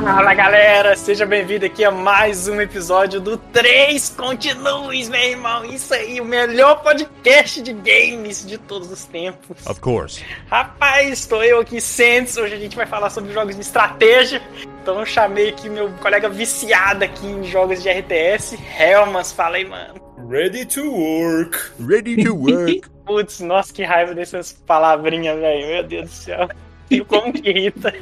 Fala galera, seja bem-vindo aqui a mais um episódio do 3 Continues, meu irmão. Isso aí, o melhor podcast de games de todos os tempos. Of course. Rapaz, estou eu aqui, Sentes. Hoje a gente vai falar sobre jogos de estratégia. Então eu chamei aqui meu colega viciado aqui em jogos de RTS, Helmas. Fala aí, mano. Ready to work. Ready to work. Putz, nossa, que raiva dessas palavrinhas, velho. Meu Deus do céu. E como que irrita.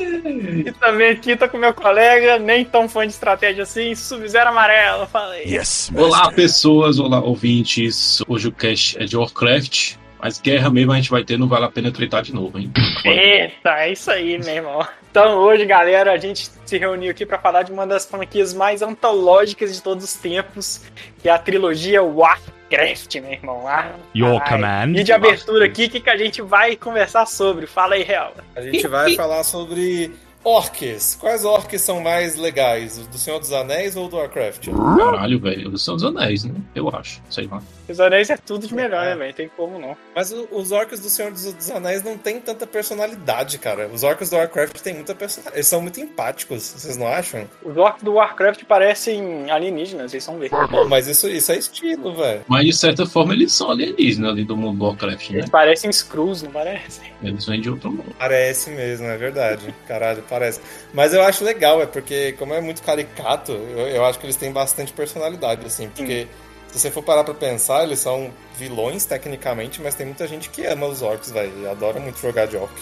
E também aqui tô com meu colega, nem tão fã de estratégia assim, Sub-Zero Amarelo. Fala aí. Yes, Olá, pessoas, olá, ouvintes. Hoje o cast é de Warcraft, mas guerra mesmo a gente vai ter, não vale a pena tretar de novo, hein? Eita, é isso aí, meu irmão. Então hoje, galera, a gente se reuniu aqui pra falar de uma das franquias mais antológicas de todos os tempos, que é a trilogia Warcraft, meu irmão. Ah, Your ai. command. E de abertura aqui, o que, que a gente vai conversar sobre? Fala aí, Real. A gente vai falar sobre orques. Quais orques são mais legais? Os do Senhor dos Anéis ou do Warcraft? Caralho, velho, eles são dos anéis, né? Eu acho, sei lá. Os anéis é tudo de melhor, É. né, velho? Tem como não. Mas os orcs do Senhor dos, Anéis não tem tanta personalidade, cara. Os orcs do Warcraft têm muita personalidade. Eles são muito empáticos, vocês não acham? Os orcs do Warcraft parecem alienígenas, vocês vão ver. Pô, mas isso, isso é estilo, velho. Mas de certa forma eles são alienígenas ali do mundo do Warcraft, né? Eles parecem Screws, não parecem? Eles vêm de outro mundo. Parece mesmo, é verdade. Caralho, parece. Mas eu acho legal, é porque, como é muito caricato, eu, eu acho que eles têm bastante personalidade, assim. Porque se você for parar pra pensar, eles são vilões tecnicamente, mas tem muita gente que ama os orcs, velho. E adora muito jogar de orc.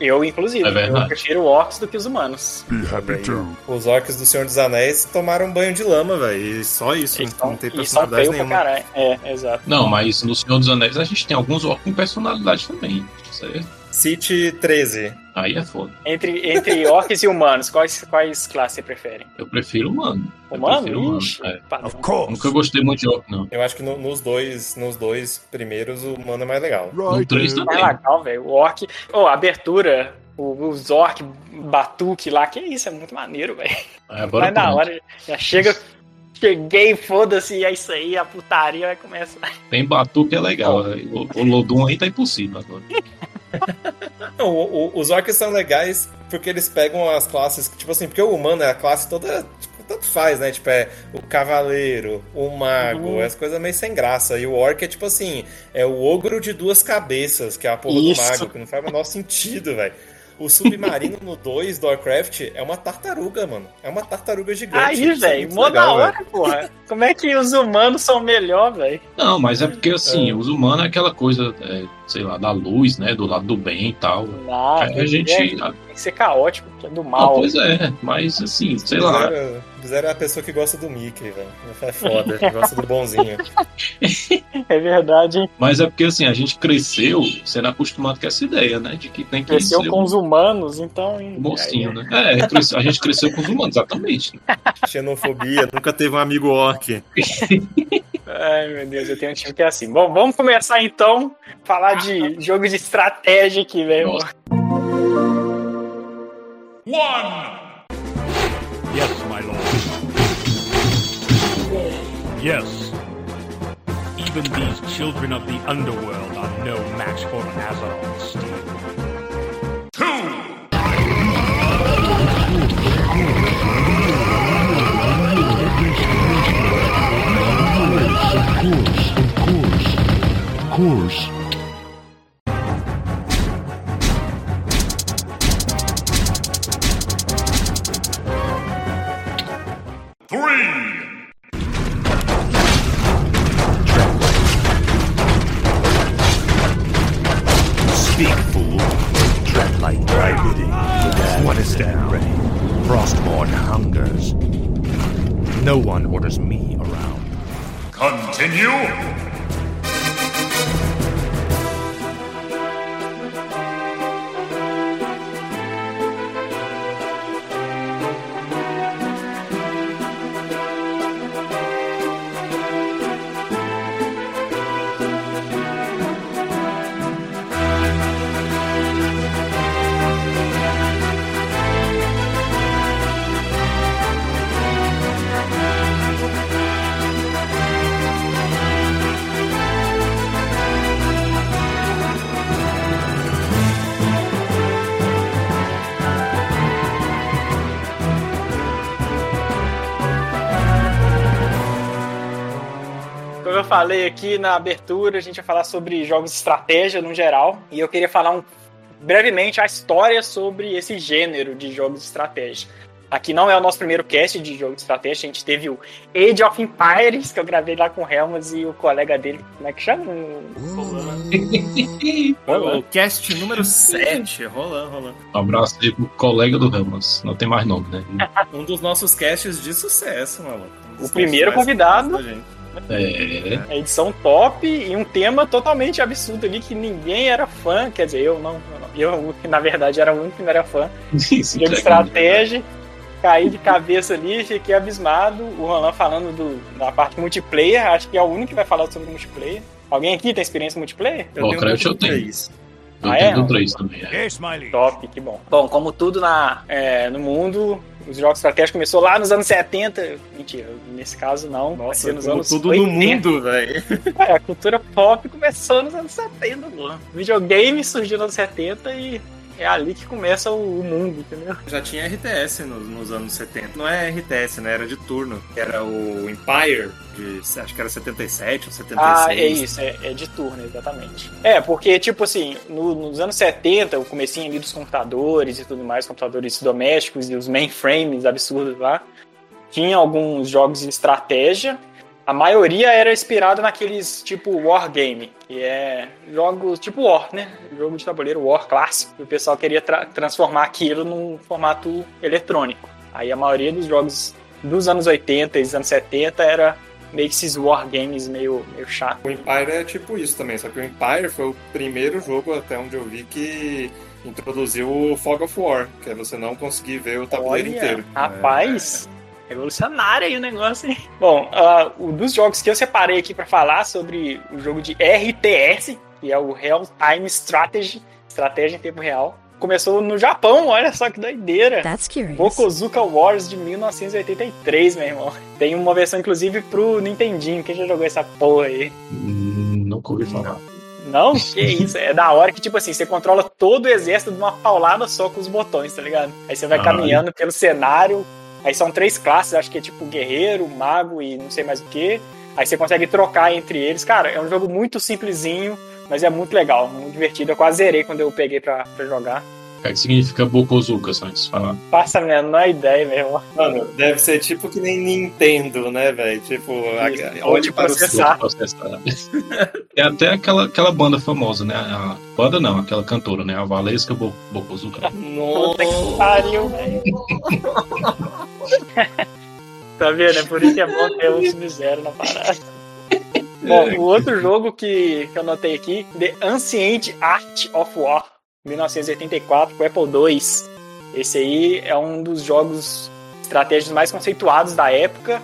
Eu, inclusive. É eu prefiro orcs do que os humanos. Be happy to. Os orcs do Senhor dos Anéis tomaram banho de lama, velho. E só isso, Eles não são, tem personalidade pra nenhuma. caralho. É, exato. Não, mas no Senhor dos Anéis a gente tem alguns orcs com personalidade também. Isso aí, City 13. aí é foda. Entre, entre orcs e humanos, quais, quais classes você prefere? Eu prefiro humano. Eu Humano? prefiro humano. Ixi, É. padrão. Of course. Nunca gostei muito de orc, não. Eu acho que no- nos, dois, nos dois primeiros o humano é mais legal. No Right. 3 then. também. Mais legal, velho. O orc. Oh, a abertura, o- os orc batuque lá, que isso, é muito maneiro, velho. Agora Vai na hora, já chega. Cheguei, foda-se, e é isso aí, a putaria vai começar. Tem batuque é legal. O, o Lodum aí tá impossível agora. Não, o- o- os orcs são legais porque eles pegam as classes, tipo assim, porque o humano é a classe toda, tipo, tanto faz, né? Tipo, é o cavaleiro, o mago, Uhum. as coisas meio sem graça. E o orc é tipo assim, é o ogro de duas cabeças, que é a porra Isso. do mago, que não faz o menor sentido, velho. O submarino no 2 do Warcraft é uma tartaruga, mano. É uma tartaruga gigante. Aí, é velho, muito mó da hora, porra. Como é que os humanos são melhor, velho? Não, mas é porque assim, É. os humanos é aquela coisa, é, sei lá, da luz, né? Do lado do bem e tal. Não, Aí a gente. tem que ser caótico, que é do Não, mal. pois é, mas assim, sei lá. Zero, é a pessoa que gosta do Mickey, velho. É foda, que gosta do bonzinho. É verdade, hein? Mas é porque assim, a gente cresceu sendo acostumado com essa ideia, né? De que tem que Cresceu ser com um os humanos, então. hein? mocinho, né? É, a gente cresceu com os humanos, exatamente. Xenofobia, nunca teve um amigo orc. Ai, meu Deus, eu tenho um time que é assim. Bom, vamos começar então a falar de jogo de estratégia aqui, velho. Nossa. Yes, my lord. Yes. Even these children of the underworld are no match for Azeroth steel. course, of course, of course. Of course. Na abertura, a gente ia falar sobre jogos de estratégia no geral, e eu queria falar um, brevemente a história sobre esse gênero de jogos de estratégia. Aqui não é o nosso primeiro cast de jogo de estratégia, a gente teve o Age of Empires, que eu gravei lá com o Helmas e o colega dele, como é que chama? O cast número 7, rolando, rolando. Um abraço aí pro colega do Ramos. Não tem mais nome, né? Um dos nossos casts de sucesso, maluco. Um O primeiro convidado. É. A edição top e um tema totalmente absurdo ali que ninguém era fã, quer dizer, eu não, eu, não. eu na verdade era o único que não era fã. Isso, Jogo de é estratégia, caí de cabeça ali, fiquei abismado. O Roland falando do, da parte multiplayer, acho que é o único que vai falar sobre multiplayer. Alguém aqui tem experiência multiplayer? Eu um tenho. três. Eu Ah, tenho é? do 3 também. é. Top, que bom. Bom, como tudo na, é, no mundo, os jogos estratégicos começou lá nos anos 70. Mentira, nesse caso não. Nossa, nos anos tudo 80. no mundo, velho. É, a cultura pop começou nos anos 70, mano. Videogame surgiu nos anos 70 e é ali que começa o, mundo, entendeu? Já tinha RTS nos, nos anos 70. Não é RTS, né? Era de turno. Era o Empire, de, acho que era 77 ou 76. Ah, é isso, é, é de turno, exatamente. É, porque, tipo assim, no- nos anos 70, o comecinho ali dos computadores e tudo mais, computadores domésticos e os mainframes absurdos lá, tinha alguns jogos de estratégia. A maioria era inspirada naqueles tipo Wargame, que é jogos tipo War, né? Jogo de tabuleiro War clássico. E o pessoal queria tra- transformar aquilo num formato eletrônico. Aí a maioria dos jogos dos anos 80 e dos anos 70 era meio que esses wargames meio, meio chato. O Empire é tipo isso também, só que o Empire foi o primeiro jogo, até onde eu vi, que introduziu o Fog of War, que é você não conseguir ver o tabuleiro inteiro. rapaz, revolucionário aí o negócio, hein? Bom, ah, o dos jogos que eu separei aqui pra falar sobre o jogo de RTS, que é o Real Time Strategy, estratégia em tempo real. Começou no Japão, olha só que doideira. That's curious. Bokozuka Wars de 1983, meu irmão. Tem uma versão, inclusive, pro Nintendinho. Quem já jogou essa porra aí? Hum, Nunca ouvi falar. Não? Que isso? É da hora que, tipo assim, você controla todo o exército de uma paulada só com os botões, tá ligado? Aí você vai Ah, caminhando pelo cenário. Aí são três classes, acho que é tipo guerreiro, mago e não sei mais o que. Aí você consegue trocar entre eles. Cara, é um jogo muito simplesinho, mas é muito legal, muito divertido. Eu quase zerei quando eu peguei pra, pra jogar. O que é que significa Bokozuka, só antes de falar? Passa a menor ideia, meu irmão. Mano, deve ser tipo que nem Nintendo, né, velho? Tipo, Isso, a- olhe de para o processar. Processar. É até aquela, aquela banda famosa, né? A banda não, aquela cantora, né? A Valesca Bo Bokozuka. Puta que pariu, velho. tá vendo? É por isso que é bom ter um Sub-Zero na parada. Bom, o outro jogo que, que eu anotei aqui, The Ancient Art of War, 1984, pro Apple II. Esse aí é um dos jogos estratégicos mais conceituados da época.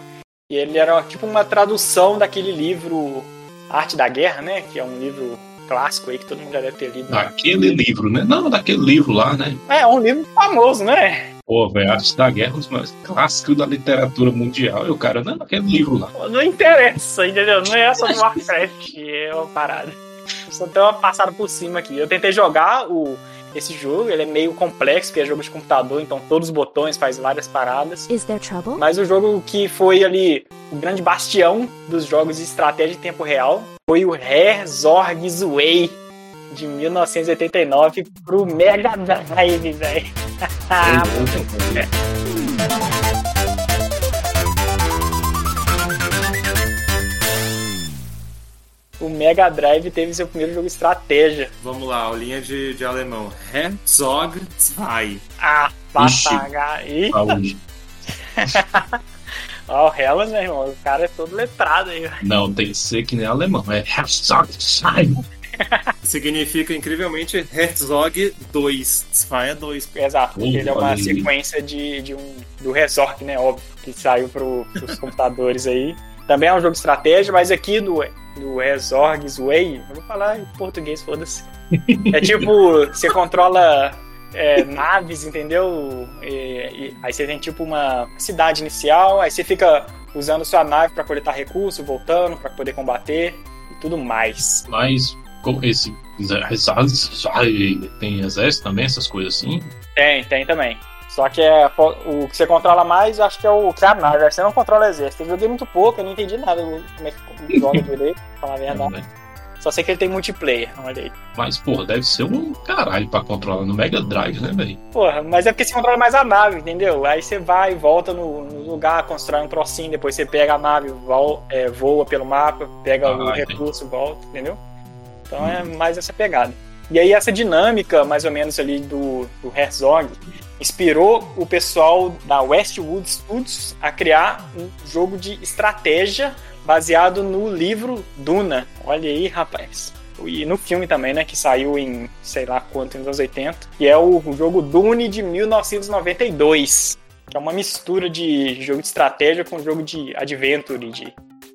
E ele era tipo uma tradução daquele livro Arte da Guerra, né? Que é um livro clássico aí que todo mundo já deve ter lido. Daquele livro, né? Não, daquele livro lá, né? É, um livro famoso, né? Pô, velho, Arte da Guerra, dos mais clássicos da literatura mundial. E o cara, não, daquele livro lá. Não interessa, entendeu? Não é só do Warcraft, é uma parada. Só tem uma passada por cima aqui. Eu tentei jogar o, esse jogo, ele é meio complexo, porque é jogo de computador, então todos os botões faz várias paradas. Is there trouble? Mas o jogo que foi ali o grande bastião dos jogos de estratégia em tempo real foi o Herzog's Way de 1989 pro Mega Drive, velho. O Mega Drive teve seu primeiro jogo estratégia. Vamos lá, aulinha de, de alemão. Herzog 2. Ah, Ixi. Saúde. ó, o Hellas, meu irmão, o cara é todo letrado aí. Não, tem que ser que nem alemão. É Herzogstein. Significa incrivelmente Herzog 2. 2 é 2. Exato, porque ele é uma sequência de, de um, do Resort, né? Óbvio, que saiu pro, pros computadores aí. Também é um jogo de estratégia, mas aqui do, do Resorg's Way, eu vou falar em português, foda-se. É tipo, você controla é, naves, entendeu? E, e- aí você tem tipo uma cidade inicial, aí você fica usando sua nave pra coletar recurso, voltando pra poder combater e tudo mais. Mas com esse tem exército também, essas coisas assim. Tem, tem também. Só que é o que você controla mais, eu acho que é o é nave. Você não controla o exército. Eu joguei muito pouco, eu não entendi nada como é que joga direito, pra falar a verdade. né? Só sei que ele tem multiplayer, olha aí. Mas, porra, deve ser um caralho pra controlar no Mega Drive, né, velho? Porra, mas é porque você controla mais a nave, entendeu? Aí você vai e volta no, no lugar, constrói um trocinho, depois você pega a nave, vol- é, voa pelo mapa, pega o Ah, entendi. recurso, volta, entendeu? Então é mais essa pegada. E aí essa dinâmica, mais ou menos ali do, do Herzog, inspirou o pessoal da Westwood Studios a criar um jogo de estratégia baseado no livro Duna. Olha aí, rapaz. E no filme também, né? Que saiu em sei lá quanto, nos anos 80. Que é o jogo Dune de 1992. Que é uma mistura de jogo de estratégia com jogo de adventure, de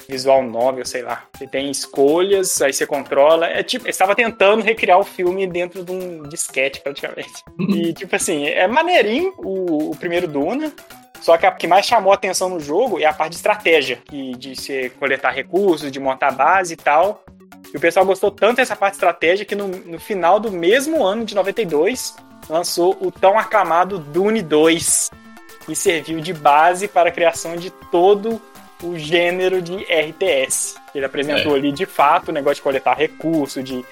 visual novel, sei lá. Você tem escolhas, aí você controla. É tipo, eu estava tentando recriar o filme dentro de um disquete, praticamente. E, tipo assim, é maneirinho o, o primeiro Duna. Só que a que mais chamou a atenção no jogo é a parte de estratégia, de você coletar recursos, de montar base e tal. E o pessoal gostou tanto dessa parte de estratégia que no, no final do mesmo ano de 92 lançou o tão aclamado Dune 2, que serviu de base para a criação de todo o gênero de RTS. Ele apresentou É. ali de fato o negócio de coletar recursos, de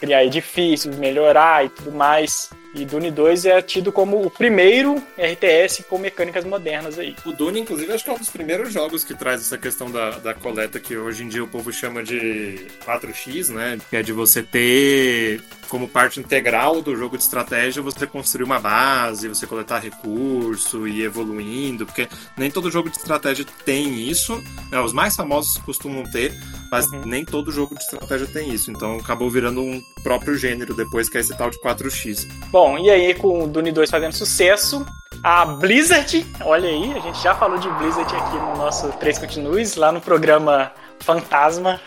criar edifícios, melhorar e tudo mais. E Dune 2 é tido como o primeiro RTS com mecânicas modernas aí. O Dune, inclusive, acho que é um dos primeiros jogos que traz essa questão da, da coleta que hoje em dia o povo chama de 4x, né? Que é de você ter como parte integral do jogo de estratégia você construir uma base, você coletar recurso e evoluindo, porque nem todo jogo de estratégia tem isso. né? Os mais famosos costumam ter, mas Uhum. nem todo jogo de estratégia tem isso. Então acabou virando um próprio gênero depois que é esse tal de 4x. Bom, e aí com o Dune 2 fazendo sucesso, a Blizzard, olha aí, a gente já falou de Blizzard aqui no nosso 3 Continues, lá no programa Fantasma,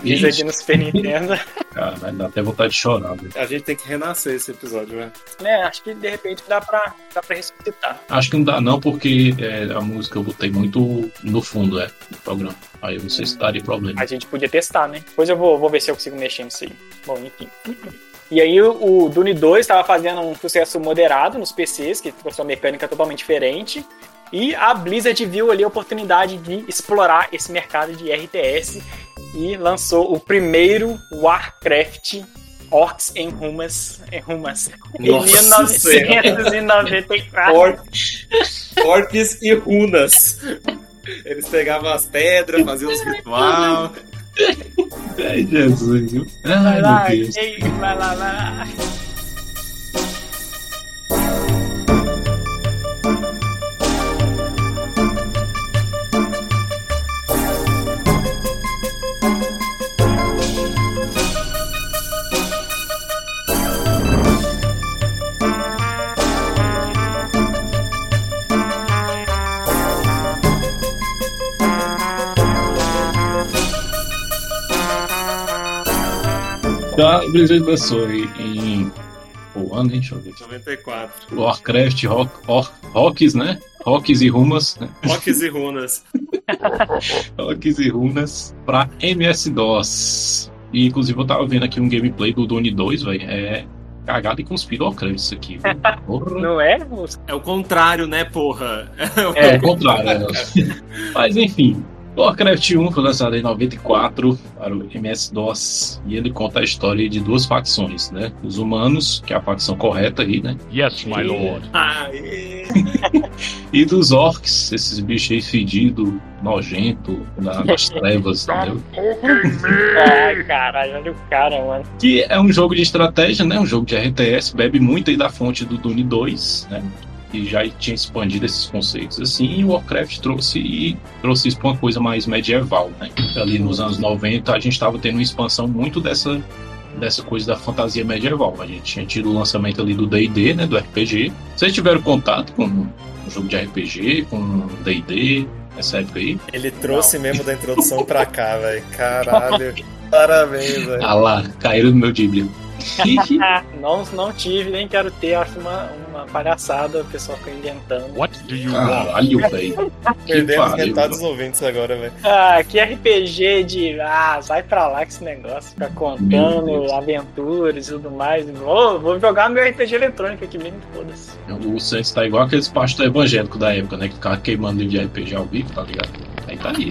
Blizzard Ixi, no Super Nintendo. cara, vai dar até vontade de chorar, velho. A gente tem que renascer esse episódio, né? né, acho que de repente dá pra, dá pra ressuscitar. Acho que não dá não, porque é, a música eu botei muito no fundo, é, do programa. Aí eu não sei se daria problema. A gente podia testar, né? Depois eu vou, vou ver se eu consigo mexer nisso aí. Bom, enfim. E aí o, o Dune 2 estava fazendo um sucesso moderado nos PCs, que trouxe uma mecânica totalmente diferente. E a Blizzard viu ali a oportunidade de explorar esse mercado de RTS e lançou o primeiro Warcraft Orcs em Rumas, em Rumas em Nossa Senhora. 1994. Or- Orcs e runas. Eles pegavam as pedras, faziam os ritual. Ai, Jesus, viu? Vai Ai, lá, meu Deus. ei, vai lá, vai lá. Então, a Blizzard lançou em, em o ano, hein? Deixa eu ver. 94. Warcraft, Rock, Rock, Rocks, né? Rocks e Rumas, né? Orcs e runas. Rocks e Runas pra MS-DOS. E inclusive eu tava vendo aqui um gameplay do Dune 2, velho. É cagado e cuspido ao crânio isso aqui. Não é? moço? É o contrário, né, porra? É, o contrário. é. Mas enfim, Warcraft 1 foi lançado em 94 para o MS-DOS e ele conta a história de duas facções, né? Os humanos, que é a facção correta aí, né? Yes, my lord. Aê. E dos orcs, esses bichos aí fedidos, nojento, da- das trevas, entendeu? Ai, caralho, olha o cara, mano. Que é um jogo de estratégia, né? Um jogo de RTS, bebe muito aí da fonte do Dune 2, né? E já tinha expandido esses conceitos assim, e o Warcraft trouxe e trouxe isso para uma coisa mais medieval, né? Ali nos anos 90 a gente estava tendo uma expansão muito dessa dessa coisa da fantasia medieval. A gente tinha tido o lançamento ali do D&D, né, do RPG. Vocês tiveram contato com um jogo de RPG, com D&D nessa época aí? Ele trouxe mesmo da introdução pra cá, velho. Caralho. Parabéns, velho. Ah lá, caíram no meu Ghibli. não, não tive, nem quero ter. Acho uma, uma palhaçada o pessoal fica inventando. What do you? Caralho, velho. Que Perdemos metade dos mano. ouvintes agora, velho. Ah, que RPG de. Ah, sai pra lá com esse negócio. Ficar Meu contando aventuras e tudo mais. Vou, vou jogar meu RPG eletrônico aqui mesmo, foda-se. O Santos tá igual aqueles pastor evangélicos da época, né? Que ficava queimando de RPG ao vivo, tá ligado? Aí tá aí.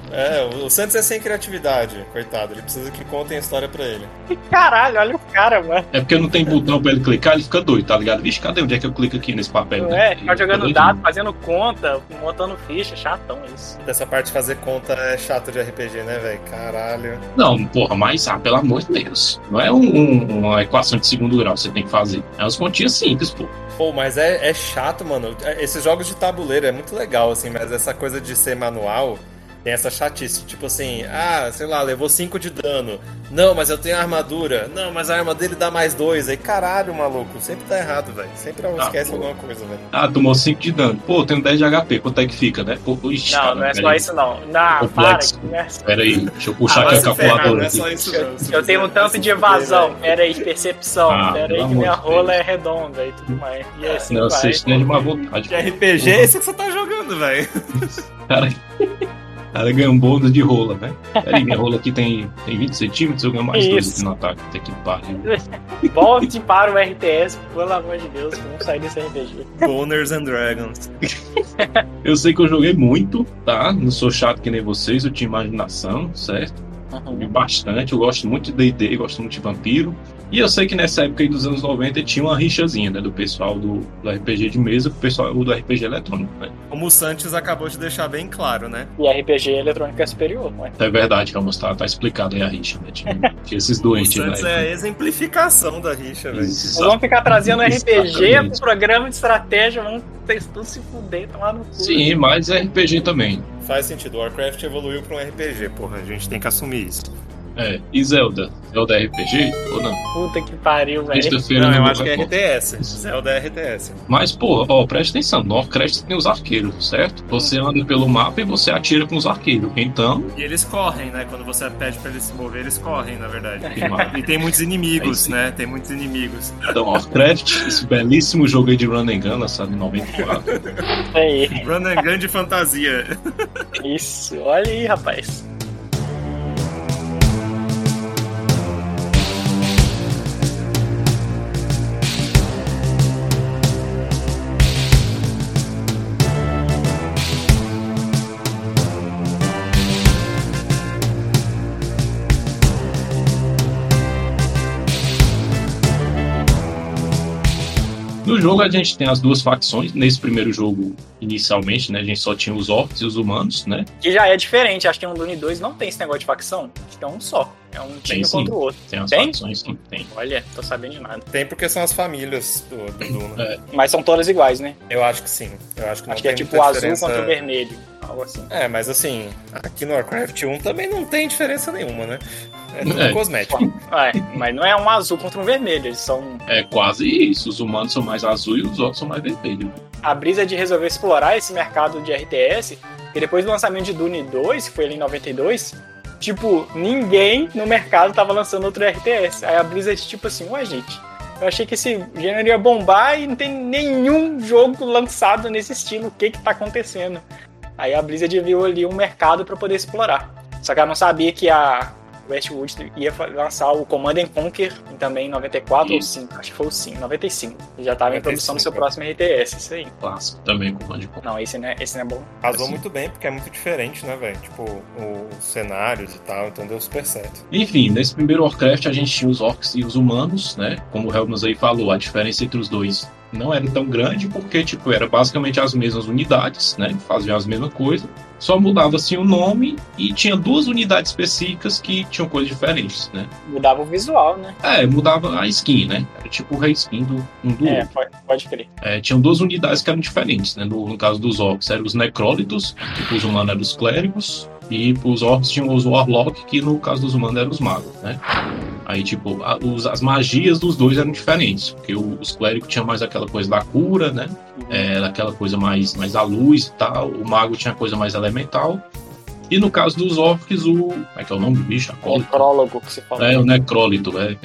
É, o Santos é sem criatividade, coitado. Ele precisa que contem a história pra ele. Que caralho, olha o cara, mano. É porque não tem botão pra ele clicar, ele fica doido, tá ligado? Vixe, cadê onde é que eu clico aqui nesse papel? Né? é? Ficar jogando Doido. dado, fazendo conta, montando ficha, chatão isso. Essa parte de fazer conta é chato de RPG, né, velho? Caralho. Não, porra, mas, ah, pelo amor de Deus. Não é um- um- uma equação de segundo grau que você tem que fazer. É umas continhas simples, pô. Pô, mas é, é chato, mano. É, Esses jogos de tabuleiro é muito legal, assim, mas essa coisa de ser manual tem essa chatice. Tipo assim, ah, sei lá, levou 5 de dano. Não, mas eu tenho armadura. Não, mas a arma dele dá mais 2. Aí, caralho, maluco. Sempre tá errado, velho. Sempre Ah, esquece pô. alguma coisa, velho. Ah, tomou 5 de dano. Pô, tenho 10 de HP. Quanto é que fica, né? Pô, ixi, Não, cara, não é só aí. isso não. Não, para, Complexo. que conversa. Pera aí, deixa eu puxar Ah, aqui a calculadora. não é só isso, não. Eu tenho um tanto de evasão, pera aí, percepção, Ah, pera aí que minha rola Deus. é redonda e tudo mais. E assim Não, vai. vocês têm de má vontade. De RPG é esse que você tá jogando, velho. Cara, um bônus de rola, né? Peraí, minha rola aqui tem, tem 20 centímetros, eu ganho mais dois Isso. aqui no ataque. Até que pariu. Volte para o RTS, pelo amor de Deus, vamos sair desse RPG. Boners and Dragons. Eu sei que eu joguei muito, tá? Não sou chato que nem vocês, eu tinha imaginação, certo? Joguei bastante, eu gosto muito de D&D, gosto muito de vampiro. E eu sei que nessa época aí dos anos 90 tinha uma rixazinha, né? Do pessoal do, do RPG de mesa com o pessoal do RPG eletrônico, né? Como o Santos acabou de deixar bem claro, né? E RPG eletrônico é superior, não é? É verdade, Ramos, tá, tá explicado aí a rixa, né? Tinha, tinha esses O doentes, Santos né? é a exemplificação da rixa, velho. Vamos ficar trazendo RPG pro programa de estratégia, vamos ter tudo se fuder, tomar no cu. Sim, mas é RPG também. Faz sentido. Warcraft evoluiu pra um RPG, porra. A gente tem que assumir isso. É. E Zelda? Zelda é RPG ou não? Puta que pariu, velho. Sexta-feira Não, eu não acho que é RTS. Zelda é RTS. Mas, pô, ó, preste atenção. No Warcraft tem os arqueiros, certo? Você anda pelo mapa e você atira com os arqueiros. Então, E eles correm, né? Quando você pede pra eles se mover, eles correm, na verdade. E tem muitos inimigos, sim. né? Tem muitos inimigos. Então, Warcraft, esse belíssimo jogo aí de Run and Gun, lançado em 94. Aí. Run and Gun de fantasia. Isso, olha aí, rapaz. Jogo a gente tem as duas facções. Nesse primeiro jogo, inicialmente, né, a gente só tinha os orcs e os humanos, né? Que já é diferente, acho que no Dune 2 não tem esse negócio de facção. Acho que é um só. É um time sim. contra o outro. Tem as Tem? facções, sim, tem. Olha, tô sabendo de nada. Tem porque são as famílias do, do Duna. É. Mas são todas iguais, né? Eu acho que sim. Eu acho que não acho que é tem tipo o azul diferença. contra o vermelho. Algo assim. É, mas assim, aqui no Warcraft 1 também não tem diferença nenhuma, né? É tudo É. cosmético. É, mas não é um azul contra um vermelho. Eles são. É quase isso. Os humanos são mais azul e os orcs são mais vermelhos. A brisa de resolver explorar esse mercado de RTS. E depois do lançamento de Dune 2, que foi ali em 92, tipo, ninguém no mercado tava lançando outro RTS. Aí a brisa é tipo assim, ué, gente. Eu achei que esse gênero ia bombar e não tem nenhum jogo lançado nesse estilo. O que que tá acontecendo? Aí a Blizzard viu ali um mercado para poder explorar. Só que ela não sabia que a Westwood ia lançar o Command and Conquer também em 94 ou Isso. 5. Acho que foi o 5, 95. E já tava em 95, produção do seu é. próximo RTS, isso aí. Clássico também com o Band Conquer. Não, esse não é, esse não é bom. Casou Assim. muito bem, porque é muito diferente, né, velho? Tipo, os cenários e tal, então deu super certo. Enfim, nesse primeiro Warcraft a gente tinha os orcs e os humanos, né? Como o Helmut aí falou, a diferença entre os dois não era tão grande, porque, tipo, era basicamente as mesmas unidades, né? Faziam as mesmas coisas. Só mudava, assim, o nome e tinha duas unidades específicas que tinham coisas diferentes, né? Mudava o visual, né? É, mudava a skin, né? Era tipo o reskin do, um do É, outro. pode, pode crer. É, tinham duas unidades que eram diferentes, né? No, no caso dos orcs eram os necrólitos, que pros humanos eram os clérigos, e pros orcs tinham os warlock, que no caso dos humanos eram os magos, né? Aí, tipo, a- os- as magias dos dois eram diferentes, porque o- os clérigos tinham mais aquela coisa da cura, né? Era aquela coisa mais, mais à luz e tal, o mago tinha coisa mais elemental, E no caso dos orcs, o. Como é que é o nome do bicho? Acólito? Necrólogo que você falou. É, o necrólito, é.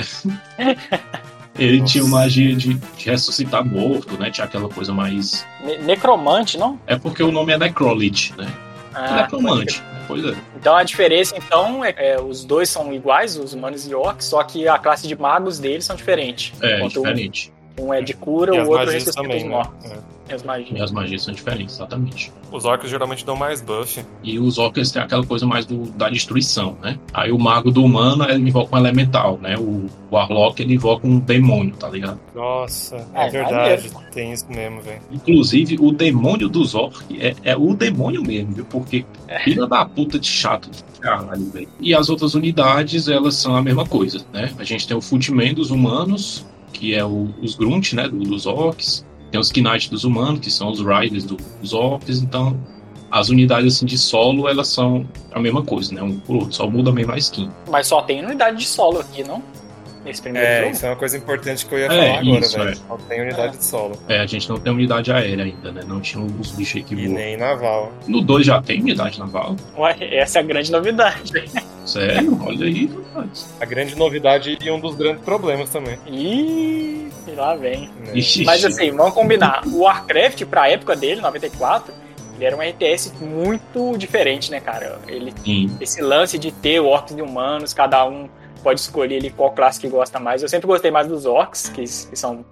Ele tinha magia de, de ressuscitar morto, né? Tinha aquela coisa mais. Ne- necromante, não? É porque o nome é necrolite, né? Ah, Necromante. Pois é. Então a diferença, então, é, é, os dois são iguais, os humanos e orcs, só que a classe de magos deles são diferentes. É, diferente. Um é de cura, E o outro ressuscita também, os né? É. E as magias. E as magias são diferentes, exatamente. Os orcs geralmente dão mais buff. E os orcs têm aquela coisa mais do, da destruição, né? Aí o mago do humano, ele invoca um elemental, né? O, o Warlock, ele invoca um demônio, tá ligado? Nossa, É, é, verdade. Tem isso mesmo, velho. Inclusive, o demônio dos orcs é, é o demônio mesmo, viu? Porque filha da puta de chato. Caralho, velho. E as outras unidades, elas são a mesma coisa, né? A gente tem o Footman dos humanos, que é o- os Grunt, né? do- Dos orcs. Tem os Knight dos humanos, que são os Riders do- dos orcs. Então, as unidades assim de solo, elas são a mesma coisa, né? Um por outro, só muda a mesma skin. Mas só tem unidade de solo aqui, não? Nesse primeiro É, jogo? isso é uma coisa importante que eu ia É, falar agora, isso, velho. é. Só tem unidade de solo. É, a gente não tem unidade aérea ainda, né? Não tinha os bichos aí que E voam. nem naval. No 2 já tem unidade naval. Ué, essa é a grande novidade. Sério? Olha aí, rapaz. A grande novidade e um dos grandes problemas também. Ih, lá vem. né? Ixi. Mas assim, vamos combinar. O Warcraft, pra época dele, 94, ele era um RTS muito diferente, né, cara? Ele, Sim. esse lance de ter orcs e humanos, cada um pode escolher ali qual classe que gosta mais. Eu sempre gostei mais dos orcs, que, que são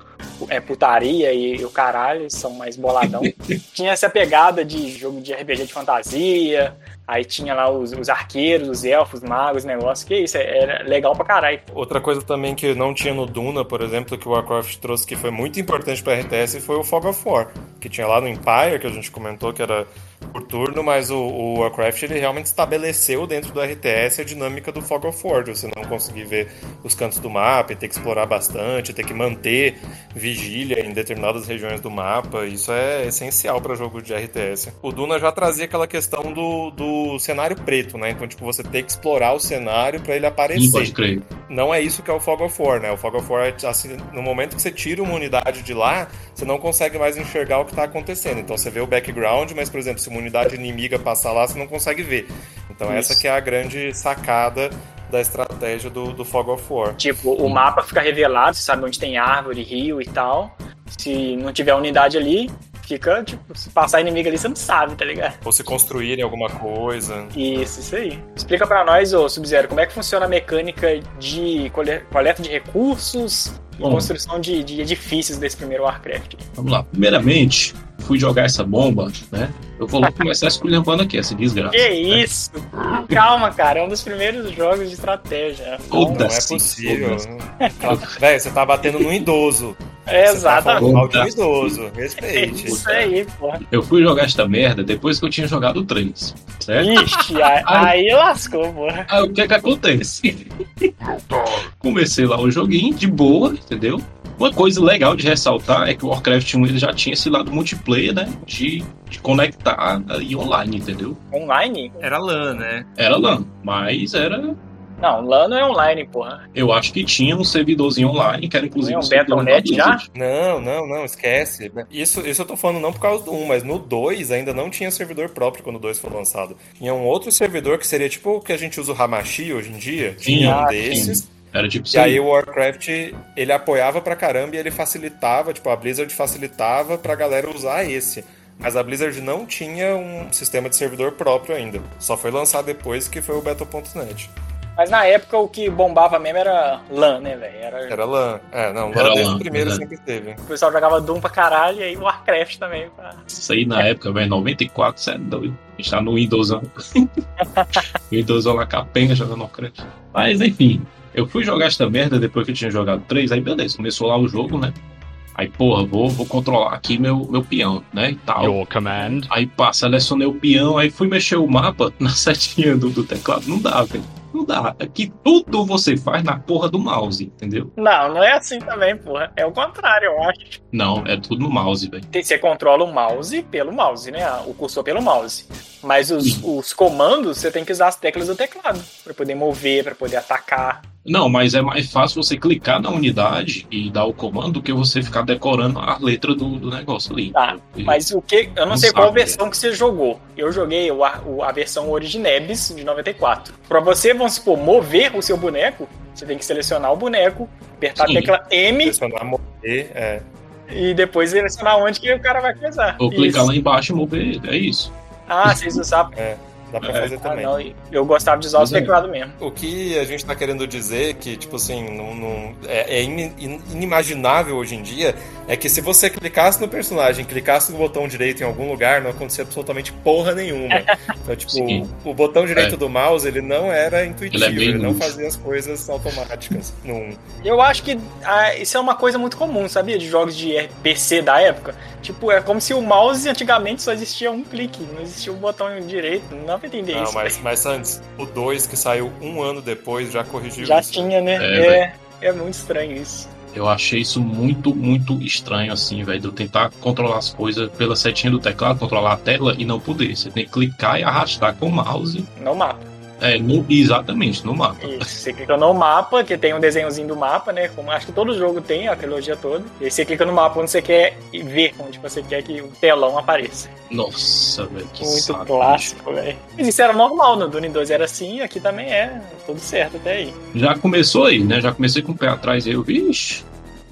é, putaria e, o caralho, são mais boladão. tinha essa pegada de jogo de RPG de fantasia, aí tinha lá os, os arqueiros, os elfos, magos, negócio, que isso, era legal pra caralho. Outra coisa também que não tinha no Duna, por exemplo, que o Warcraft trouxe que foi muito importante pra RTS foi o Fog of War, que tinha lá no Empire, que a gente comentou que era por turno, mas o, o Warcraft ele realmente estabeleceu dentro do RTS a dinâmica do Fog of War, você não conseguir ver os cantos do mapa e ter que explorar bastante, ter que manter vigília em determinadas regiões do mapa, isso é essencial para jogo de RTS. O Duna já trazia aquela questão do, do cenário preto, né? Então, tipo, você ter que explorar o cenário para ele aparecer pode crer. não é isso que é o Fog of War, né? O Fog of War, é, assim, no momento que você tira uma unidade de lá, você não consegue mais enxergar o que tá acontecendo. Então você vê o background, mas, por exemplo, se uma unidade inimiga passar lá, você não consegue ver. Então essa Isso. que é a grande sacada da estratégia do, do Fog of War. Tipo, o mapa fica revelado, você sabe onde tem árvore, rio e tal. Se não tiver unidade ali, fica, tipo, se passar inimigo ali, você não sabe, tá ligado? Ou se construírem alguma coisa. Isso, isso aí. Explica pra nós, ô Sub-Zero, como é que funciona a mecânica de cole- coleta de recursos e Bom. construção de, de edifícios desse primeiro Warcraft. Vamos lá. Primeiramente, fui jogar essa bomba, né? Eu vou começar esculhambando aqui, essa desgraça. Que isso? Calma, cara, é um dos primeiros jogos de estratégia. Toda- Não é Foda-se, possível. Velho, você tá batendo no idoso. É, tá exatamente. um idoso. Respeite. Isso aí, porra. Eu fui jogar esta merda depois que eu tinha jogado o 3, certo? Ixi, aí, aí lascou, porra. Aí o que é que acontece? Comecei lá o joguinho de boa, entendeu? Uma coisa legal de ressaltar é que o Warcraft 1 ele já tinha esse lado multiplayer, né? De, de conectar e online, entendeu? Online? Era LAN, né? Era LAN, mas era. Não, LAN não é online, porra. Eu acho que tinha um servidorzinho online, que era inclusive Não um um Battle.net já? Não, não, não, esquece. Isso, isso eu tô falando não por causa do 1, mas no 2 ainda não tinha servidor próprio quando o 2 foi lançado. Tinha um outro servidor que seria tipo o que a gente usa o Hamashi hoje em dia. Tinha um ah, desses. Era tipo E aí o Warcraft, ele apoiava pra caramba e ele facilitava, tipo, a Blizzard facilitava pra galera usar esse. Mas a Blizzard não tinha um sistema de servidor próprio ainda. Só foi lançado depois que foi o Battle.net. Mas na época o que bombava mesmo era LAN, né, velho? Era... Era LAN. É, não, Era LAN desde LAN, o primeiro né? sempre teve. O pessoal jogava Doom pra caralho e aí Warcraft também. Pra... Isso aí na época, velho, 94, você é doido. A gente tá no Windowsão. Windowsão lá capenga jogando Warcraft. Mas enfim, eu fui jogar esta merda depois que eu tinha jogado 3, aí beleza, começou lá o jogo, né? Aí, porra, vou, vou controlar aqui meu, meu peão, né? E tal. Your command. Aí pá, selecionei o peão, aí fui mexer o mapa na setinha do, do teclado. Não dá, velho. Não dá. Aqui tudo você faz na porra do mouse, entendeu? Não, não é assim também, porra. É o contrário, eu acho. Não, é tudo no mouse, velho. Tem- Você controla o mouse pelo mouse, né? O cursor pelo mouse. Mas os, os comandos você tem que usar as teclas do teclado. Pra poder mover, pra poder atacar. Não, mas é mais fácil você clicar na unidade e dar o comando do que você ficar decorando a letra do, do negócio ali. Tá, mas o que. Eu não, Não sei qual sabe. versão que você jogou. Eu joguei o, a, versão Originebs de 94. Pra você, vamos supor, mover o seu boneco, você tem que selecionar o boneco, apertar Sim. a tecla M Pressionar morrer, é. e depois selecionar onde que o cara vai coisar. Ou clicar Isso. lá embaixo e mover ele. É isso. Ah, vocês usavam. Dá pra É. fazer Ah, também. não, eu gostava de usar os é. teclados mesmo. O que a gente tá querendo dizer que, tipo assim, não, não- é, é in- in- inimaginável hoje em dia é que se você clicasse no personagem, clicasse no botão direito em algum lugar, não acontecia absolutamente porra nenhuma. Então, tipo, Sim. o botão direito É. do mouse, ele não era intuitivo, Ele é ele não fazia as coisas automáticas. Num... Eu acho que ah, isso é uma coisa muito comum, sabia? De jogos de PC da época. Tipo, é como se o mouse antigamente só existia um clique, não existia o botão direito. Não dá pra entender Não, isso. mas, mas antes, o 2 que saiu um ano depois já corrigiu Já isso. tinha, né? É, É, é, muito estranho isso. Eu achei isso muito, muito estranho, assim, velho. De eu tentar controlar as coisas pela setinha do teclado, controlar a tela e não poder. Você tem que clicar e arrastar com o mouse. No mapa. É, no- exatamente, no mapa. Isso. Você clica no mapa, que tem um desenhozinho do mapa, né? Como acho que todo jogo tem, a trilogia toda. E aí você clica no mapa onde você quer ver, onde você quer que o telão apareça. Nossa, velho, que Muito saco. clássico, velho. Mas isso era normal, no Dune 2 era assim, aqui também é. Tudo certo até aí. Já começou aí, né? Já comecei com o pé atrás aí. Eu, vixe,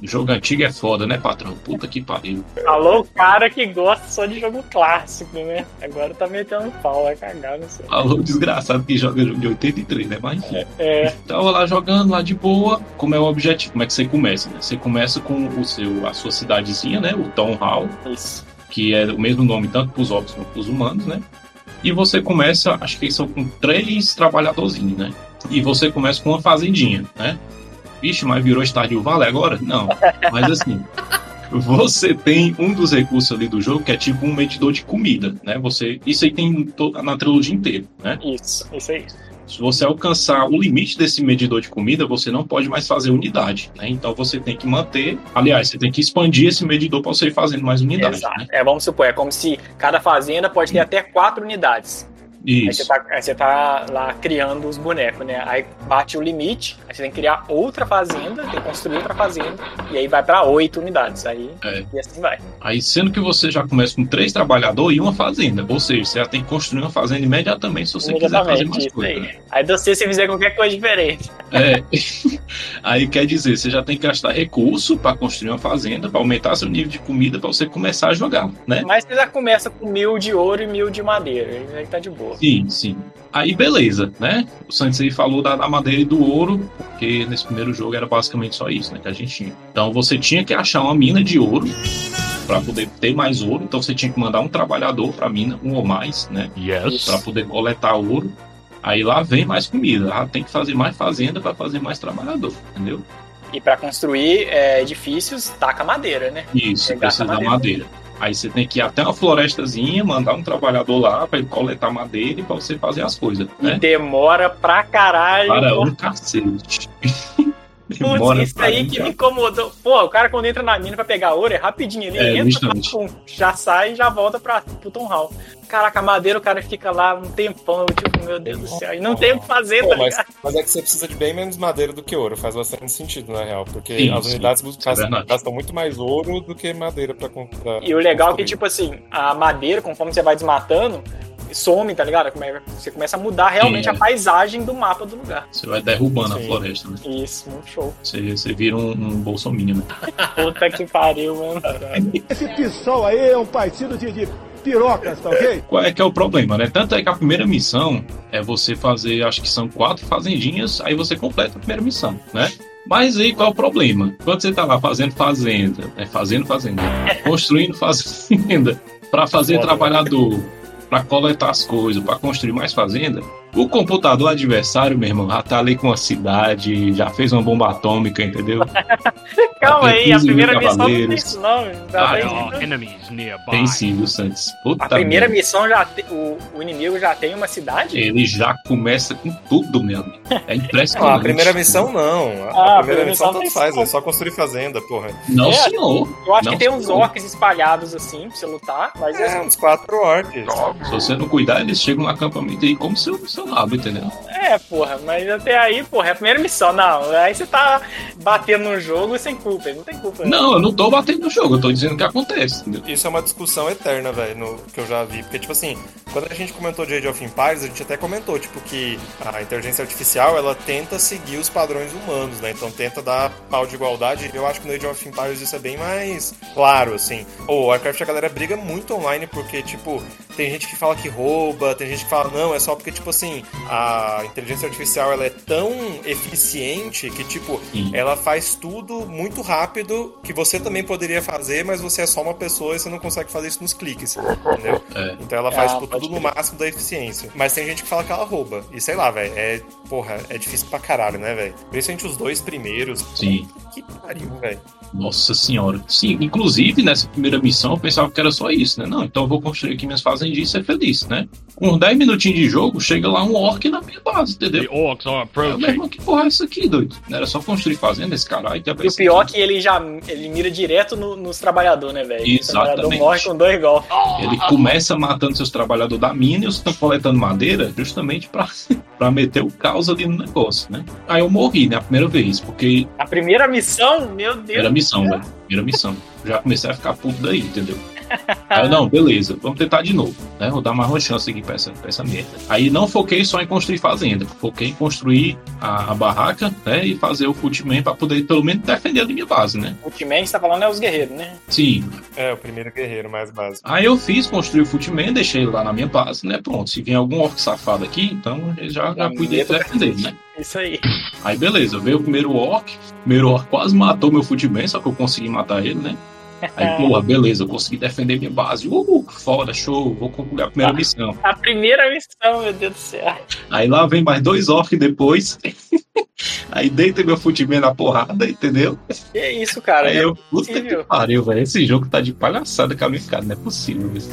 jogo antigo é foda, né, patrão? Puta que pariu. O cara que gosta só de jogo clássico, né? Agora tá metendo pau, vai cagar, não sei. Falou desgraçado que joga jogo de 83, né? Mas enfim. É, Tava lá jogando, lá de boa. Como é o objetivo? Como é que você começa, né? Você começa com o seu, a sua cidadezinha, né? O Town Hall, isso. que é o mesmo nome tanto pros orcs quanto pros humanos, né? E você começa, acho que são com três trabalhadorzinhos, né? E você começa com uma fazendinha, né? Mas virou Stardew Valley agora? Não. Mas assim, você tem um dos recursos ali do jogo que é tipo um medidor de comida, né? Você, isso aí tem toda na trilogia inteira, né? Isso, isso aí. Se você alcançar o limite desse medidor de comida, você não pode mais fazer unidade, né? Então você tem que manter, aliás, você tem que expandir esse medidor para você ir fazendo mais unidade, Exato. né? É, vamos supor, é como se cada fazenda pode ter até quatro unidades. Aí você, Isso. tá, aí você tá lá criando os bonecos, né? Aí bate o limite, aí você tem que criar outra fazenda, tem que construir outra fazenda, e aí vai pra oito unidades. Aí É. e assim vai. Aí sendo que você já começa com três trabalhadores e uma fazenda, ou seja, você já tem que construir uma fazenda imediatamente se você quiser fazer mais isso coisa. aí. né? Aí você, se fizer qualquer coisa diferente. É. Aí quer dizer, você já tem que gastar recurso para construir uma fazenda, para aumentar seu nível de comida, para você começar a jogar, né? Mas você já começa com mil de ouro e mil de madeira. Aí tá de boa. Sim, sim. Aí beleza, né? O Sensei falou da, da madeira e do ouro, porque nesse primeiro jogo era basicamente só isso, né? Que a gente tinha. Então você tinha que achar uma mina de ouro para poder ter mais ouro. Então você tinha que mandar um trabalhador para mina, um ou mais, né? Yes. Para poder coletar ouro. Aí lá vem mais comida. Lá tem que fazer mais fazenda para fazer mais trabalhador, entendeu? E pra construir é, edifícios, taca madeira, né? Isso, Pegar precisa da madeira. madeira. Aí você tem que ir até uma florestazinha, mandar um trabalhador lá para ele coletar madeira e para você fazer as coisas, E né? demora pra caralho. Para um cacete. Putz, isso aí que me incomodou. Pô, o cara quando entra na mina pra pegar ouro é rapidinho. Ele É, entra, pum, já sai e já volta pra, pro Tom Hall. Caraca, a madeira o cara fica lá um tempão. Eu, tipo, meu Deus do céu. E não tem o que fazer, Pô, tá mas, mas é que você precisa de bem menos madeira do que ouro, faz bastante sentido, na real, porque Sim, as sim, unidades isso é gastam, verdade. gastam muito mais ouro do que madeira pra comprar. E o legal é que, tipo assim, a madeira, conforme você vai desmatando, some, tá ligado? Você começa a mudar realmente Sim, é. a paisem do mapa do lugar. Você vai derrubando a Sim. floresta, né? Isso, muito show. Você, você vira um, um bolsominion, né? Puta que pariu, mano. Esse PSOL aí é um partido de, de pirocas, tá ok? Qual é que é o problema, né? Tanto é que a primeira missão é você fazer, acho que são quatro fazendinhas, aí você completa a primeira missão, né? Mas aí qual é o problema? Quando você tá lá fazendo fazenda, né? Fazendo fazenda, construindo fazenda, para fazer Foda, trabalhador, para coletar as coisas, para construir mais fazenda, o computador adversário, meu irmão, já tá ali com a cidade, já fez uma bomba atômica, entendeu? Calma aí, a 15 mil primeira missão não tem isso, não. Já Ah, tem não. sim, viu, Santos? Puta A primeira merda. missão já tem. O, o inimigo já tem uma cidade? Ele já começa com tudo, meu amigo. É Não, impressionante. a primeira missão não. A, Ah, a a primeira primeira missão tanto faz, é só construir fazenda, porra. Não, É, senhor. Eu acho Não, que tem uns orcs espalhados assim pra você lutar, mas É, uns quatro orcs. Se você não cuidar, eles chegam no acampamento aí como seu, seu rabo, entendeu? é, porra, mas até aí, porra, é a primeira missão. Não, aí você tá batendo no jogo sem culpa, não tem culpa. Não, eu não tô batendo no jogo, eu tô dizendo o que acontece, entendeu? Isso é uma discussão eterna, velho, que eu já vi. Porque, tipo assim, quando a gente comentou de Age of Empires, a gente até comentou, tipo, que a inteligência artificial, ela tenta seguir os padrões humanos, né? Então tenta dar pau de igualdade. Eu acho que no Age of Empires isso é bem mais claro, assim. O Warcraft, a galera briga muito online porque, tipo, tem gente que fala que rouba, tem gente que fala, não, é só porque, tipo assim, a inteligência artificial, ela é tão eficiente que, tipo, Sim. ela faz tudo muito rápido que você também poderia fazer, mas você é só uma pessoa e você não consegue fazer isso nos cliques, entendeu? É. Então ela faz Ah, tipo, tudo no máximo da eficiência. Mas tem gente que fala que ela rouba. E sei lá, velho, é, porra, é difícil pra caralho, né, velho? Principalmente os dois primeiros. Sim. Que pariu, velho. Nossa senhora. Sim, inclusive nessa primeira missão eu pensava que era só isso, né? Não, então eu vou construir aqui minhas fazendinhas e ser feliz, né? Com 10 minutinhos de jogo, chega lá um orc na minha base, The entendeu? orcs are meu approaching. irmão, que porra é isso aqui, doido? Não era só construir fazenda, esse caralho. que é E o pior é que ele já ele mira direto no- nos trabalhadores, né, velho? O trabalhador Exatamente. morre com dois golpes. Ele começa matando seus trabalhadores da mina e os que estão coletando madeira justamente pra, pra meter o caos ali no negócio, né? Aí eu morri, né? A primeira vez, porque A primeira missão, meu Deus. era missão, velho. Primeira missão. Já comecei a ficar puto daí, entendeu? Aí eu, não, beleza, vamos tentar de novo, né? Vou dar mais uma chance aqui pra essa, pra essa merda. Aí não foquei só em construir fazenda, foquei em construir a, a barraca, né? E fazer o footman pra poder pelo menos defender a minha base, né? Ultimate, você tá falando é os guerreiros, né? Sim. É, o primeiro guerreiro mais básico. Aí eu fiz, construí o footman, deixei ele lá na minha base, né? Pronto, se vier algum orc safado aqui, então ele já, já pude defender, né? Isso aí. Aí beleza, veio o primeiro orc, o primeiro orc quase matou meu footman, só que eu consegui matar ele, né? Aí, porra, beleza, eu consegui defender minha base. Uh, foda, show, vou concluir a primeira missão. A primeira missão, meu Deus do céu. Aí lá vem mais dois orcs depois. Aí deita meu footman na porrada, entendeu? Que isso, cara? Aí É eu, puta que possível. pariu, velho. Esse jogo tá de palhaçada com a minha cara, não é possível isso.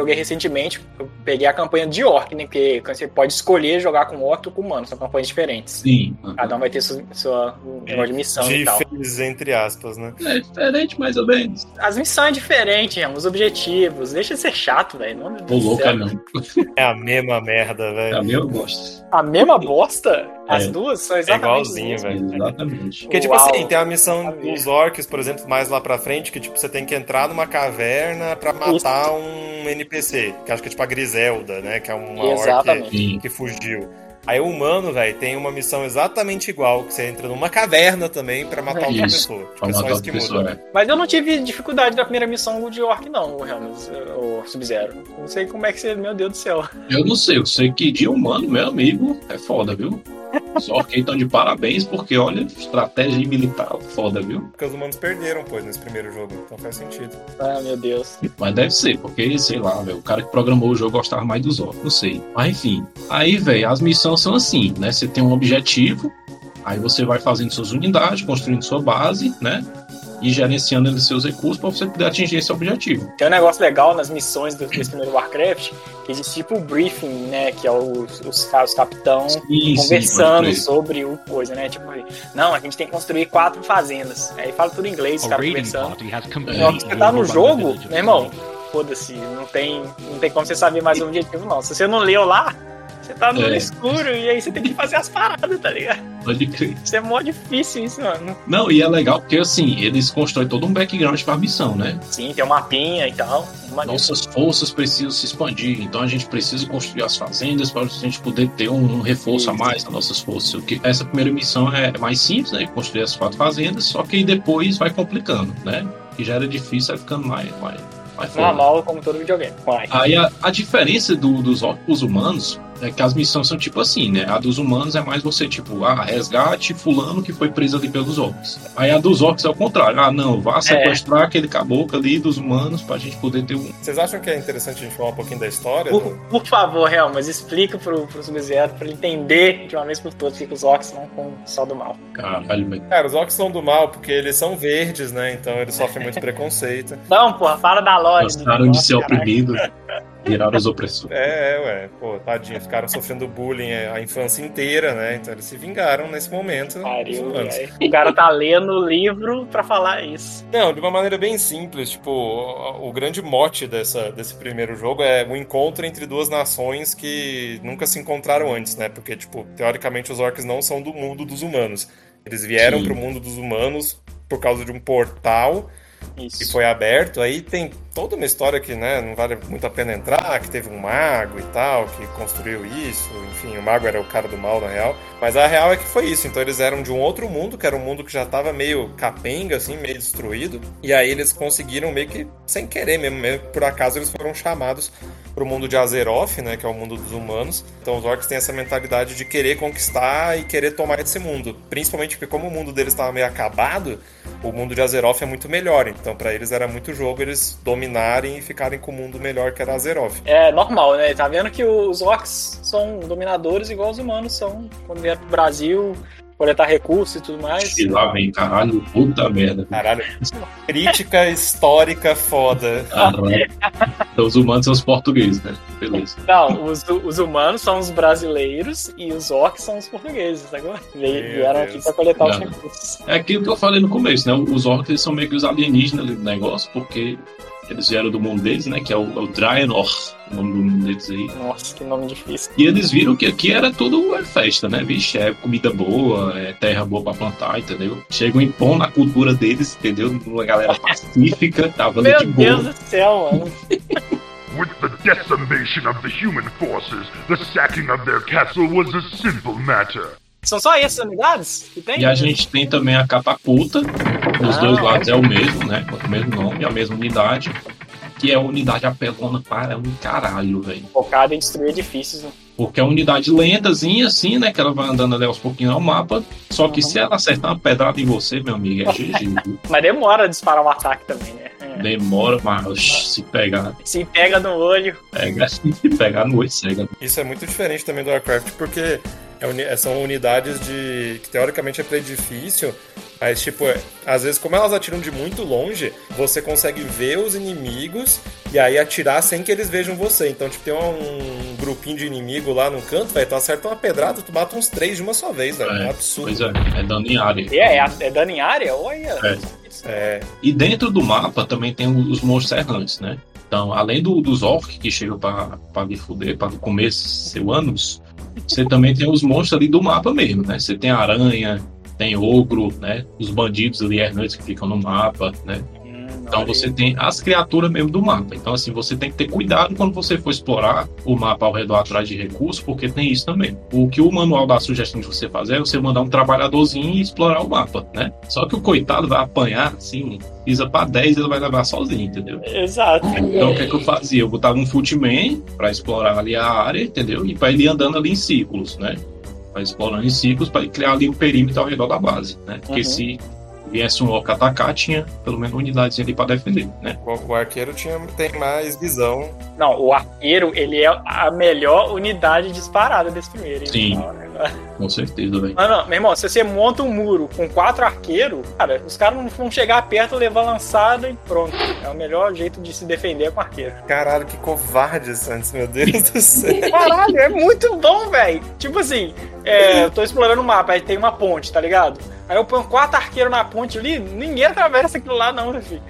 Joguei recentemente, eu peguei a campanha de Orc, né? Porque você pode escolher jogar com Orc ou com Humano, são campanhas diferentes. Sim. Cada um vai ter sua, sua negócio de missão e tal. Diferentes, entre aspas, né? É diferente, mais ou menos. As missões é diferentes, os objetivos. Deixa de ser chato, velho. Ô, louca, céu. não. É a mesma merda, É a velho. minha eu gosto. A mesma bosta? As É. duas são exatamente igualzinho, as mesmas. velho. Exatamente. Porque, tipo Uau. assim, tem a missão A dos orcs, por exemplo, mais lá pra frente, que, tipo, você tem que entrar numa caverna pra matar um NPC, que acho que é, tipo, a Griselda, né? Que é uma orc Exatamente. Que fugiu. Aí o humano, velho, tem uma missão exatamente igual, que você entra numa caverna também pra matar outra Isso, pessoa. Pra Tipo, é só matar isso que pessoa, muda. é. Mas eu não tive dificuldade na primeira missão de Orc, não, o Helms, o Sub-Zero. Não sei como é que você. Meu Deus do céu. Eu não sei, eu sei que de humano, meu amigo, é foda, viu? Os orcs estão de parabéns, porque olha, estratégia militar foda, viu? Porque os humanos perderam, pois, nesse primeiro jogo. Então faz sentido. Ah, meu Deus. Mas deve ser, porque, sei lá, velho, o cara que programou o jogo gostava mais dos orcs, não sei. Mas enfim. Aí, velho, as missões são assim, né? Você tem um objetivo, aí você vai fazendo suas unidades, construindo sua base, né? E gerenciando seus recursos para você poder atingir esse objetivo. Tem um negócio legal nas missões do- desse primeiro Warcraft, que existe tipo o briefing, né? Que é os, os, caras, os capitão Sim, conversando sim, sobre o coisa, né? Tipo, não, a gente tem que construir quatro fazendas. Aí fala tudo em inglês, os A caras conversando. que você tá no jogo, meu irmão, foda-se, não tem, não tem como você saber mais o objetivo, não. Se você não leu lá, você tá no É. escuro e aí você tem que fazer as paradas, tá ligado? Pode crer. Isso é mó difícil, isso, mano. Não, e é legal porque, assim, eles constroem todo um background para a missão, né? Sim, tem um mapinha e tal. Nossas forças precisam se expandir, então a gente precisa construir as fazendas para a gente poder ter um, um reforço a Isso. mais nas nossas forças. O que- Essa primeira missão é mais simples, né? Construir as quatro fazendas, só que depois vai complicando, né? Que já era difícil, vai ficando mais, mais, mais. Normal, como todo videogame. Vai. Aí a, a diferença do- dos orcs humanos é que as missões são tipo assim, né? A dos humanos é mais você, tipo, ah, resgate fulano que foi preso ali pelos orcs. Aí a dos orcs é o contrário. Ah, não, vá sequestrar aquele caboclo ali dos humanos pra gente poder ter um. Vocês acham que é interessante a gente falar um pouquinho da história? Por, do- por favor, Real, mas explica pro, pro Sub-Zero pra ele entender de uma vez por todas que os orcs não com só do mal. Caralho, velho. Cara, os orcs são do mal porque eles são verdes, né? Então eles sofrem muito preconceito. Não, porra, fala da do Gostaram de ser negócio, caralho. oprimidos, viraram os opressores. É, é, ué. Pô, tadinho, ficaram sofrendo bullying a infância inteira, né? Então eles se vingaram nesse momento. Pariu. O cara tá lendo o livro pra falar isso. Não, de uma maneira bem simples, tipo, o, o grande mote dessa, desse primeiro jogo é o encontro entre duas nações que nunca se encontraram antes, né? Porque, tipo, teoricamente os orcs não são do mundo dos humanos. Eles vieram Sim. pro mundo dos humanos por causa de um portal Isso. que foi aberto. Aí tem toda uma história que, né, não vale muito a pena entrar, que teve um mago e tal, que construiu isso. Enfim, o mago era o cara do mal, na real. Mas a real é que foi isso. Então eles eram de um outro mundo, que era um mundo que já tava meio capenga, assim, meio destruído. E aí eles conseguiram meio que, sem querer mesmo, mesmo por acaso eles foram chamados pro mundo de Azeroth, né, que é o mundo dos humanos. Então os orcs têm essa mentalidade de querer conquistar e querer tomar esse mundo. Principalmente porque como o mundo deles estava meio acabado, o mundo de Azeroth é muito melhor. Então pra eles era muito jogo eles dominarem e ficarem com o mundo melhor que era Azeroth. É normal, né? Tá vendo que os orcs são dominadores igual os humanos são quando vieram pro Brasil, coletar recursos e tudo mais. E lá vem, caralho, puta merda. Caralho, crítica histórica foda. Caralho. Então os humanos são os portugueses, né? Beleza. Não, os, os humanos são os brasileiros e os orcs são os portugueses, agora? Vieram aqui pra coletar os recursos. É aquilo que eu falei no começo, né? Os orcs são meio que os alienígenas ali do negócio, porque eles vieram do mundo deles, né? Que é o, é o Draenor, o nome do mundo deles aí. Nossa, que nome difícil. E eles viram que aqui era tudo é festa, né? Vixe, é comida boa, é terra boa pra plantar, entendeu? Chegam em pão na cultura deles, entendeu? Uma galera pacífica, tava ali Meu de boa. Deus do céu, mano. With the decimation of the human forces, the sacking of their castle was a simple matter. São só essas unidades que tem? E a gente tem também a catapulta, dos Ah, dois lados é o mesmo, né? O mesmo nome, a mesma unidade. Que é a unidade apelona para um caralho, velho. Focado em destruir edifícios. né? Porque é uma unidade lentazinha, assim, né? Que ela vai andando ali aos pouquinhos ao mapa. Só que se ela acertar uma pedrada em você, meu amigo, é GG. Mas demora a disparar um ataque também, né? É. Demora, mas se pegar, Se pega no olho. pega, se pegar no oi, cega. Isso é muito diferente também do Warcraft, porque é uni- são unidades de. que teoricamente é pra edifício, mas tipo, é- às vezes, como elas atiram de muito longe, você consegue ver os inimigos e aí atirar sem que eles vejam você. Então, tipo, tem um, grupinho de inimigo lá no canto, velho, tu acerta uma pedrada, tu mata uns três de uma só vez, velho. É, um absurdo. Pois é, é dano em área. É, é, é dano em área? Olha. É. É, E dentro do mapa também tem os monstros errantes, né? Então, além do, dos orcs que chegam pra, pra me fuder, pra comer seu ânus, você também tem os monstros ali do mapa mesmo, né? Você tem aranha, tem ogro, né? Os bandidos ali errantes que ficam no mapa, né? Então você tem as criaturas mesmo do mapa. Então, assim, você tem que ter cuidado quando você for explorar o mapa ao redor atrás de recursos, porque tem isso também. O que o manual dá a sugestão de você fazer é você mandar um trabalhadorzinho e explorar o mapa, né? Só que o coitado vai apanhar, assim, pisa pra 10 ele vai levar sozinho, entendeu? Exato. Então o que é que eu fazia? Eu botava um footman pra explorar ali a área, entendeu? E pra ele ir andando ali em círculos, né? Pra explorando em círculos, pra ele criar ali um perímetro ao redor da base, né? Porque Uhum. se viesse um orc atacar, tinha pelo menos unidadezinha ali pra defender, né? o, o arqueiro tinha, tem mais visão. Não, o arqueiro, ele é a melhor unidade disparada desse primeiro. hein? Sim. Com certeza, velho. Não, não, meu irmão, se você monta um muro com quatro arqueiros, cara, os caras não vão chegar perto, levar lançada e pronto. É o melhor jeito de se defender com arqueiro. Caralho, que covarde, Santos, meu Deus do céu. Caralho, é muito bom, velho. Tipo assim, é, eu tô explorando o mapa, aí tem uma ponte, tá ligado? Aí eu ponho quatro arqueiros na ponte ali, ninguém atravessa aquilo lá, não, meu filho.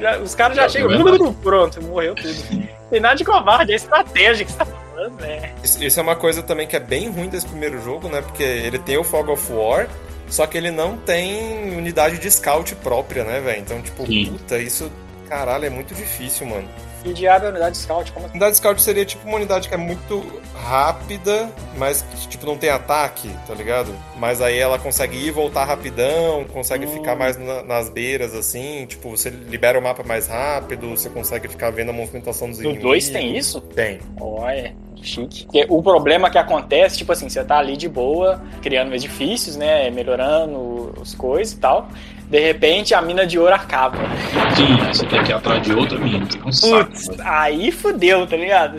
Já- os caras já É chegam. verdade. Pronto, morreu tudo. Tem nada de covarde, é estratégia que você tá falando? Isso isso é uma coisa também que é bem ruim desse primeiro jogo, né? Porque ele tem o Fog of War, só que ele não tem unidade de scout própria, né, velho? Então, tipo, Sim. puta, isso, caralho, é muito difícil, mano. E diabo é a unidade scout, como assim? Unidade scout seria tipo uma unidade que é muito rápida, mas que, tipo, não tem ataque, tá ligado? Mas aí ela consegue ir e voltar rapidão, consegue ficar mais na- nas beiras, assim, tipo, você libera o mapa mais rápido, você consegue ficar vendo a movimentação dos No inimigos. 2 tem isso? Tem. Olha, chique. Porque o problema que acontece, tipo assim, você tá ali de boa, criando edifícios, né? Melhorando as coisas e tal. De repente a mina de ouro acaba. Sim, você tem que ir atrás de outra mina. é um saco, Putz, velho. aí fudeu, tá ligado?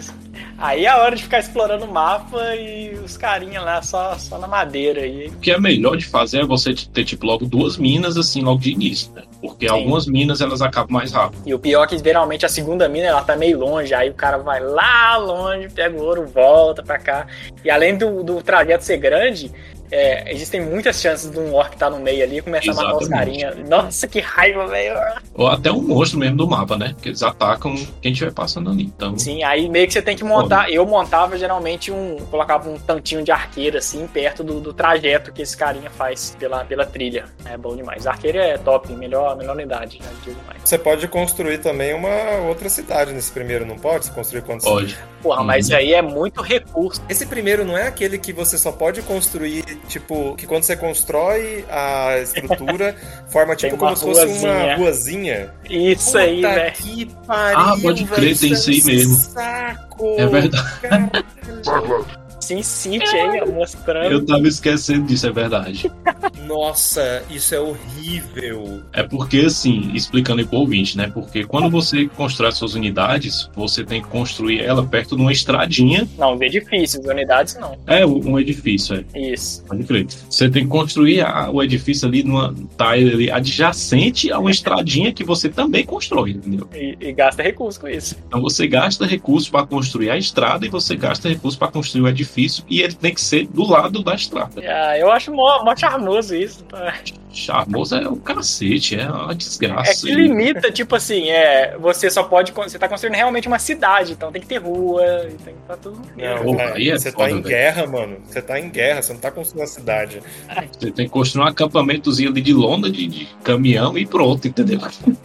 Aí é a hora de ficar explorando o mapa e os carinha lá só, só na madeira aí. O que é melhor de fazer é você ter, tipo, logo duas minas, assim, logo de início, né? Porque algumas minas, elas acabam mais rápido. E o pior é que geralmente a segunda mina ela tá meio longe, aí o cara vai lá longe, pega o ouro, volta pra cá. E além do, do trajeto ser grande, é, existem muitas chances de um orc estar no meio ali e começar a matar os Exatamente. carinha. Nossa, que raiva, velho. Ou até um monstro mesmo do mapa, né? Que eles atacam quem estiver passando ali. Então, Sim, aí meio que você tem que montar. Eu montava geralmente um. Colocava um tantinho de arqueiro assim, perto do, do trajeto que esse carinha faz pela, pela trilha. É bom demais. Arqueiro é top, melhor, melhor unidade, né? Você pode construir também uma outra cidade nesse primeiro, não pode? Você construir quantos? pode. Porra, mas Uhum. aí é muito recurso. Esse primeiro não é aquele que você só pode construir, tipo, que quando você constrói a estrutura, forma tipo como se fosse ruazinha. uma ruazinha. Isso aí, Puta velho. que pariu, Ah, pode crer, tem isso aí é mesmo. Saco. É verdade. Sim City aí, mostrando. Eu tava esquecendo disso, é verdade. Nossa, isso é horrível. É porque, assim, explicando aí pro ouvinte, né? Porque quando você constrói suas unidades, você tem que construir ela perto de uma estradinha. Não, os edifícios, unidades não. É, um edifício, é. Isso. Pode crer. Você tem que construir a- o edifício ali numa tá ele ali adjacente a uma estradinha que você também constrói, entendeu? E, e gasta recurso com isso. Então você gasta recursos para construir a estrada e você gasta recursos para construir o edifício e ele tem que ser do lado da estrada. Ah, eu acho mó, mó charmoso isso. tá? Charmoso é o cacete, é uma É desgraça. que limita, tipo assim, é, você só pode. Você tá construindo realmente uma cidade, então tem que ter rua, e tem que estar tudo. Não, Pô, aí é você tá foda, em velho. guerra, mano. Você tá em guerra, você não tá construindo a cidade. Você tem que construir um acampamentozinho ali de lona, de, de caminhão e pronto, entendeu?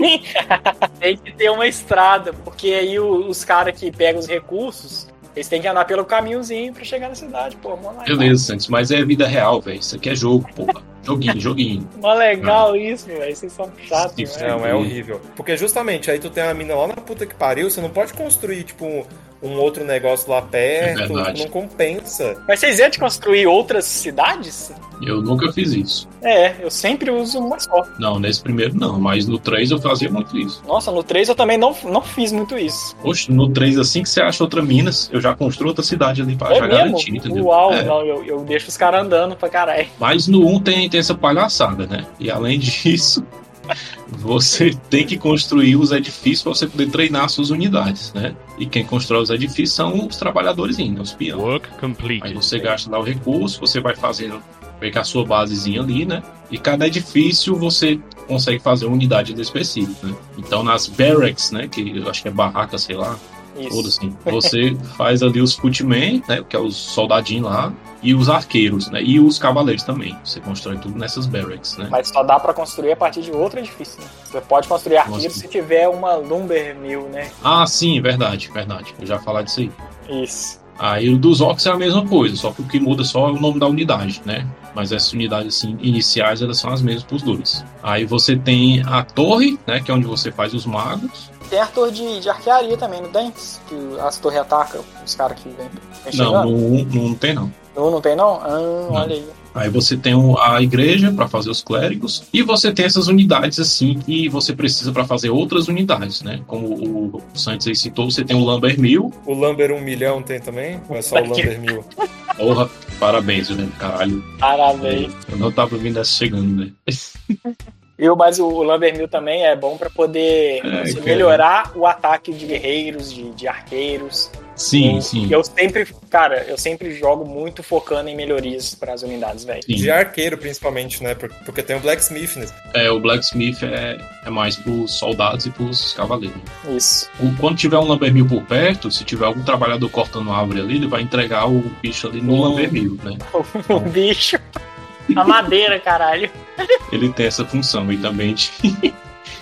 Tem que ter uma estrada, porque aí o- os caras que pegam os recursos, eles têm que andar pelo caminhozinho pra chegar na cidade, pô. Mó legal. Beleza, Santos, mas é vida real, velho. Isso aqui é jogo, porra. Joguinho, joguinho. Mó legal isso, velho. Vocês são chatos, Isso, velho. Não, é horrível. Porque justamente aí tu tem uma mina lá na puta que pariu, você não pode construir, tipo, um, outro negócio lá perto, É não compensa. Mas vocês iam de construir outras cidades? Eu nunca fiz isso. É, eu sempre uso uma só. Não, nesse primeiro não, mas no 3 eu fazia muito isso. Nossa, no 3 eu também não, não fiz muito isso. Poxa, no 3, assim que você acha outra Minas, eu já construo outra cidade ali pra é já mesmo? garantir, entendeu? Uau, É. não, eu, eu deixo os caras andando pra caralho. Mas no 1 tem, tem essa palhaçada, né? E além disso, você tem que construir os edifícios para você poder treinar suas unidades, né? E quem constrói os edifícios são os trabalhadores, né? os peões. Work Aí completed. você gasta lá o recurso, você vai fazendo pegar a sua basezinha ali, né? E cada edifício você consegue fazer uma unidade específica, né? Então nas barracks, né? Que eu acho que é barraca, sei lá, Isso. assim. Você faz ali os footmen, né? Que é os soldadinhos lá, e os arqueiros, né? E os cavaleiros também. Você constrói tudo nessas barracks, né? Mas só dá pra construir a partir de outro edifício. Né? Você pode construir arqueiro Nossa. se tiver uma Lumber Mill, né? Ah, sim, verdade, verdade. Eu já falar disso aí. Isso. Aí o dos orcs é a mesma coisa, só que o que muda só é o nome da unidade, né? Mas essas unidades assim, iniciais elas são as mesmas para os dois. Aí você tem a torre, né? Que é onde você faz os magos. Tem a torre de, de arquearia também no Dentes, que as torres atacam os caras que vêm. Não, no, no, não tem não. Não, não tem não? Ah, olha aí. Aí você tem a igreja para fazer os clérigos e você tem essas unidades assim que você precisa para fazer outras unidades, né? Como o Santos aí citou, você tem o Lumber Mill. O Lumber 1 milhão tem também? Ou é só o. Lumber mil? Porra, parabéns, né? Caralho. Parabéns. Eu não tava vindo essa chegando, né? Viu? Mas o Lumber Mill também é bom pra poder É, cara. melhorar o ataque de guerreiros, de, de arqueiros. Sim, eu, sim. Eu sempre, cara, eu sempre jogo muito focando em melhorias para as unidades, velho. De arqueiro, principalmente, né? Por- Porque tem o Blacksmith, né? É, o Blacksmith é, é mais pros soldados e pros cavaleiros. Isso. O- quando tiver um Lambermil por perto, se tiver algum trabalhador cortando árvore ali, ele vai entregar o bicho ali no Hum. Lambermil, né? O bicho. A madeira, caralho. Ele tem essa função e também de,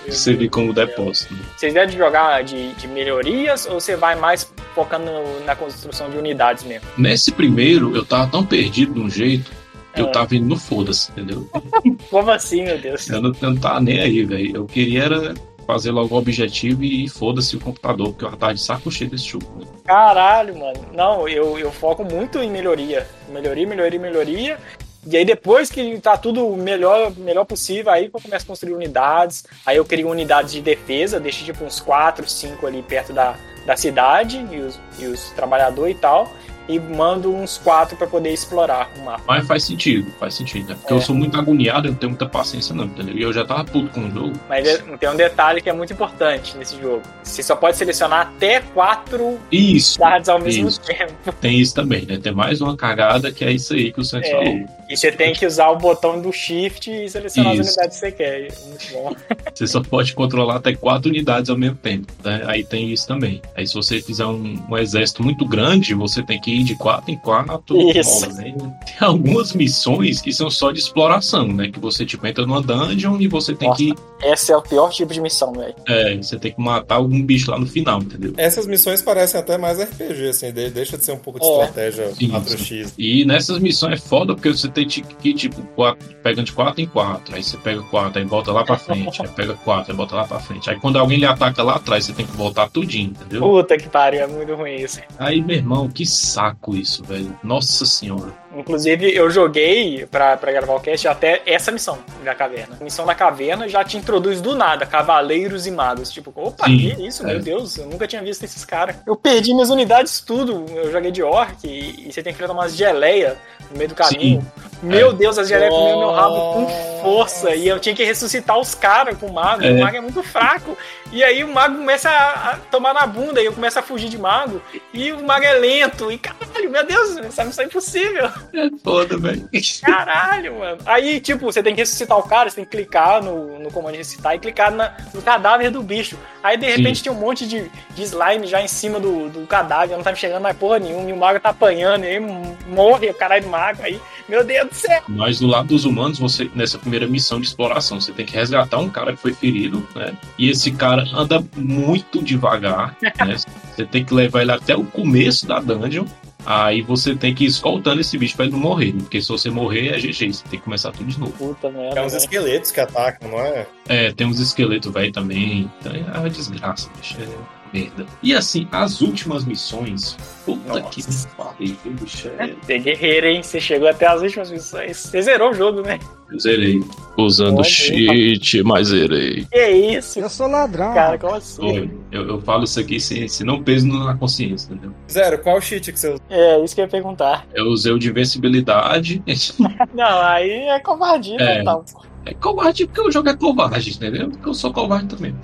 de servir como depósito. né? Vocês devem jogar de, de melhorias ou você vai mais focando na construção de unidades mesmo? Nesse primeiro, eu tava tão perdido de um jeito que eu Ah. tava indo no foda-se, entendeu? Como assim, meu Deus? Eu não, eu não tava nem aí, velho. Eu queria era fazer logo o objetivo e foda-se o computador, porque eu já tava de saco cheio desse jogo. né? Caralho, mano. Não, eu, eu foco muito em melhoria. Melhoria, melhoria, melhoria. E aí depois que tá tudo melhor, melhor possível, aí eu começo a construir unidades. Aí eu crio unidades de defesa, deixo tipo uns 4, 5 ali perto da, da cidade e os, e os trabalhadores e tal. E mando uns 4 pra poder explorar o mapa. Mas faz sentido, faz sentido, né? Porque É. eu sou muito agoniado, eu não tenho muita paciência não, entendeu? E eu já tava puto com o jogo. Mas é- tem um detalhe que é muito importante nesse jogo. Você só pode selecionar até 4 Isso, unidades ao mesmo Isso. tempo. tem isso também, né? Tem mais uma cagada que é isso aí que o Santos É. falou. E você tem que usar o botão do shift e selecionar as Isso. unidades que você quer. Muito bom. Você só pode controlar até quatro unidades ao mesmo tempo, né? Aí tem isso também. Aí se você fizer um, um exército muito grande, você tem que ir de quatro em quatro. Isso. né? Tem algumas missões que são só de exploração, né? Que você tipo entra numa dungeon e você tem Nossa. que Esse é o pior tipo de missão, velho. é, você tem que matar algum bicho lá no final, entendeu? Essas missões parecem até mais RPG, assim, de- deixa de ser um pouco de É. estratégia Sim, 4x. E nessas missões é foda porque você tem que, tipo, quatro, pegando de 4 em 4. Aí você pega 4, aí volta lá pra frente. aí pega 4, aí volta lá pra frente. Aí quando alguém lhe ataca lá atrás, você tem que voltar tudinho, entendeu? Puta que pariu, é muito ruim isso. Aí, meu irmão, que saco isso, velho. Nossa senhora. Inclusive, eu joguei pra, pra gravar o cast até essa missão da caverna. A missão da caverna já te introduz do nada, cavaleiros e magos. Tipo, opa, Sim, que isso, é. meu Deus, eu nunca tinha visto esses caras. Eu perdi minhas unidades tudo. Eu joguei de orc e, e você tem que enfrentar umas geleia no meio do caminho. Meu É. Deus, as geleias comiam meu rabo com força. E eu tinha que ressuscitar os caras com o mago. É. O mago é muito fraco. E aí o mago começa a, tomar na bunda e eu começo a fugir de mago. E o mago é lento. E caralho, meu Deus, essa missão é impossível. É foda, velho. Caralho, mano. Aí, tipo, você tem que ressuscitar o cara, você tem que clicar no, no comando de ressuscitar e clicar na- no cadáver do bicho. Aí, de repente, tem um monte de, de slime já em cima do, do cadáver, não tá enxergando mais porra nenhuma, e o mago tá apanhando, e aí morre o caralho do mago. Aí, meu Deus do céu. Mas do lado dos humanos, você, nessa primeira missão de exploração, você tem que resgatar um cara que foi ferido, né? E esse cara anda muito devagar, né? Você tem que levar ele até o começo da dungeon. Aí você tem que ir escoltando esse bicho pra ele não morrer, né? porque se você morrer é GG, você tem que começar tudo de novo. Puta merda. É uns velho. esqueletos que atacam, não é? É, tem uns esqueletos velho também. Então é uma desgraça, bicho. É merda. E assim, as últimas missões. Puta que pariu, bicho. É, guerreiro, hein? Você chegou até as últimas missões. Você zerou o jogo, né? zerei. Usando Olha. cheat, mas zerei. Que isso, Eu sou ladrão. cara? Como assim? Eu, eu falo isso aqui sem, sem não peso na consciência, entendeu? Zero, qual cheat que você usa? É, isso que eu ia perguntar. Eu usei o de invencibilidade. Não, aí é covardia É. total. É covarde porque o jogo é covarde, entendeu? Porque eu sou covarde também.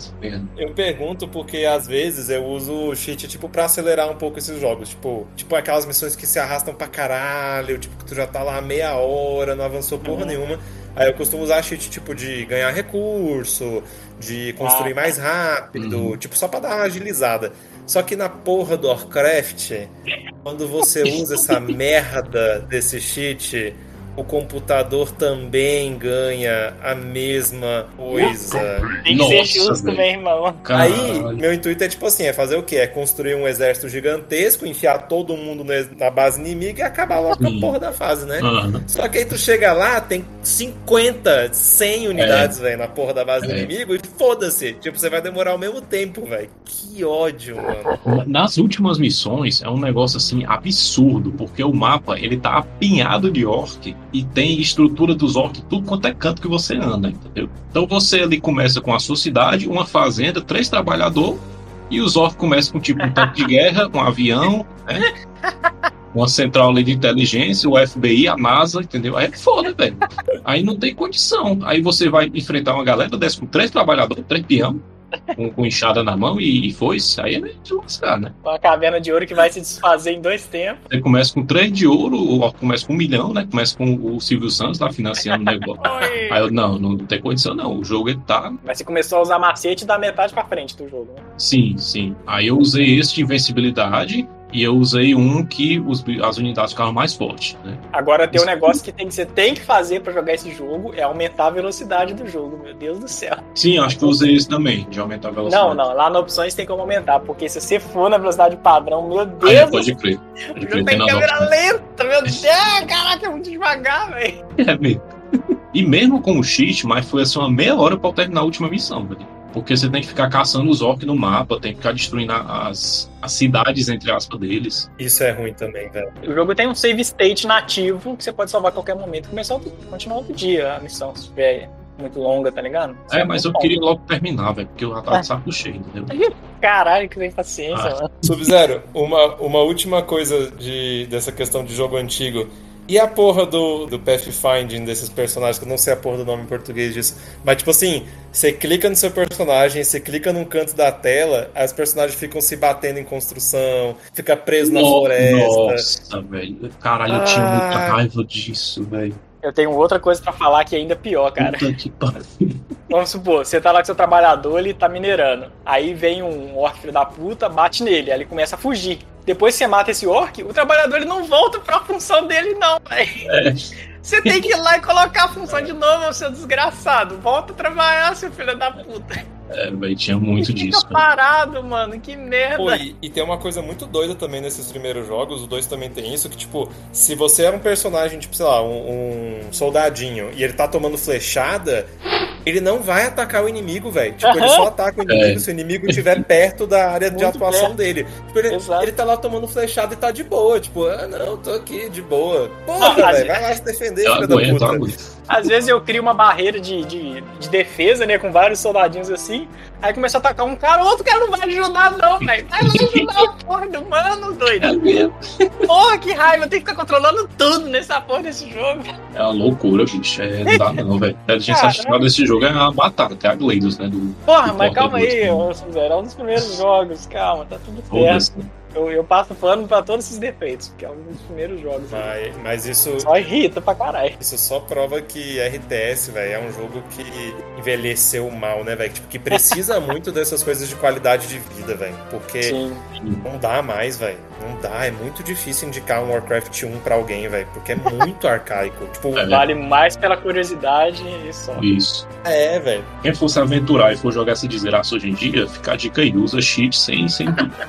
Eu pergunto porque às vezes eu uso o cheat tipo pra acelerar um pouco esses jogos. Tipo, tipo aquelas missões que se arrastam pra caralho, tipo, que tu já tá lá meia hora, não avançou porra nenhuma. Aí eu costumo usar cheat tipo de ganhar recurso, de construir Ah. mais rápido, Uhum. tipo, só pra dar uma agilizada. Só que na porra do Warcraft, quando você usa essa merda desse cheat, o computador também ganha a mesma coisa. Tem que ser Nossa, justo, meu irmão. Aí, meu intuito é tipo assim, é fazer o quê? É construir um exército gigantesco, enfiar todo mundo na base inimiga e acabar logo com a porra da fase, né? Aham. Só que aí tu chega lá, tem 50, 100 unidades, velho, na porra da base do É. inimigo e foda-se. Tipo, você vai demorar o mesmo tempo, velho. Que ódio, mano. Nas últimas missões é um negócio assim absurdo, porque o mapa ele tá apinhado de orc e tem estrutura dos orc tudo quanto é canto que você anda, entendeu? Então você ali começa com a sua cidade, uma fazenda, três trabalhadores e os orcs começam com tipo um tanque de guerra, um avião, né? Uma central de inteligência, o FBI, a NASA, entendeu? Aí é foda, velho. Aí não tem condição. Aí você vai enfrentar uma galera, desce com três trabalhadores, três peão, com, com enxada na mão e, e foi isso. Aí é meio de lascar, né? Uma caverna de ouro que vai se desfazer em dois tempos. Você começa com três de ouro, o orc começa com um milhão, né? Começa com o Silvio Santos lá financiando o negócio. Oi. Aí eu, não, não tem condição não. O jogo ele tá. Mas você começou a usar macete da metade pra frente do jogo, né? Sim, sim. Aí eu usei esse de invencibilidade e eu usei um que os, as unidades ficaram mais fortes, né? Agora tem um negócio que, tem, que você tem que fazer pra jogar esse jogo é aumentar a velocidade do jogo, meu Deus do céu. Sim, acho que eu usei esse também, de aumentar a velocidade. Não, não, lá na opções tem como aumentar, porque se você for na velocidade padrão, meu Deus do pode crer. céu, Pode crer, tem câmera opções. lenta, meu Deus, caraca, é muito devagar, velho. É mesmo. E mesmo com o cheat, mas foi assim uma meia hora pra eu terminar a última missão, velho. Porque você tem que ficar caçando os orcs no mapa, tem que ficar destruindo as, as cidades, entre aspas, deles. Isso é ruim também, velho. O jogo tem um save state nativo que você pode salvar a qualquer momento e começar outro, continuar outro dia a missão, se tiver muito longa, tá ligado? Isso É, mas eu bom. queria logo terminar, velho, porque eu já tava Ah. de saco cheio, entendeu? Caralho, que tem paciência, Ah. mano. Sub-Zero, uma, uma última coisa de, dessa questão de jogo antigo. E a porra do, do pathfinding desses personagens, que eu não sei a porra do nome em português disso. Mas, tipo assim, você clica no seu personagem, você clica num canto da tela, aí os personagens ficam se batendo em construção, fica preso na No- floresta. Nossa, velho. Caralho, eu tinha muita raiva disso, velho. Eu tenho outra coisa pra falar que é ainda pior, cara. Puta que pariu. Vamos supor, você tá lá com seu trabalhador, ele tá minerando. Aí vem um orc filho da puta, bate nele, aí ele começa a fugir. Depois que você mata esse orc, o trabalhador ele não volta pra função dele, não, velho. É. Você tem que ir lá e colocar a função de novo, seu desgraçado. Volta a trabalhar, seu filho da puta. É, velho, tinha muito disso. Fica velho. parado, mano. Que merda. Pô, e, e tem uma coisa muito doida também nesses primeiros jogos, o 2 também tem isso, que tipo, se você é um personagem, tipo, sei lá, um, um soldadinho, e ele tá tomando flechada, ele não vai atacar o inimigo, velho. Tipo, ele Aham. só ataca o inimigo É. se o inimigo estiver perto da área de Muito atuação perto. dele. Tipo, ele, ele tá lá tomando flechada e tá de boa, tipo, ah não, tô aqui, de boa. Ah, Porra, mas- velho, vai lá se defender, Eu filho da puta. Às vezes eu crio uma barreira de, de, de defesa, né? Com vários soldadinhos assim. Aí começa a atacar um cara, o outro cara não vai ajudar, não, velho. Vai lá ajudar o porra do mano, doido. É mesmo. Porra, que raiva. Eu tenho que ficar controlando tudo nessa porra desse jogo. É uma loucura, bicho. É, não dá não, velho. A inteligência Caralho. artificial desse jogo é uma batata, até a Gleidos, né? Do, Porra, do mas calma aí, né? ô Sub-Zero. É um dos primeiros jogos. Calma, tá tudo certo. Né? Eu, eu passo pano pra todos esses defeitos, porque é um dos primeiros jogos. Mas, mas isso, Só irrita pra caralho. Isso só prova que RTS, velho, é um jogo que envelheceu mal, né, velho? Tipo, que precisa muito dessas coisas de qualidade de vida, velho. Porque Sim. não dá mais, velho. Não dá. É muito difícil indicar um Warcraft 1 pra alguém, velho. Porque é muito arcaico. Tipo, É. Vale mais pela curiosidade e só. Isso. é, velho. Quem for se aventurar e for jogar essa desgraça hoje em dia, fica a dica aí, usa cheat sem, sem,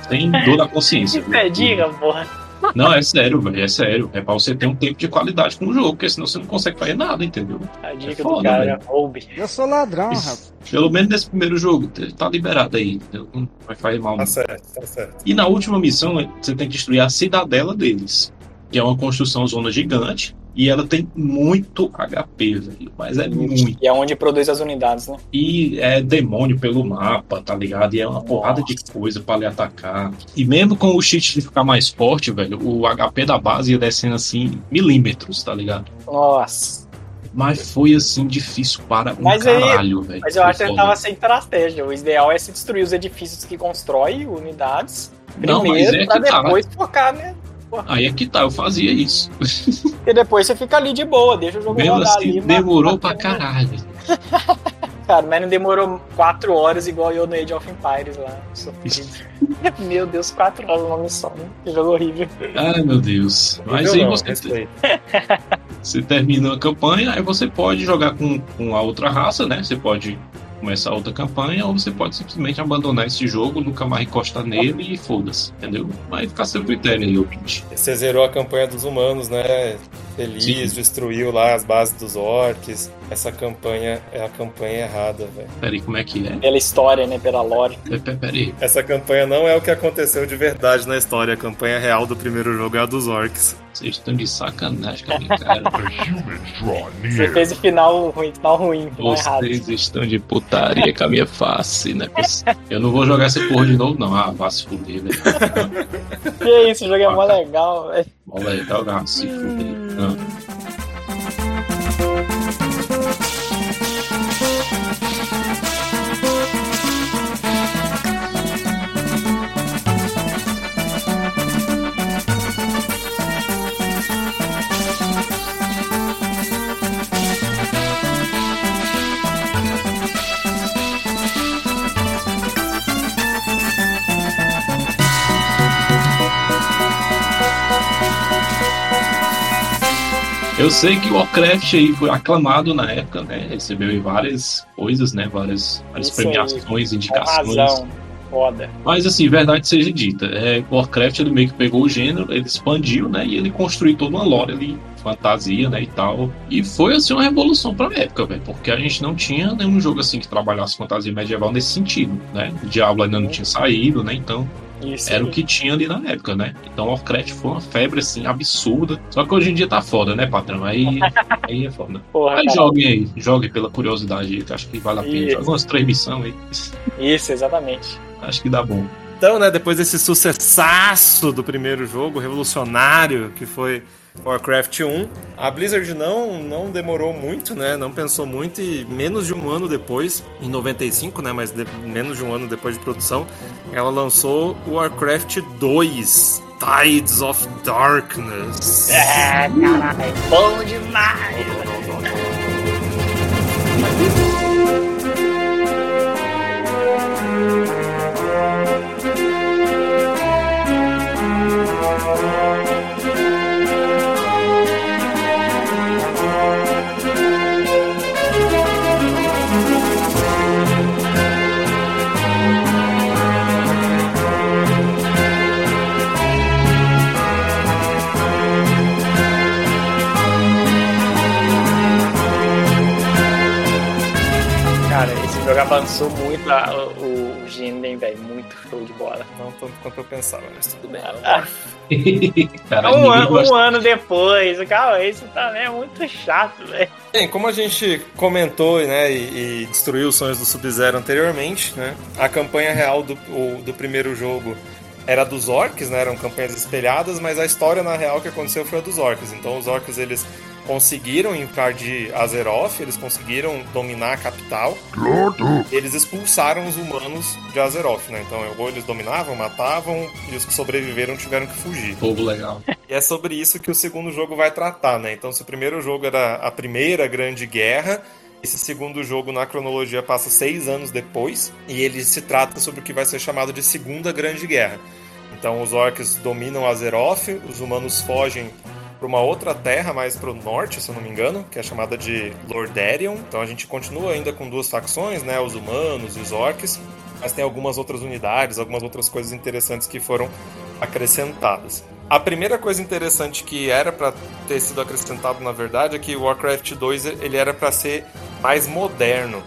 sem dor na consciência. Isso é porra. Não, é sério, velho, é sério. É pra você ter um tempo de qualidade com o jogo, porque senão você não consegue fazer nada, entendeu? A dica É do foda, cara é roube. Eu sou ladrão, Isso. rapaz. Pelo menos nesse primeiro jogo, tá liberado aí. Não vai fazer mal. Tá certo, tá certo. E na última missão, você tem que destruir a cidadela deles, que é uma construção zona gigante. E ela tem muito HP, velho. Mas é muito. E é onde produz as unidades, né? E é demônio pelo mapa, tá ligado? E é uma porrada de coisa pra lhe atacar. E mesmo com o cheat de ficar mais forte, velho, o HP da base ia descendo assim milímetros, tá ligado? Nossa. Mas foi assim difícil para um Mas aí- caralho, velho. Mas eu acho que ele tava sem estratégia. O ideal é se destruir os edifícios que constrói unidades Não, mas primeiro, é pra tá. depois focar, né? Aí é que tá, eu fazia isso. E depois você fica ali de boa, deixa o jogo Mesmo rodar assim, ali. demorou pra caralho. Cara, mas não demorou quatro horas igual eu no Age of Empires lá. Meu Deus, quatro horas numa missão. né? Que jogo horrível. Ai, meu Deus. Mas aí você, respeito. você termina a campanha, aí você pode jogar com, com a outra raça, né? Você pode começar outra campanha, ou você pode simplesmente abandonar esse jogo, nunca mais encostar nele e foda-se, entendeu? Vai ficar seu critério aí, ouvinte. Você zerou a campanha dos humanos, né? Feliz, Sim. destruiu lá as bases dos orcs. Essa campanha é a campanha errada, velho. Peraí, como é que é? Pela história, né? Pela lore. Peraí. Essa campanha não é o que aconteceu de verdade na história. A campanha real do primeiro jogo é a dos orcs. Vocês estão de sacanagem com a minha cara. Você fez o final ruim, final ruim, final errado. Vocês estão de putaria com a minha face, né? Eu não vou jogar essa porra de novo, não. Ah, vá se fuder, velho. Que isso, o jogo é mó legal, velho. Mó legal, se fuder. Não. Eu sei que o Warcraft aí foi aclamado na época, né? Recebeu aí várias coisas, né? Várias, várias Isso aí. premiações, Com indicações. razão. Foda. Mas assim, verdade seja dita, é, Warcraft ele meio que pegou o gênero, ele expandiu, né? E ele construiu toda uma lore ali, fantasia, né? E tal. E foi assim uma revolução pra época, velho. Porque a gente não tinha nenhum jogo assim que trabalhasse fantasia medieval nesse sentido, né? O Diablo ainda não tinha saído, né? Então. Isso. Era aí. o que tinha ali na época, né? Então Warcraft foi uma febre assim absurda. Só que hoje em dia tá foda, né, patrão? Aí, aí é foda. Porra, Mas cara. joguem aí, joguem pela curiosidade aí, que acho que vale a pena. Joga umas três missões aí. Isso, exatamente. Acho que dá bom. Então, né, depois desse sucessaço do primeiro jogo, revolucionário, que foi Warcraft 1, a Blizzard não, não demorou muito, né, não pensou muito e menos de um ano depois, em 95, né, mas de- menos de um ano depois de produção, ela lançou o Warcraft 2, Tides of Darkness. É, caralho. Bom demais. jogo avançou muito a- o, o hein, velho? Muito show de bola. Não tanto quanto eu pensava, mas tudo bem. Ah, Caralho, um, ano, gosta- um ano depois, calma, isso também é muito chato, velho. Bem, como a gente comentou né, e, e destruiu os sonhos do Sub-Zero anteriormente, né, a campanha real do, o- do primeiro jogo era dos orcs, né, eram campanhas espelhadas, mas a história na real que aconteceu foi a dos orcs. Então os orcs eles conseguiram invadir Azeroth, eles conseguiram dominar a capital, eles expulsaram os humanos de Azeroth, né? Então ou eles dominavam, matavam e os que sobreviveram tiveram que fugir. Povo legal. E é sobre isso que o segundo jogo vai tratar, né? Então, se o primeiro jogo era a primeira grande guerra, esse segundo jogo na cronologia passa seis anos depois, e ele se trata sobre o que vai ser chamado de Segunda Grande Guerra. Então, os orcs dominam Azeroth, os humanos fogem para uma outra terra mais para o norte, se eu não me engano, que é chamada de Lordarion. Então, a gente continua ainda com duas facções, né? Os humanos e os orcs, mas tem algumas outras unidades, algumas outras coisas interessantes que foram acrescentadas. A primeira coisa interessante que era para ter sido acrescentado, na verdade, é que Warcraft 2 ele era para ser mais moderno.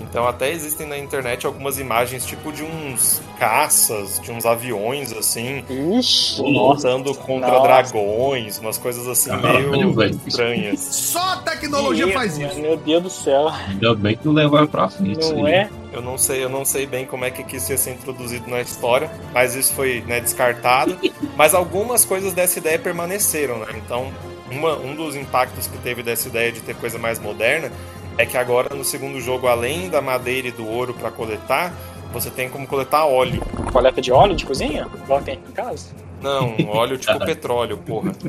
Então até existem na internet algumas imagens tipo de uns caças, de uns aviões assim, Ixi, lutando contra Nossa. dragões, umas coisas assim Caralho, meio velho. estranhas. Só a tecnologia faz isso. Meu Deus do céu, Ainda bem que não levaram pra frente. não aí. é? Eu não sei, eu não sei bem como é que isso ia ser introduzido na história, mas isso foi né, descartado. mas algumas coisas dessa ideia permaneceram, né? Então, uma- um dos impactos que teve dessa ideia de ter coisa mais moderna é que agora no segundo jogo, além da madeira e do ouro para coletar, você tem como coletar óleo. Coleta de óleo de cozinha? Igual tem aqui em casa? Não, óleo tipo petróleo, porra.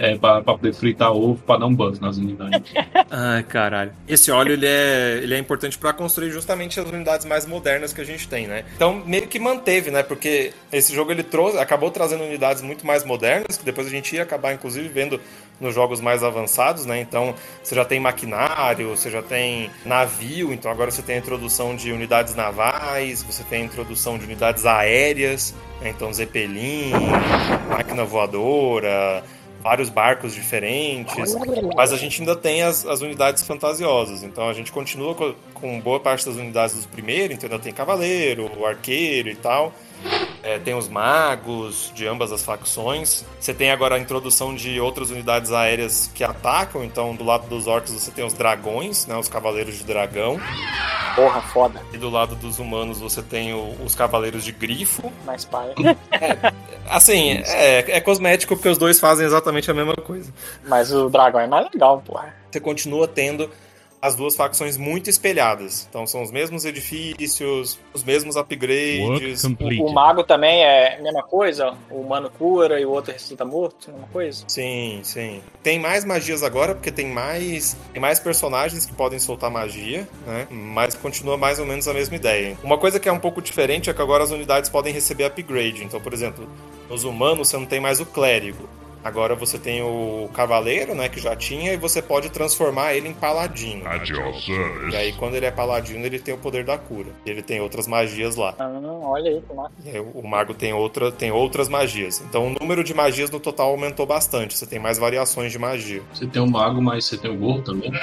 É, pra, pra poder fritar ovo pra dar um buff nas unidades. Ai, caralho. Esse óleo ele é, ele é importante para construir justamente as unidades mais modernas que a gente tem, né? Então meio que manteve, né? Porque esse jogo ele trouxe, acabou trazendo unidades muito mais modernas, que depois a gente ia acabar inclusive vendo nos jogos mais avançados, né? Então você já tem maquinário, você já tem navio, então agora você tem a introdução de unidades navais, você tem a introdução de unidades aéreas, né? então Zeppelin, máquina voadora, vários barcos diferentes, mas a gente ainda tem as, as unidades fantasiosas. Então a gente continua co- com, boa parte das unidades dos primeiros, então ainda tem cavaleiro, arqueiro e tal. É, tem os magos de ambas as facções. Você tem agora a introdução de outras unidades aéreas que atacam. Então, do lado dos orcs você tem os dragões, né, os cavaleiros de dragão. Porra, foda. E do lado dos humanos você tem o- os cavaleiros de grifo. Mais pai. Assim, é, é cosmético porque os dois fazem exatamente a mesma coisa. Mas o dragão é mais legal, porra. você continua tendo as duas facções muito espelhadas. Então são os mesmos edifícios, os mesmos upgrades. complete. O mago também é a mesma coisa? O humano cura e o outro ressuscita morto? Mesma coisa? Sim, sim. Tem mais magias agora, porque tem mais, tem mais personagens que podem soltar magia, né? Mas continua mais ou menos a mesma ideia. Uma coisa que é um pouco diferente é que agora as unidades podem receber upgrade. Então, por exemplo, nos humanos você não tem mais o clérigo. Agora você tem o cavaleiro, né, que já tinha, e você pode transformar ele em paladino. Service. E aí, quando ele é paladino, ele tem o poder da cura. E ele tem outras magias lá. Ah, olha aí, que massa. E aí, o mago tem, outra, tem outras magias. Então, o número de magias no total aumentou bastante. Você tem mais variações de magia. Você tem o mago, mas você tem o gorro também.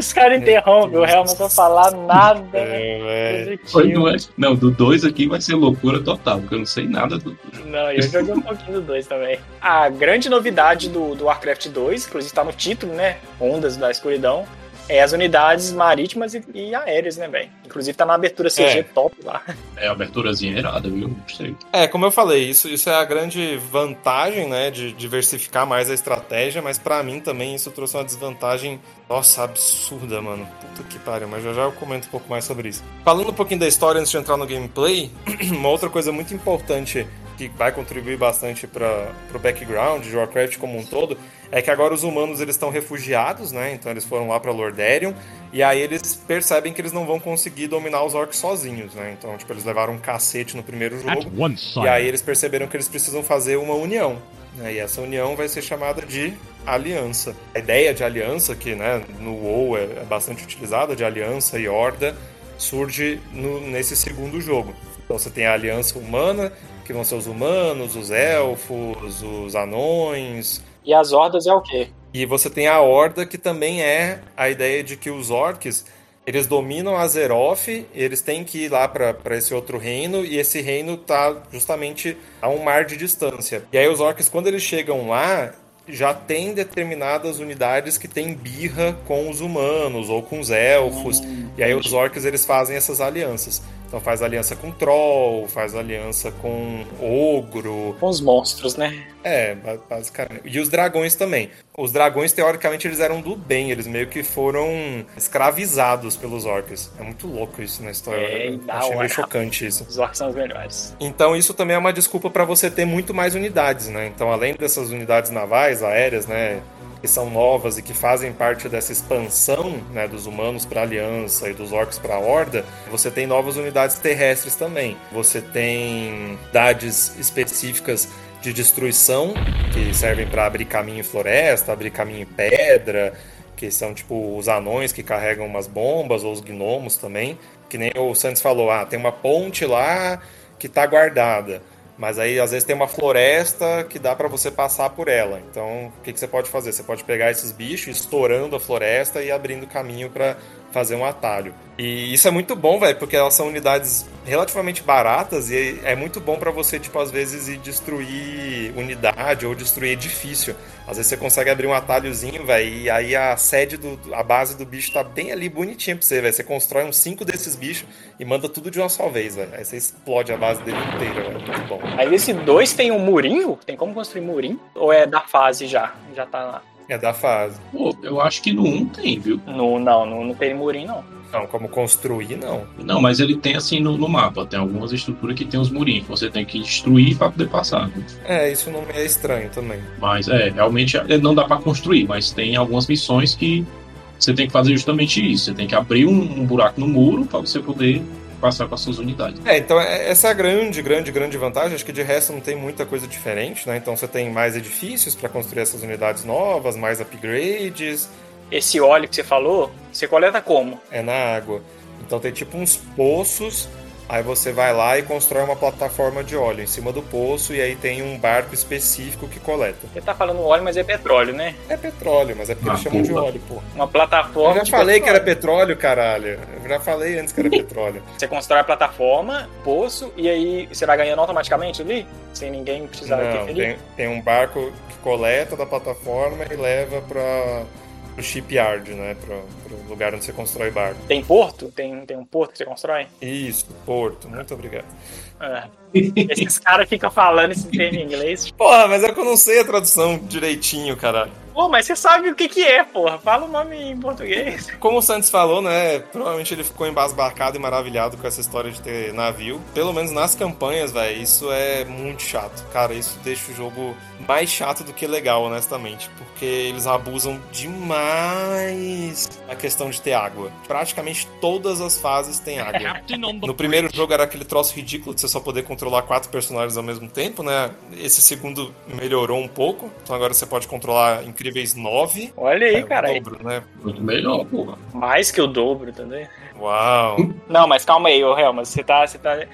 Os caras interrompem o Helmut pra falar nada. É, é. Foi, não, é? não, do 2 aqui vai ser loucura total, porque eu não sei nada do. Não, eu joguei um pouquinho do 2 também. A grande novidade do, do Warcraft 2, inclusive tá no título, né? Ondas da Escuridão, é as unidades marítimas e, e aéreas, né, velho? Inclusive tá na abertura CG É. top lá. É a aberturazinha irada, viu? Gostei. É, como eu falei, isso, isso é a grande vantagem, né, de diversificar mais a estratégia, mas pra mim também isso trouxe uma desvantagem, nossa, absurda, mano. Puta que pariu, mas já já eu comento um pouco mais sobre isso. Falando um pouquinho da história antes de entrar no gameplay, uma outra coisa muito importante que vai contribuir bastante para o background de Warcraft como um todo é que agora os humanos eles estão refugiados, né? Então eles foram lá para Lordarion e aí eles percebem que eles não vão conseguir dominar os orcs sozinhos, né? Então, tipo, eles levaram um cacete no primeiro jogo. E aí eles perceberam que eles precisam fazer uma união. né? E essa união vai ser chamada de aliança. A ideia de aliança, que né, no WoW é é bastante utilizada, de aliança e horda, surge no- nesse segundo jogo. Então você tem a aliança humana, que vão ser os humanos, os elfos, os anões, E as hordas é o quê? e você tem a Horda, que também é a ideia de que os orcs, eles dominam Azeroth, eles têm que ir lá pra esse outro reino, e esse reino tá justamente a um mar de distância. E aí os orcs, quando eles chegam lá, já tem determinadas unidades que têm birra com os humanos ou com os elfos, e aí os orcs eles fazem essas alianças. Então faz aliança com troll, faz aliança com ogro, Com os monstros, né? é, ba- basicamente. E os dragões também. Os dragões, teoricamente, eles eram do bem, eles meio que foram escravizados pelos orcs. É muito louco isso na história. É, Eu da achei meio chocante isso. Os orcs são os melhores. Então isso também é uma desculpa para você ter muito mais unidades, né? Então além dessas unidades navais, aéreas, né, que são novas e que fazem parte dessa expansão, né, dos humanos para aliança e dos orcs para horda, você tem novas unidades terrestres também. Você tem unidades específicas de destruição que servem para abrir caminho em floresta, abrir caminho em pedra, que são tipo os anões que carregam umas bombas ou os gnomos também, que nem o Santos falou, ah, tem uma ponte lá que tá guardada. Mas aí às vezes tem uma floresta que dá pra você passar por ela. Então, o que, que você pode fazer? Você pode pegar esses bichos estourando a floresta e abrindo caminho pra fazer um atalho. E isso é muito bom, velho, porque elas são unidades relativamente baratas e é muito bom pra você, tipo, às vezes ir destruir unidade ou destruir edifício. Às vezes você consegue abrir um atalhozinho, velho, e aí a sede do a base do bicho tá bem ali bonitinha pra você, velho. Você constrói uns cinco desses bichos e manda tudo de uma só vez, velho. Aí você explode a base dele inteira, velho. Muito bom. Aí esse 2 tem um murinho? Tem como construir murinho? Ou é da fase já? Já tá lá. É da fase. Pô, eu acho que no 1 tem, viu? No, não, no, não tem murinho, não. Não, como construir, não. Não, mas ele tem assim no, no mapa. Tem algumas estruturas que tem os murinhos. que Você tem que destruir pra poder passar. viu? É, isso não é estranho também. Mas é, realmente é, não dá pra construir, mas tem algumas missões que você tem que fazer justamente isso. Você tem que abrir um, um buraco no muro pra você poder passar com as suas unidades. É, então é- essa é a grande, grande, grande vantagem. Acho que de resto não tem muita coisa diferente, né? Então você tem mais edifícios para construir essas unidades novas, mais upgrades, Esse óleo que você falou, você coleta como? é na água. Então tem tipo uns poços, aí você vai lá e constrói uma plataforma de óleo em cima do poço e aí tem um barco específico que coleta. Você tá falando óleo, mas é petróleo, né? É petróleo, mas é porque Ah, eles chamam de óleo, pô. Uma plataforma. Eu já de falei que era petróleo. petróleo, caralho. Eu já falei antes que era petróleo. Você constrói a plataforma, poço, e aí você vai ganhando automaticamente ali? Sem ninguém precisar Não, tem, tem um barco que coleta da plataforma e leva para o shipyard, né? Para o lugar onde você constrói barco. Tem porto? Tem, tem um porto que você constrói? Isso, Porto. Muito obrigado. É. Esses caras ficam falando esse termo em inglês. Porra, mas é que eu não sei a tradução direitinho, caralho. Pô, mas você sabe o que que é, porra. Fala o nome em português. Como o Santos falou, né? Provavelmente ele ficou embasbacado e maravilhado com essa história de ter navio. Pelo menos nas campanhas, velho, isso é muito chato. Cara, isso deixa o jogo mais chato do que legal, honestamente. Porque eles abusam demais a questão de ter água. Praticamente todas as fases têm água. No primeiro jogo era aquele troço ridículo de você só poder con- controlar quatro personagens ao mesmo tempo, né? Esse segundo melhorou um pouco, então agora você pode controlar incríveis nove. Olha aí, É, o cara. dobro, né? Muito melhor, porra. Mais que o dobro também. Uau! Não, mas calma aí, ô Helma, você tá, você tá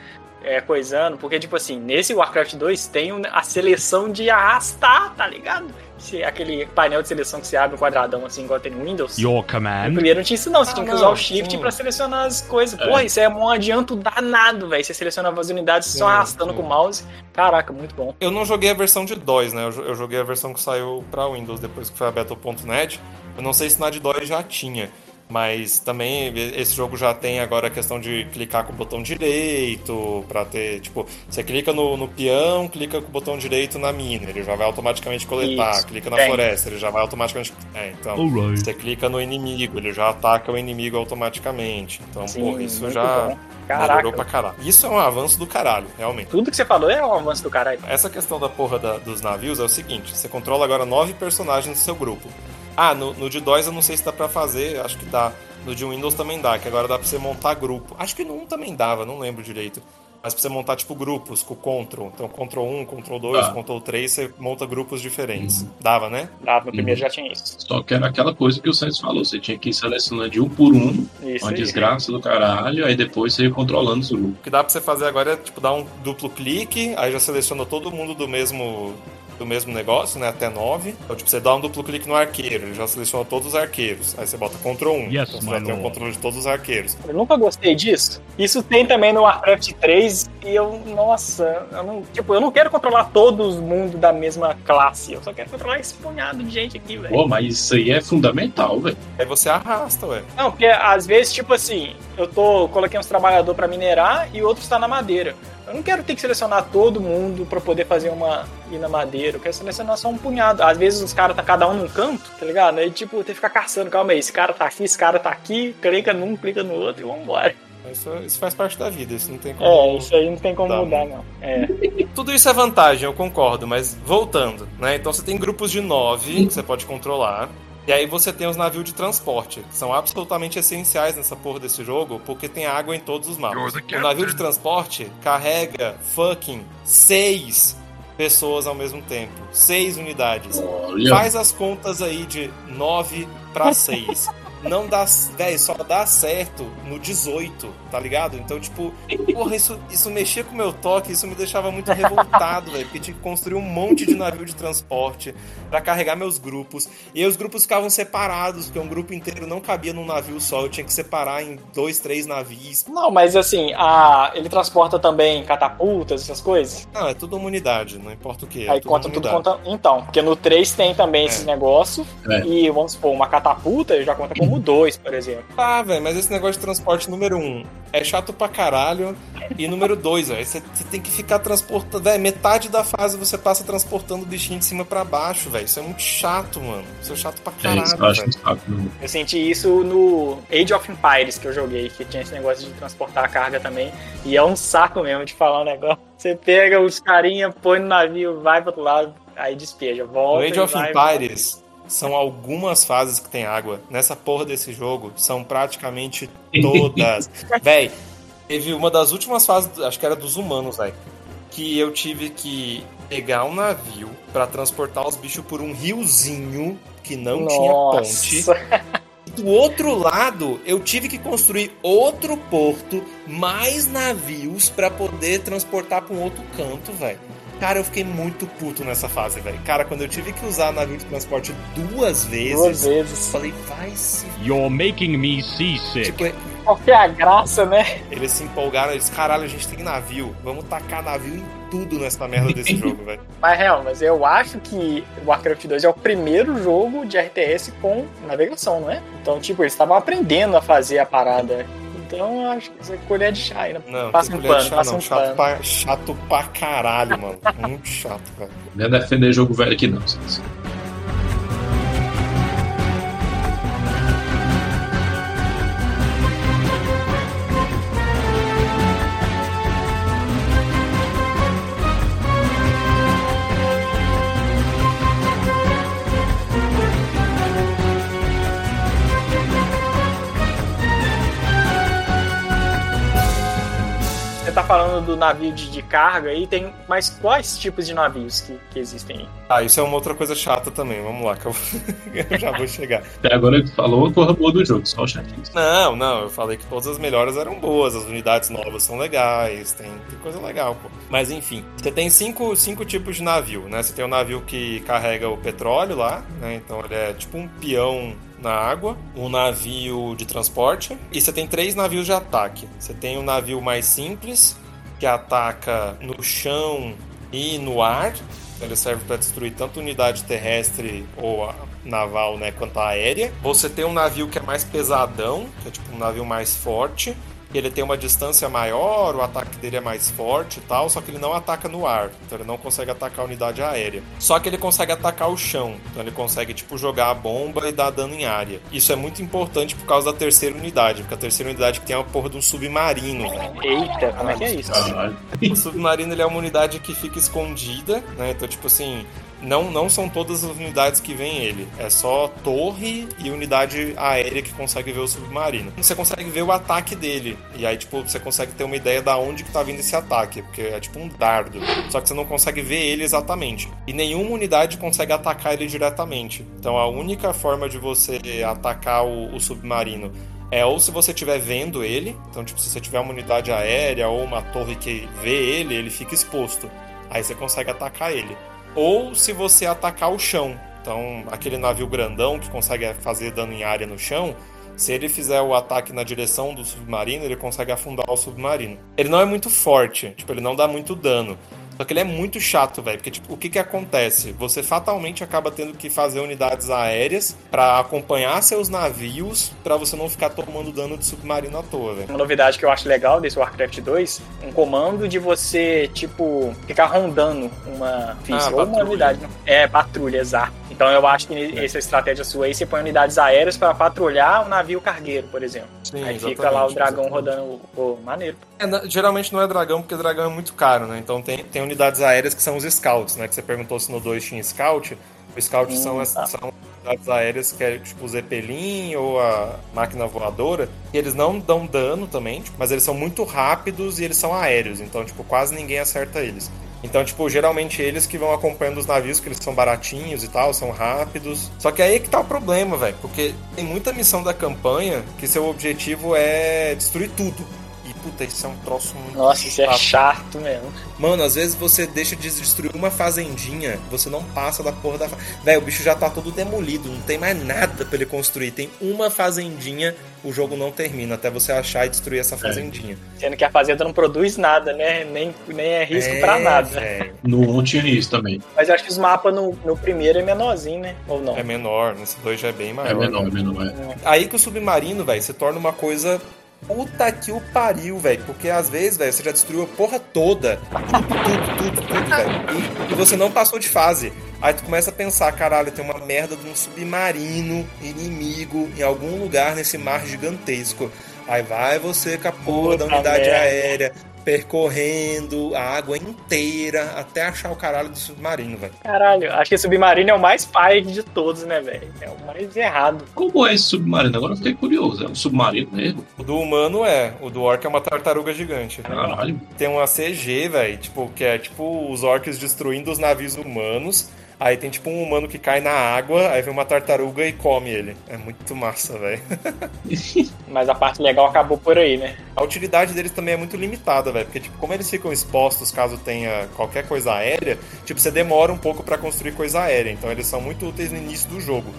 é, coisando, porque, tipo assim, nesse Warcraft 2 tem a seleção de arrastar, tá ligado? Se- aquele painel de seleção que você abre um quadradão assim, igual tem no Windows. Your No command. primeiro não tinha isso não, você Ah, tinha que não, usar o Shift sim. pra selecionar as coisas. É. Porra, isso é um adianto danado, velho. Você selecionava as unidades só Sim, arrastando sim. com o mouse. Caraca, muito bom. Eu não joguei a versão de DOS, né? Eu Eu joguei a versão que saiu pra Windows depois que foi a Battle.net. Eu não sei se na de DOS já tinha. Mas também esse jogo já tem agora a questão de clicar com o botão direito pra ter, tipo, você clica no, no peão, clica com o botão direito na mina, ele já vai automaticamente coletar, Isso, clica na tem. floresta, ele já vai automaticamente. É, então, Alright. você clica no inimigo, ele já ataca o inimigo automaticamente. Então, Sim, porra, isso já bom. Caraca. melhorou pra caralho. Isso é um avanço do caralho, realmente. Tudo que você falou é um avanço do caralho. Essa questão da porra da- dos navios é o seguinte: você controla agora nove personagens do seu grupo. Ah, no, no de DOS eu não sei se dá pra fazer, acho que dá. No de Windows também dá, que agora dá pra você montar grupo. Acho que no 1 também dava, não lembro direito. Mas pra você montar, tipo, grupos com o Control. Então, Control 1, Control 2, Tá. Control 3, você monta grupos diferentes. Dava, né? Ah, no primeiro já tinha isso. Só que era aquela coisa que o Santos falou, você tinha que ir selecionando de um por um, Isso uma aí. desgraça do caralho, aí depois você ia controlando os grupos. O que dá pra você fazer agora é, tipo, dar um duplo clique, aí já seleciona todo mundo do mesmo do mesmo negócio, né, até 9. Então, tipo, você dá um duplo clique no arqueiro, ele já seleciona todos os arqueiros. Aí você bota Ctrl 1, Yes, então você já tem o controle de todos os arqueiros. Eu nunca gostei disso. Isso tem também no Warcraft 3 e eu, nossa, eu não, tipo, eu não quero controlar todo mundo da mesma classe. Eu só quero controlar esse punhado de gente aqui, velho. Pô, mas isso aí é fundamental, velho. Aí você arrasta, ué. Não, porque às vezes, tipo assim, eu tô coloquei uns trabalhadores pra minerar e outros tá na madeira. Eu não quero ter que selecionar todo mundo pra poder fazer uma ir na madeira. Eu quero selecionar só um punhado. Às vezes os caras tá cada um num canto, tá ligado? Aí tipo, tem que ficar caçando, calma aí, esse cara tá aqui, esse cara tá aqui, clica num, clica no outro e vambora. Isso, isso faz parte da vida, isso não tem como. É, isso aí não tem como Tá. mudar, não. É. Tudo isso é vantagem, eu concordo, mas voltando, né? Então você tem grupos de nove que você pode controlar. E aí você tem os navios de transporte, que são absolutamente essenciais nessa porra desse jogo, porque tem água em todos os mapas. O navio de transporte carrega fucking seis pessoas ao mesmo tempo. Seis unidades. Olha, Faz as contas aí de 9 pra 6. Não dá, velho, só dá certo no 18, tá ligado? Então, tipo, porra, isso, isso mexia com o meu toque, isso me deixava muito revoltado, velho, porque tinha que construir um monte de navio de transporte pra carregar meus grupos. E aí os grupos ficavam separados, porque um grupo inteiro não cabia num navio só, eu tinha que separar em dois, três navios. Não, mas assim, a... ele transporta também catapultas, essas coisas. Não, é tudo uma unidade, não importa o que. É Aí tudo conta tudo conta. Então, porque no 3 tem também É. esses negócios. É. E vamos supor, uma catapulta já conta como dois, por exemplo. Ah, velho, mas esse negócio de transporte número um é chato pra caralho. E número dois, velho, você tem que ficar transportando. Velho, metade da fase você passa transportando o bichinho de cima pra baixo, velho. Isso é muito chato, mano. Isso é chato pra é isso, eu caralho, acho não. Eu senti isso no Age of Empires que eu joguei, que tinha esse negócio de transportar a carga também. E é um saco mesmo de falar um negócio. Você pega os carinha, põe no navio, vai pro outro lado, aí despeja, No volta. Age e of vai, Empires são algumas fases que tem água. Nessa porra desse jogo, são praticamente todas. véi, teve uma das últimas fases, acho que era dos humanos, velho. Que eu tive que pegar um navio pra transportar os bichos por um riozinho que não tinha ponte. Nossa. Do outro lado, eu tive que construir outro porto, mais navios pra poder transportar pra um outro canto, velho. Cara, eu fiquei muito puto nessa fase, velho. Cara, quando eu tive que usar navio de transporte duas vezes, Duas vezes. falei, vai se. You're making me seasick. Tipo, Qual que é a graça, né? eles se empolgaram, eles, caralho, a gente tem navio, vamos tacar navio em tudo nessa merda desse jogo, velho. Mas real, mas eu acho que Warcraft 2 é o primeiro jogo de RTS com navegação, não é? Então, tipo, eles estavam aprendendo a fazer a parada. Então, eu acho que isso é colher de chá ainda. Não, Passa um pano, chá, passa não. um chato, pano. pra, chato pra caralho, mano. Muito chato, velho. Não é defender jogo velho aqui, não. Falando do navio de, de carga aí, tem. Mas quais tipos de navios que, que existem aí? Ah, isso é uma outra coisa chata também. Vamos lá, que eu, eu já vou chegar. Até agora ele falou a porra boa do jogo, só o chatice. Não, não, eu falei que todas as melhores eram boas, as unidades novas são legais, tem, tem coisa legal, pô. Mas enfim, você tem cinco, cinco tipos de navio, né? Você tem o navio que carrega o petróleo lá, né? Então ele é tipo um peão na água, um navio de transporte e você tem três navios de ataque. Você tem um navio mais simples que ataca no chão e no ar. Ele serve para destruir tanto unidade terrestre ou naval, né, quanto aérea. Você tem um navio que é mais pesadão, que é tipo um navio mais forte ele tem uma distância maior, o ataque dele é mais forte e tal, só que ele não ataca no ar, então ele não consegue atacar a unidade aérea. Só que ele consegue atacar o chão, então ele consegue tipo jogar a bomba e dar dano em área. Isso é muito importante por causa da terceira unidade, porque a terceira unidade que tem é uma porra de um submarino. Eita, como é que é isso? O submarino ele é uma unidade que fica escondida, né? Então tipo assim, não, não são todas as unidades que vem ele. É só torre e unidade aérea que consegue ver o submarino. Você consegue ver o ataque dele. E aí, tipo, você consegue ter uma ideia da onde que tá vindo esse ataque. Porque é tipo um dardo. Só que você não consegue ver ele exatamente. E nenhuma unidade consegue atacar ele diretamente. Então a única forma de você atacar o, o submarino é ou se você estiver vendo ele, então tipo, se você tiver uma unidade aérea ou uma torre que vê ele, ele fica exposto. Aí você consegue atacar ele ou se você atacar o chão. Então, aquele navio grandão que consegue fazer dano em área no chão, se ele fizer o ataque na direção do submarino, ele consegue afundar o submarino. Ele não é muito forte, tipo, ele não dá muito dano. Só que ele é muito chato, velho. Porque, tipo, o que que acontece? Você fatalmente acaba tendo que fazer unidades aéreas para acompanhar seus navios para você não ficar tomando dano de submarino à toa, velho. Uma novidade que eu acho legal desse Warcraft 2, um comando de você, tipo, ficar rondando uma Ah, ou uma unidade. né? É, patrulha, exato. Então eu acho que essa estratégia sua aí, você põe unidades aéreas para patrulhar o navio cargueiro, por exemplo. Sim, aí fica lá o dragão exatamente. rodando o, maneiro. É, geralmente não é dragão, porque dragão é muito caro, né? Então tem, tem unidades aéreas que são os scouts, né? Que você perguntou se no 2 tinha scout. Os scouts Hum, são, as, tá. são unidades aéreas que é tipo o Zeppelin ou a máquina voadora. E eles não dão dano também, tipo, mas eles são muito rápidos e eles são aéreos. Então, tipo, quase ninguém acerta eles. Então, tipo, geralmente eles que vão acompanhando os navios, que eles são baratinhos e tal, são rápidos. Só que aí que tá o problema, velho. Porque tem muita missão da campanha que seu objetivo é destruir tudo. Puta, isso é um troço muito Nossa, isso é chato. chato mesmo. Mano, às vezes você deixa de destruir uma fazendinha, você não passa da porra da. Véi, o bicho já tá todo demolido, não tem mais nada pra ele construir. Tem uma fazendinha, o jogo não termina, até você achar e destruir essa fazendinha. Sendo que a fazenda não produz nada, né? Nem, nem é risco pra nada. véi, No 1 tinha isso também. Mas eu acho que os mapas no, no primeiro é menorzinho, né? Ou não? É menor, nesse dois já é bem maior. É menor, né? menor. É. Aí que o submarino, velho, se torna uma coisa. Puta que o pariu, velho. Porque às vezes, velho, você já destruiu a porra toda. Tudo, tudo, tudo, tudo, velho. E, e você não passou de fase. Aí tu começa a pensar, caralho, tem uma merda de um submarino inimigo em algum lugar nesse mar gigantesco. Aí vai você com a porra da Puta unidade merda. aérea, percorrendo a água inteira até achar o caralho do submarino, velho. Caralho, acho que submarino é o mais pai de todos, né, velho? É o mais errado. Como é esse submarino? Agora eu fiquei curioso. É um submarino mesmo? O do humano é, o do orc é uma tartaruga gigante. Caralho. Tem uma CG, velho, tipo, que é tipo os orcs destruindo os navios humanos. Aí tem tipo um humano que cai na água, aí vem uma tartaruga e come ele. É muito massa, velho. Mas a parte legal acabou por aí, né? A utilidade deles também é muito limitada, velho, porque tipo, como eles ficam expostos caso tenha qualquer coisa aérea, tipo, você demora um pouco pra construir coisa aérea. Então eles são muito úteis no início do jogo.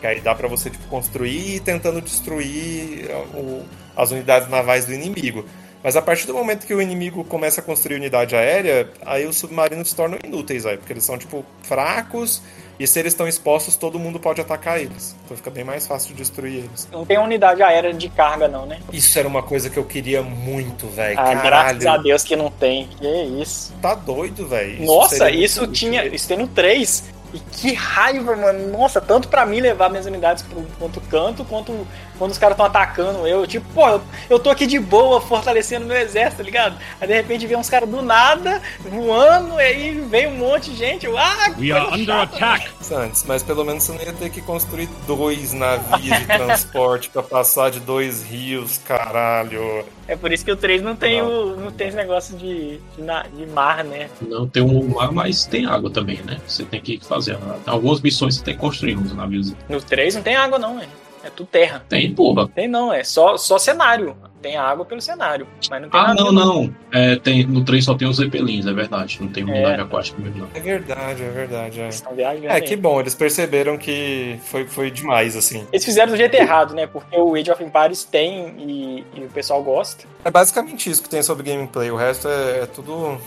Que aí dá pra você tipo construir e ir tentando destruir o- as unidades navais do inimigo. Mas a partir do momento que o inimigo começa a construir unidade aérea, aí os submarinos se tornam inúteis, velho, porque eles são tipo fracos e se eles estão expostos, todo mundo pode atacar eles. Então fica bem mais fácil de destruir eles. Não tem unidade aérea de carga, não, né? Isso era uma coisa que eu queria muito, velho. Ah, Caralho. graças a Deus que não tem. Que isso. Tá doido, velho. Nossa, isso tinha. Isso tem no 3. E que raiva, mano. Nossa, tanto pra mim levar minhas unidades pro quanto canto, quanto quando os caras estão atacando eu. Tipo, pô, eu, eu tô aqui de boa, fortalecendo meu exército, tá ligado? Aí de repente vem uns caras do nada, voando, e aí vem um monte de gente. Eu, ah, We are under attack. Antes, mas pelo menos você não ia ter que construir dois navios de transporte pra passar de dois rios, caralho. É por isso que o 3 não tem, o, não tem esse negócio de, de, na- de mar, né? Não tem um mar, mas tem água também, né? Você tem que fazer. Algumas missões você tem que construir uns navios. No 3 não tem água, não, velho. É tudo terra. Tem, porra. Tem não, é só, só cenário. Tem água pelo cenário. Mas não tem Ah, não, não. É, tem, no 3 só tem os zeppelins, é verdade. Não tem um É. nave aquático mesmo, não. É verdade, é verdade. É, é que bom, eles perceberam que foi, foi demais, assim. Eles fizeram do jeito errado, né? Porque o Age of Empires tem e, e o pessoal gosta. É basicamente isso que tem sobre gameplay, o resto é, é tudo.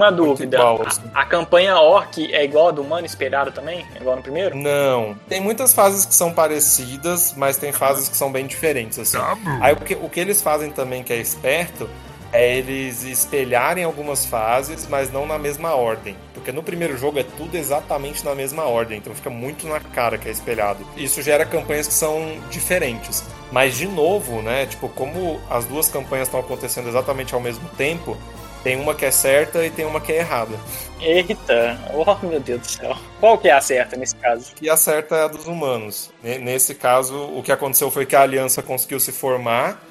Uma dúvida: igual, assim. a, a campanha Orc é igual a do Humano Esperado também? É igual no primeiro? Não. Tem muitas fases que são parecidas, mas tem fases que são bem diferentes, assim. Aí o que, o que eles fazem também que é esperto é eles espelharem algumas fases, mas não na mesma ordem. Porque no primeiro jogo é tudo exatamente na mesma ordem, então fica muito na cara que é espelhado. Isso gera campanhas que são diferentes. Mas de novo, né, tipo, como as duas campanhas estão acontecendo exatamente ao mesmo tempo, tem uma que é certa e tem uma que é errada. Eita, oh meu Deus do céu. Qual que é a certa nesse caso? que a certa é a dos humanos. Ne- Nesse caso, o que aconteceu foi que a aliança conseguiu se formar,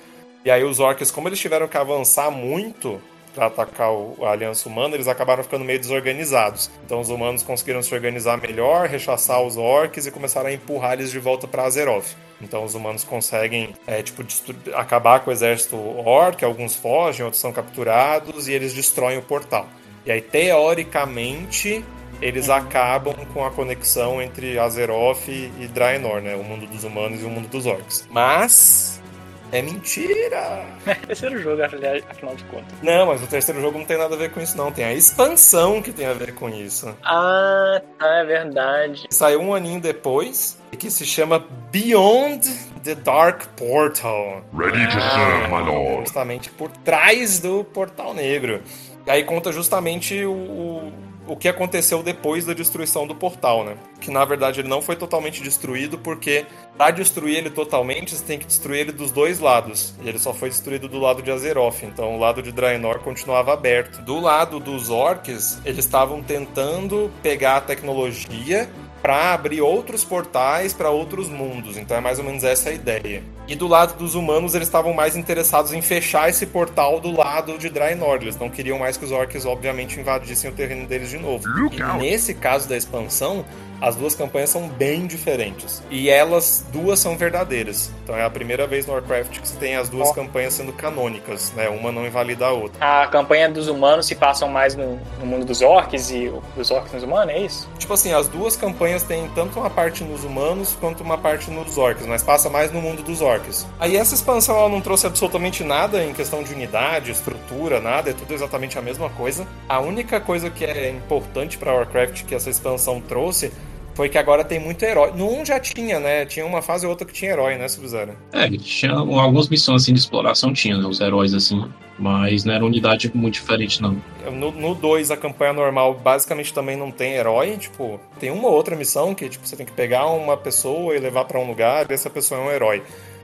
e aí os orcs, como eles tiveram que avançar muito para atacar o- a aliança humana, eles acabaram ficando meio desorganizados. Então os humanos conseguiram se organizar melhor, rechaçar os orcs e começaram a empurrar eles de volta para Azeroth. Então os humanos conseguem é, tipo acabar com o exército orc, alguns fogem, outros são capturados e eles destroem o portal. E aí teoricamente eles acabam com a conexão entre Azeroth e Draenor, né? O mundo dos humanos e o mundo dos orcs. Mas é mentira! Terceiro jogo, afinal de contas. Não, mas o terceiro jogo não tem nada a ver com isso, não. Tem a expansão que tem a ver com isso. Ah, tá, é verdade. Saiu um aninho depois e que se chama Beyond the Dark Portal. Ready to serve, my lord. Justamente por trás do Portal Negro. E aí conta justamente o, o, o que aconteceu depois da destruição do portal, né? Que na verdade ele não foi totalmente destruído, porque para destruir ele totalmente, você tem que destruir ele dos dois lados. E ele só foi destruído do lado de Azeroth, então o lado de Draenor continuava aberto. Do lado dos orcs, eles estavam tentando pegar a tecnologia para abrir outros portais para outros mundos. Então é mais ou menos essa a ideia. E do lado dos humanos, eles estavam mais interessados em fechar esse portal do lado de Draenor. Eles não queriam mais que os orcs, obviamente, invadissem o terreno deles de novo. E nesse caso da expansão, as duas campanhas são bem diferentes. E elas duas são verdadeiras. Então é a primeira vez no Warcraft que você tem as duas Ó. campanhas sendo canônicas, né? Uma não invalida a outra. A campanha dos humanos se passam mais no, no mundo dos orcs e dos orcs nos humanos, é isso? Tipo assim, as duas campanhas têm tanto uma parte nos humanos quanto uma parte nos orcs, mas passa mais no mundo dos orcs. Aí essa expansão ela não trouxe absolutamente nada em questão de unidade, estrutura, nada, é tudo exatamente a mesma coisa. A única coisa que é importante para Warcraft que essa expansão trouxe foi que agora tem muito herói. No 1 já tinha, né? Tinha uma fase ou outra que tinha herói, né, Sub-Zero? É, tinha algumas missões assim de exploração, tinha, né? Os heróis assim. Mas não era unidade muito diferente, não. No 2, a campanha normal basicamente também não tem herói. Tipo, tem uma ou outra missão que tipo, você tem que pegar uma pessoa e levar pra um lugar e essa pessoa é um herói.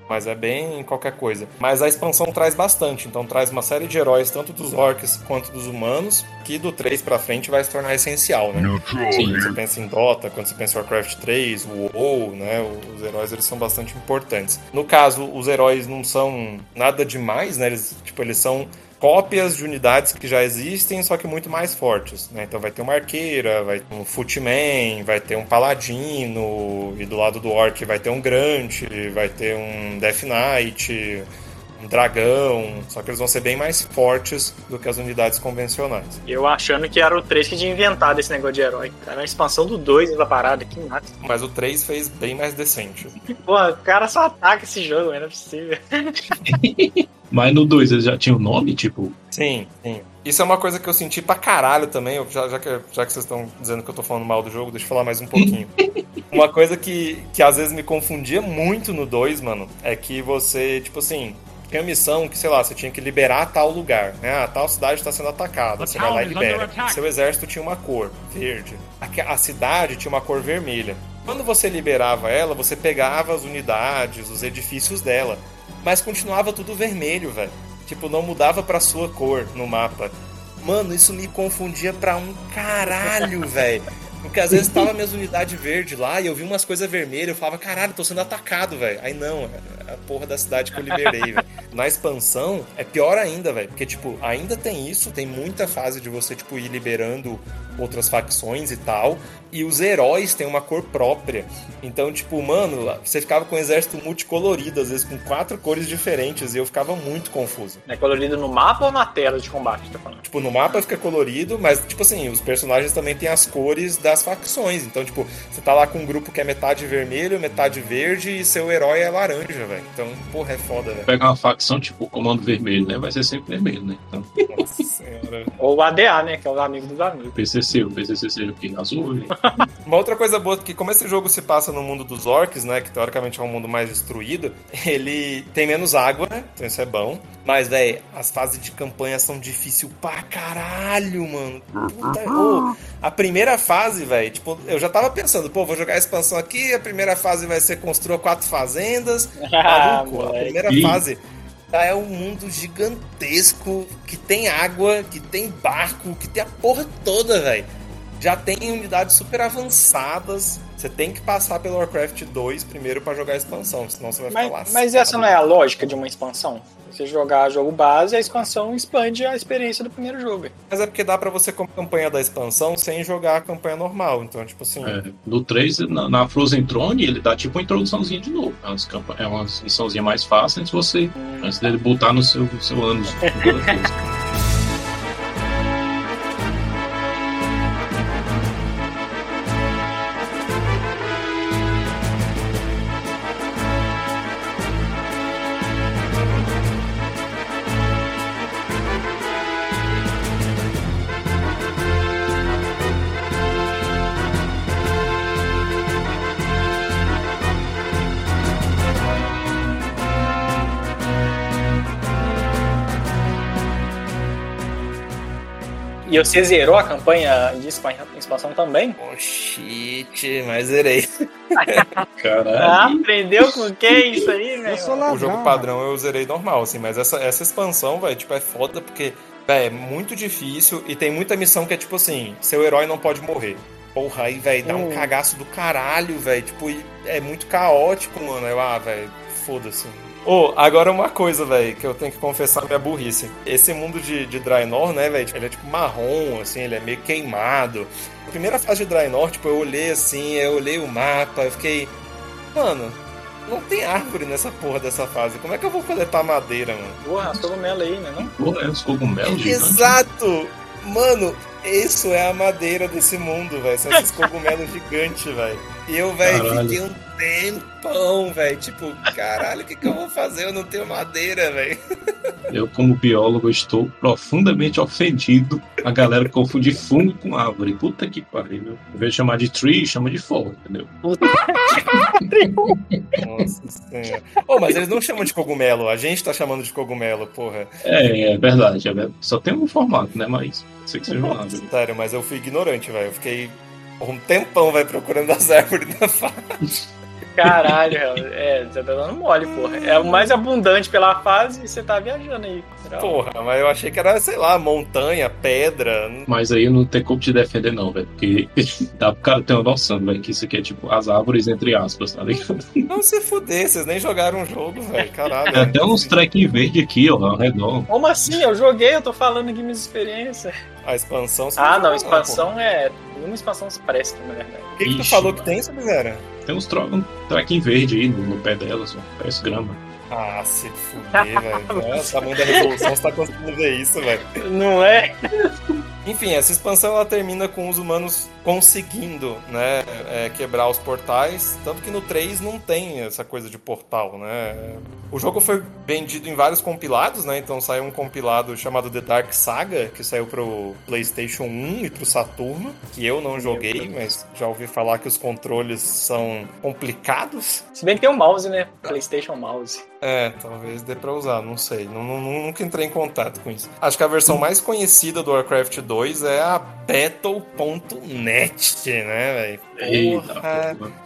Mas é bem qualquer coisa. Mas a expansão traz bastante. Então traz uma série de heróis, tanto dos orcs quanto dos humanos, que do 3 pra frente vai se tornar essencial, né? Sim, Quando você here. pensa em Dota, quando você pensa em Warcraft 3, o WoW, né, os heróis eles são bastante importantes. No caso, os heróis não são nada demais, né? Eles, tipo, eles são cópias de unidades que já existem, só que muito mais fortes, né? Então vai ter uma arqueira, vai ter um footman, vai ter um paladino, e do lado do orc vai ter um Grant, vai ter um Death Knight, um dragão, só que eles vão ser bem mais fortes do que as unidades convencionais. Eu achando que era o 3 que tinha inventado esse negócio de herói. Cara, a expansão do 2 da parada, que massa. Mas o 3 fez bem mais decente. Porra, o cara só ataca esse jogo, não é possível. Mas no 2 eles já tinham nome, tipo. Sim, sim. Isso é uma coisa que eu senti pra caralho também, eu- já, já, que, já que vocês estão dizendo que eu tô falando mal do jogo, deixa eu falar mais um pouquinho. uma coisa que, que às vezes me confundia muito no 2, mano, é que você, tipo assim, tinha missão que, sei lá, você tinha que liberar tal lugar, né? Ah, tal cidade está sendo atacada. Você vai lá e libera. Seu exército tinha uma cor verde. A, a cidade tinha uma cor vermelha. Quando você liberava ela, você pegava as unidades, os edifícios dela. Mas continuava tudo vermelho, velho. Tipo, não mudava pra sua cor no mapa. Mano, isso me confundia pra um caralho, velho. Porque às vezes tava minhas unidades verdes lá e eu vi umas coisas vermelhas, eu falava, caralho, tô sendo atacado, velho. Aí não, é a porra da cidade que eu liberei, velho. Na expansão é pior ainda, velho. Porque, tipo, ainda tem isso, tem muita fase de você, tipo, ir liberando outras facções e tal. E os heróis têm uma cor própria. Então, tipo, mano, você ficava com um exército multicolorido, às vezes com quatro cores diferentes, e eu ficava muito confuso. É colorido no mapa ou na tela de combate, tá falando? Tipo, no mapa fica colorido, mas, tipo assim, os personagens também têm as cores das facções. Então, tipo, você tá lá com um grupo que é metade vermelho, metade verde, e seu herói é laranja, velho. Então, porra, é foda, velho. Pega uma facção tipo Comando Vermelho, né? Vai ser sempre vermelho, né? Então, Nossa senhora. Ou o ADA, né? Que é os amigos dos amigos. PCC, o PCC seja o quê? Azul. né? Uma outra coisa boa é que como esse jogo se passa no mundo dos orcs, né, que teoricamente é um mundo mais destruído, ele tem menos água, né? Então isso é bom. Mas, velho, as fases de campanha são difíceis pra caralho, mano. Puta, ô, a primeira fase, velho, tipo, eu já tava pensando, pô, vou jogar a expansão aqui, a primeira fase vai ser construa quatro fazendas. Ah, Maluco, a primeira Ih. fase já é um mundo gigantesco que tem água, que tem barco, que tem a porra toda, velho. Já tem unidades super avançadas. Você tem que passar pelo Warcraft 2 primeiro pra jogar a expansão, senão você vai ficar lá. Mas, mas essa não é a lógica de uma expansão? Você jogar jogo base, a expansão expande a experiência do primeiro jogo. Mas é porque dá pra você com a campanha da expansão sem jogar a campanha normal. Então, tipo assim. É, no 3, na, na Frozen Throne, ele dá tipo uma introduçãozinha de novo. É É uma missãozinha mais fácil antes, você, antes dele botar no seu, seu ânus. E você zerou a campanha de expan- expansão também? Oh shit, mas zerei. Ah, Caralho. aprendeu com quem isso aí, Eu sou velho? O jogo padrão eu zerei normal, assim, mas essa, essa expansão, velho, tipo, é foda porque, velho, é muito difícil e tem muita missão que é tipo assim, seu herói não pode morrer. Porra, aí, velho, dá um Hum. cagaço do caralho, velho. Tipo, é muito caótico, mano. Eu, ah, velho, foda-se. Ô, agora uma coisa, velho, que eu tenho que confessar minha burrice. Esse mundo de, de Draenor, né, velho, ele é tipo marrom, assim, ele é meio queimado. A primeira fase de Draenor, tipo, eu olhei assim, eu olhei o mapa, eu fiquei. Mano, não tem árvore nessa porra dessa fase. Como é que eu vou coletar madeira, mano? Porra, as cogumelo aí, né? Não? Pô, é os cogumelos gigantes. Exato! Mano, isso é a madeira desse mundo, velho. São esses cogumelos gigantes, velho. E eu, velho, fiquei um tempão, velho. Tipo, caralho, o que, que eu vou fazer? Eu não tenho madeira, velho. Eu, como biólogo, estou profundamente ofendido a galera que confunde fungo com árvore. Puta que pariu. meu. Em vez de chamar de tree, chama de fall, entendeu? Nossa senhora. Ô, mas eles não chamam de cogumelo. A gente tá chamando de cogumelo, porra. É, é verdade, é verdade. Só tem um formato, né? Mas não sei que seja uma árvore. Sério, mas eu fui ignorante, velho. Eu fiquei um tempão, velho, procurando as árvores na fase. Caralho, é, você tá dando mole, porra. É o mais abundante pela fase e você tá viajando aí. Porra, mas eu achei que era, sei lá, montanha, pedra. Mas aí não tem como te defender, não, velho. Porque dá pro cara ter uma noção, velho, que isso aqui é tipo as árvores entre aspas, tá ligado? Não se fuder, vocês nem jogaram o jogo, velho. Caralho. Tem até uns trequinhos verdes aqui, ó, ao redor. Como assim? Eu joguei, eu tô falando aqui minhas experiências. A expansão. Ah, não, expansão é. Nenhuma expansão se presta, na verdade. O que, que tu falou que tem, Sub-Zero? Tem uns tro... um trequinho verde aí no, no pé delas, ó. Parece grama. Ah, se fuder, velho. É, O tamanho da resolução, você tá conseguindo ver isso, velho. Não é? Enfim, essa expansão ela termina com os humanos conseguindo, né, é, quebrar os portais, tanto que no 3 não tem essa coisa de portal, né? O jogo foi vendido em vários compilados, né? Então saiu um compilado chamado The Dark Saga, que saiu pro PlayStation 1 e pro Saturno, que eu não joguei, mas já ouvi falar que os controles são complicados. Se bem que tem um mouse, né? PlayStation Mouse. É, talvez dê pra usar, não sei. Não, não- nunca entrei em contato com isso. Acho que a versão mais conhecida do Warcraft 2 é a Battle.net, né, velho?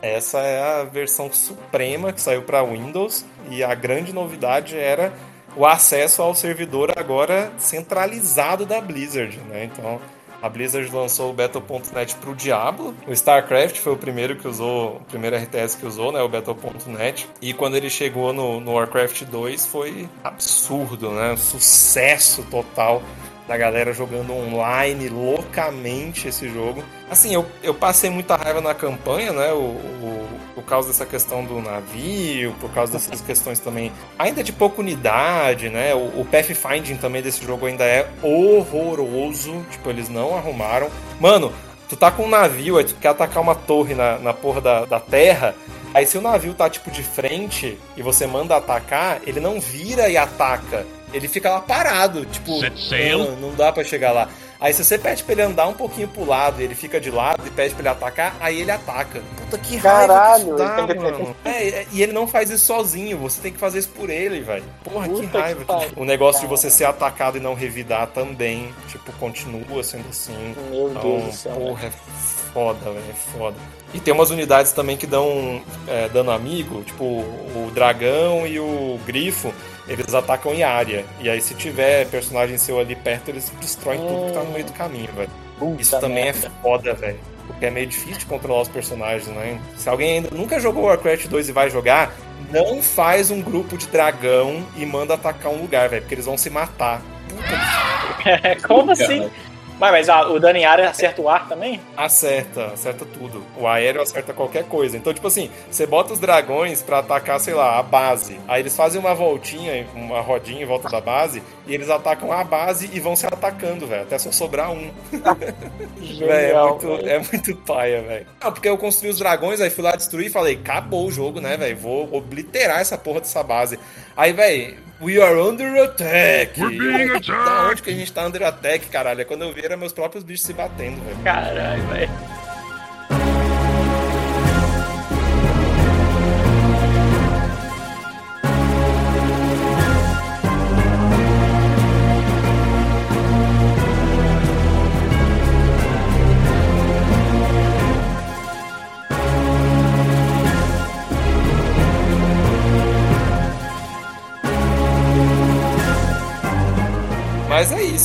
Essa é a versão suprema que saiu para Windows e a grande novidade era o acesso ao servidor agora centralizado da Blizzard, né? Então a Blizzard lançou o Battle.net pro Diablo. O StarCraft foi o primeiro que usou, o primeiro RTS que usou, né? O Battle.net. E quando ele chegou no, no Warcraft 2 foi absurdo, né? Sucesso total da galera jogando online loucamente esse jogo. Assim, eu, eu passei muita raiva na campanha, né? O, o- por causa dessa questão do navio, por causa dessas questões também, ainda de pouca unidade, né? O, o pathfinding também desse jogo ainda é horroroso. Tipo, eles não arrumaram. Mano, tu tá com um navio, aí tu quer atacar uma torre na, na porra da, da terra. Aí se o navio tá tipo de frente e você manda atacar, ele não vira e ataca. Ele fica lá parado, tipo, não, não dá pra chegar lá. Aí se você pede pra ele andar um pouquinho pro lado e ele fica de lado e pede pra ele atacar, aí ele ataca. Puta que raiva Caralho, que dá, ele que- mano. É, é, e ele não faz isso sozinho, você tem que fazer isso por ele, velho. Porra, que Puta que raiva. pariu. o negócio de você ser atacado e não revidar também, tipo, continua sendo assim. Meu Então, Deus do céu. porra, é foda, velho, é foda. E tem umas unidades também que dão é, dano amigo, tipo o dragão e o grifo, eles atacam em área. E aí se tiver personagem seu ali perto, eles destroem tudo que tá no meio do caminho, velho. Puta Isso também merda. é foda, velho. Porque é meio difícil de controlar os personagens, né? Se alguém ainda nunca jogou Warcraft 2 e vai jogar, não faz um grupo de dragão e manda atacar um lugar, velho, porque eles vão se matar. Como assim? Mas, mas ah, o dano em área acerta o ar também? Acerta, acerta tudo. O aéreo acerta qualquer coisa. Então, tipo assim, você bota os dragões pra atacar, sei lá, a base. Aí eles fazem uma voltinha, uma rodinha em volta da base, e eles atacam a base e vão se atacando, velho. Até só sobrar um. É, Genial, muito, velho. é muito paia, velho. Não, porque eu construí os dragões, aí fui lá destruir e falei, acabou o jogo, né, velho? Vou obliterar essa porra dessa base. Aí, velho, we are under attack. We're being Da attacked. onde que a gente tá under attack, caralho? É quando eu vi, era meus próprios bichos se batendo, velho. Caralho, velho.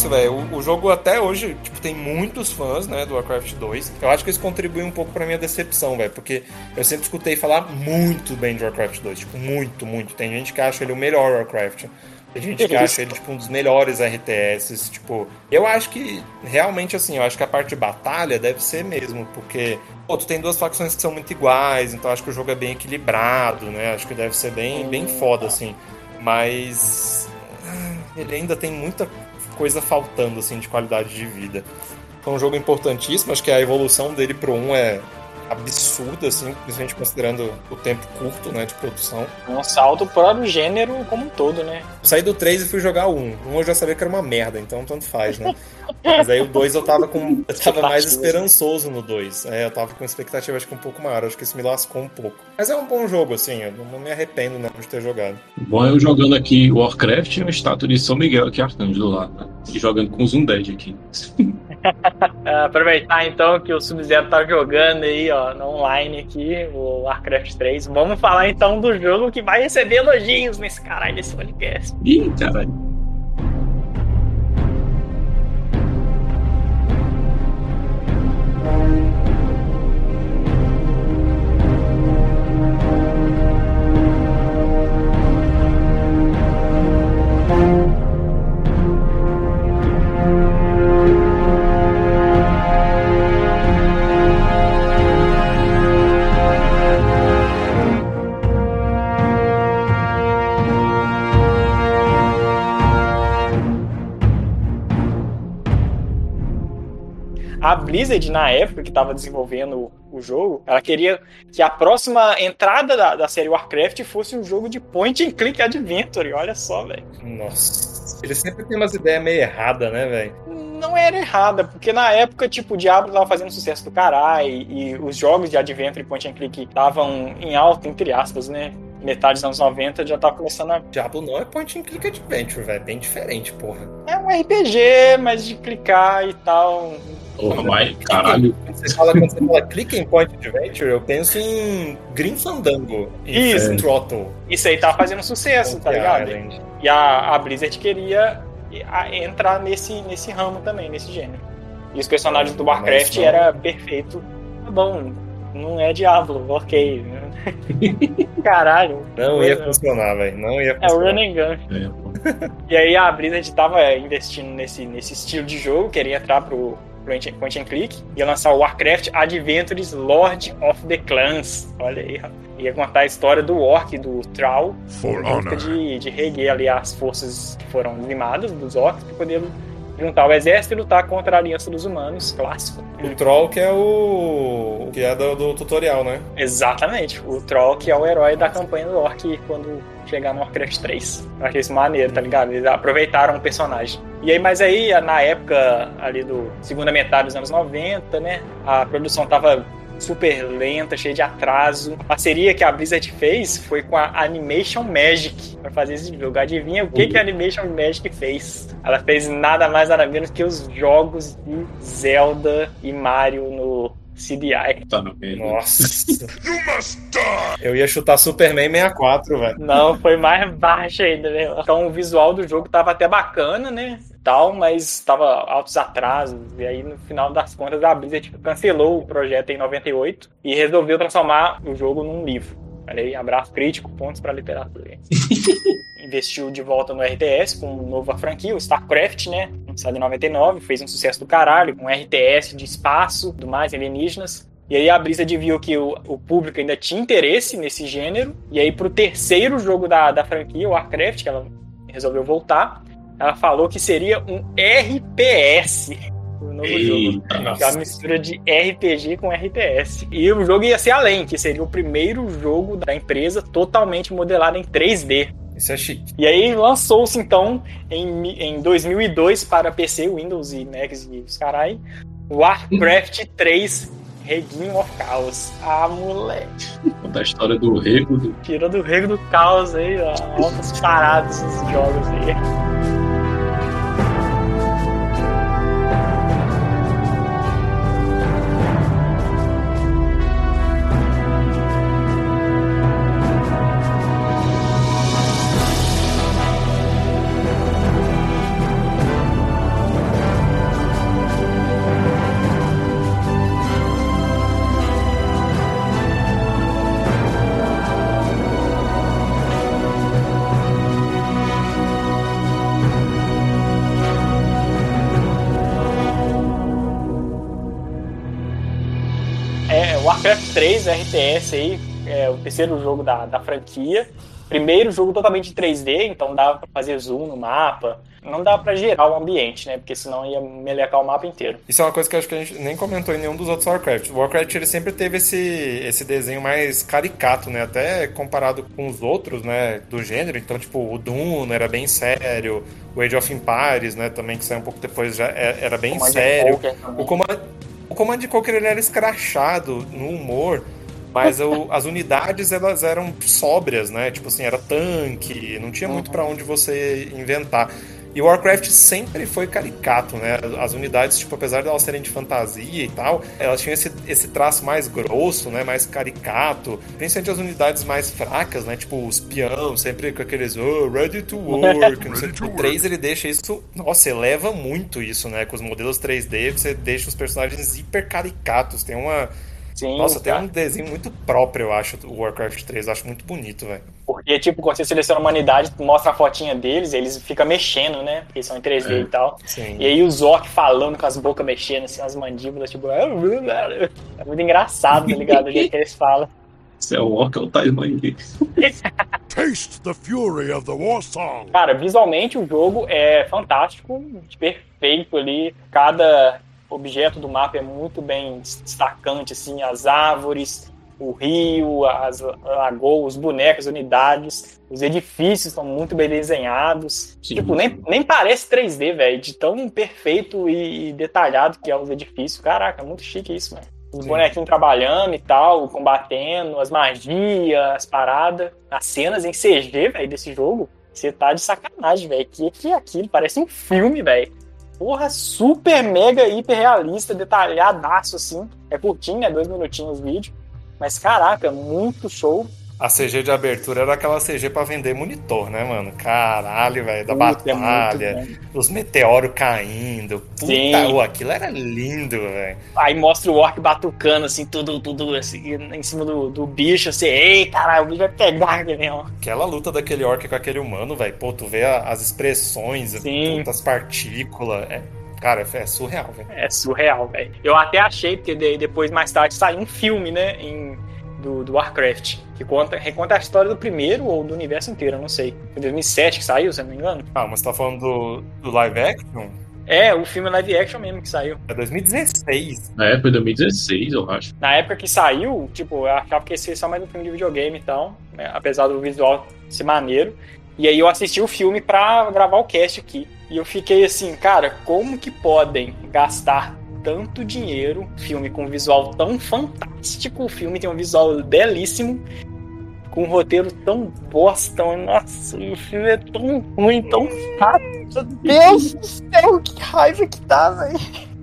Isso, velho. O, o jogo até hoje, tipo, tem muitos fãs, né, do Warcraft 2. Eu acho que isso contribui um pouco pra minha decepção, velho, porque eu sempre escutei falar muito bem de Warcraft 2, tipo, muito, muito. Tem gente que acha ele o melhor Warcraft. Tem gente que acha ele, tipo, um dos melhores RTS, tipo... Eu acho que, realmente, assim, eu acho que a parte de batalha deve ser mesmo, porque... Pô, tu tem duas facções que são muito iguais, então acho que o jogo é bem equilibrado, né? Acho que deve ser bem, bem foda, assim. Mas... ah, Ele ainda tem muita coisa faltando, assim, de qualidade de vida. É um jogo importantíssimo, acho que a evolução dele pro 1 é absurda, assim, principalmente considerando o tempo curto, né, de produção. Um salto para o gênero como um todo, né? Eu saí do 3 e fui jogar o 1. O 1 eu já sabia que era uma merda, então tanto faz, né? Mas aí o 2 eu tava com. Eu tava mais esperançoso no 2. É, eu tava com expectativa acho que um pouco maior. Acho que isso me lascou um pouco. Mas é um bom jogo, assim, eu não me arrependo não, de ter jogado. Bom, eu jogando aqui Warcraft e uma estátua de São Miguel aqui, Arcângelo lá. Né? E jogando com os Undead aqui. Ah, aproveitar então que o Sub-Zero tá jogando aí, ó, no online aqui, o Warcraft 3. Vamos falar então do jogo que vai receber elogios nesse caralho desse podcast. Ih, caralho. Blizzard, na época que tava desenvolvendo o jogo, ela queria que a próxima entrada da, da série Warcraft fosse um jogo de point and click adventure. Olha só, velho. Nossa. Ele sempre tem umas ideias meio erradas, né, velho? Não era errada, porque na época, tipo, o Diablo tava fazendo sucesso do caralho e, e os jogos de adventure e point and click estavam em alta, entre aspas, né? Metade dos anos 90 já tava começando a. Diablo não é point and click adventure, velho. Bem diferente, porra. É um RPG, mas de clicar e tal. Porra, mas caralho. Quando você fala, quando você fala click em point adventure, eu penso em Green Fandango. Isso. Fast Throttle. Isso aí tava fazendo sucesso, tá ligado? Island. E a, a Blizzard queria entrar nesse, nesse ramo também, nesse gênero. E os personagens do Warcraft era perfeito. Tá bom, não é Diablo, ok. Caralho. Não ia funcionar, velho. Não ia É o funcionar. run and gun. É. E aí a Blizzard tava investindo nesse, nesse estilo de jogo, queria entrar pro point and- point and click, ia lançar o Warcraft Adventures Lord of the Clans. Olha aí, rapaz. Ia contar a história do Orc, do honor. de, de reguer ali as forças que foram limadas dos orcs para poder juntar o exército e lutar contra a aliança dos humanos, clássico. O Troll que é o. que é do, do tutorial, né? Exatamente, o Troll que é o herói da campanha do Orc quando chegar no Warcraft 3. Eu achei isso maneiro, tá ligado? Eles aproveitaram o personagem. E aí, mas aí, na época ali do segunda metade dos anos 90, né, a produção tava super lenta, cheia de atraso. A parceria que a Blizzard fez foi com a Animation Magic pra fazer esse jogo. Adivinha o que, que a Animation Magic fez? Ela fez nada mais nada menos que os jogos de Zelda e Mario no CDI. Tá no meio. Nossa. Eu ia chutar Superman 64, velho. Não, foi mais baixo ainda, né? Então o visual do jogo tava até bacana, né? Tal, mas tava altos atrasos. E aí, no final das contas, a Blizzard cancelou o projeto em 98 e resolveu transformar o jogo num livro. Aí, abraço crítico, pontos pra literatura. Investiu de volta no RTS com nova franquia, o StarCraft, né? Lançado em 99, fez um sucesso do caralho, com RTS de espaço, do mais, alienígenas. E aí a Blizzard viu que o, o público ainda tinha interesse nesse gênero. E aí pro terceiro jogo da, da franquia, o Warcraft, que ela resolveu voltar, ela falou que seria um RPS. O novo jogo. Eita, Que é uma mistura de RPG com RTS. E o jogo ia ser além, que seria o primeiro jogo da empresa totalmente modelado em 3D. Isso é chique. E aí lançou-se então em, em 2002 para PC, Windows e Macs e os carai, Warcraft 3 Reguinho of Chaos. Ah, moleque. Conta a história do rego do. Tirou do rego do caos aí, ó. Altas paradas esses jogos aí. 3 RTS aí, é o terceiro jogo da, da franquia. Primeiro jogo totalmente em 3D, então dava pra fazer zoom no mapa. Não dava pra gerar o ambiente, né? Porque senão ia melecar o mapa inteiro. Isso é uma coisa que eu acho que a gente nem comentou em nenhum dos outros Warcraft. O Warcraft ele sempre teve esse, esse desenho mais caricato, né? Até comparado com os outros, né? Do gênero. Então, tipo, o Dune era bem sério. O Age of Empires, né? Também, que saiu um pouco depois, já é- era bem Command sério. O Command, o Command Conquer ele era escrachado no humor. Mas o- as unidades elas eram sóbrias, né? Tipo assim, era tanque, não tinha muito pra onde você inventar. E Warcraft sempre foi caricato, né? As unidades, tipo, apesar de elas serem de fantasia e tal, elas tinham esse, esse traço mais grosso, né? Mais caricato. Principalmente as unidades mais fracas, né? Tipo, os peão, sempre com aqueles, oh, ready to work. não sei. Ready to o 3 ele deixa isso. Nossa, eleva muito isso, né? Com os modelos 3D, você deixa os personagens hiper caricatos. Tem uma. Sim, Nossa, tem cara. um desenho muito próprio, eu acho, o Warcraft 3. Eu acho muito bonito, velho. Porque, tipo, quando você seleciona uma unidade, mostra a fotinha deles, eles ficam mexendo, né? Porque são em 3D É. e tal. Sim. E aí os orcs falando com as bocas mexendo, assim, as mandíbulas, tipo... É muito engraçado, tá ligado? O jeito que eles falam. Isso é o Orc ou o Taste the fury of the war song. Cara, visualmente o jogo é fantástico, perfeito ali. Cada objeto do mapa é muito bem destacante, assim, as árvores, o rio, as lagoas, os bonecos, as unidades, os edifícios estão muito bem desenhados. Sim. Tipo, nem, nem parece 3D, velho, de tão perfeito e detalhado que é os edifícios. Caraca, é muito chique isso, velho. Os bonequinhos trabalhando e tal, combatendo, as magias, as paradas, as cenas em CG, velho, desse jogo. Você tá de sacanagem, velho. Que que é aquilo? Parece um filme, velho. Porra, super, mega, hiper realista, detalhadaço, assim. É curtinho, né? Dois minutinhos o vídeo. Mas caraca, muito show. A CG de abertura era aquela CG pra vender monitor, né, mano? Caralho, velho, da Puta, é batalha, muito os meteoros caindo. Puta, Sim. aquilo era lindo, velho. Aí mostra o orc batucando, assim, tudo, tudo assim, em cima do, do bicho, assim, ei, caralho, o bicho vai pegar aquele mesmo. Aquela luta daquele orc com aquele humano, velho. Pô, tu vê as expressões, puta, as partículas. É, cara, é surreal, velho. É surreal, velho. Eu até achei, porque de- depois, mais tarde, saiu um filme, né, em, do, do Warcraft, que conta, reconta a história do primeiro ou do universo inteiro, eu não sei. Foi 2007 que saiu, se eu não me engano. Ah, mas você tá falando do, do live action? É, o filme live action mesmo que saiu. É 2016. Na época de 2016, eu acho. Na época que saiu, tipo, eu achava que esse ia ser só mais um filme de videogame e tal, né, apesar do visual ser maneiro. E aí eu assisti o filme pra gravar o cast aqui. E eu fiquei assim, cara, como que podem gastar tanto dinheiro, filme com visual tão fantástico, o filme tem um visual belíssimo, com um roteiro tão bosta, nossa, o filme é tão ruim, tão chato. Meu Deus do céu, que raiva que dá, velho.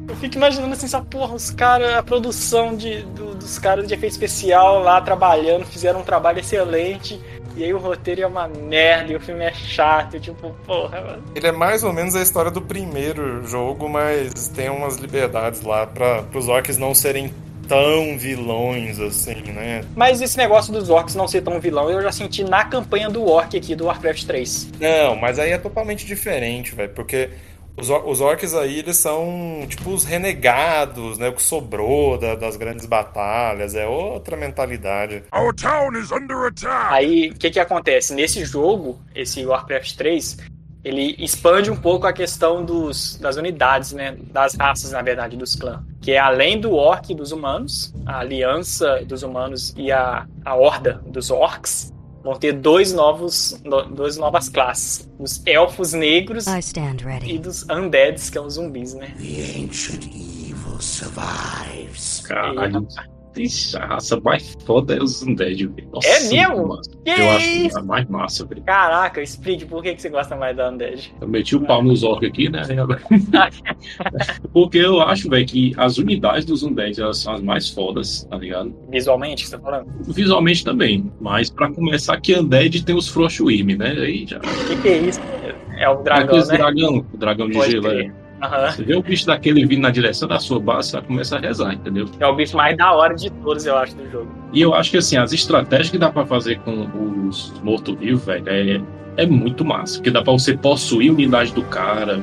Eu fico imaginando assim, essa porra, os caras, a produção de, do- dos caras de efeito especial lá trabalhando, fizeram um trabalho excelente. E aí o roteiro é uma merda e o filme é chato, tipo, porra, mano. Ele é mais ou menos a história do primeiro jogo, mas tem umas liberdades lá para os orcs não serem tão vilões assim, né? Mas esse negócio dos orcs não ser tão vilão, eu já senti na campanha do orc aqui do Warcraft 3. Não, mas aí é totalmente diferente, velho, porque os, or- os orcs aí, eles são tipo os renegados, né? O que sobrou da- das grandes batalhas, é outra mentalidade. Our town is under attack! Aí, o que que acontece? Nesse jogo, esse Warcraft 3, ele expande um pouco a questão dos, das unidades, né? Das raças, na verdade, dos clãs. Que é além do orc e dos humanos, a aliança dos humanos e a, a horda dos orcs, vão ter dois novos, no- duas novas classes. Os elfos negros I stand e dos undeads, que são os zumbis, né? Caralho. Ixi, a raça mais foda é os Undead, velho. É mesmo? Que Eu acho isso? a mais massa, velho. Caraca, explique por que, que você gosta mais da undead. Eu meti o pau nos orcs aqui, né? Porque eu acho, velho, que as unidades dos Undead elas são as mais fodas, tá ligado? Visualmente, que você tá falando? Visualmente também. Mas pra começar, que Undead tem os Frostwyrm, né? Aí já. O que, que é isso? É o dragão, Aqueles né? dragão, o dragão de Pode gelo. É. Aham. Você vê o bicho daquele vindo na direção da sua base, você vai começar a rezar, entendeu? É o bicho mais da hora de todos, eu acho, do jogo. E eu acho que assim, as estratégias que dá pra fazer com os mortos-vivos, velho, é, é muito massa. Porque dá pra você possuir a unidade do cara,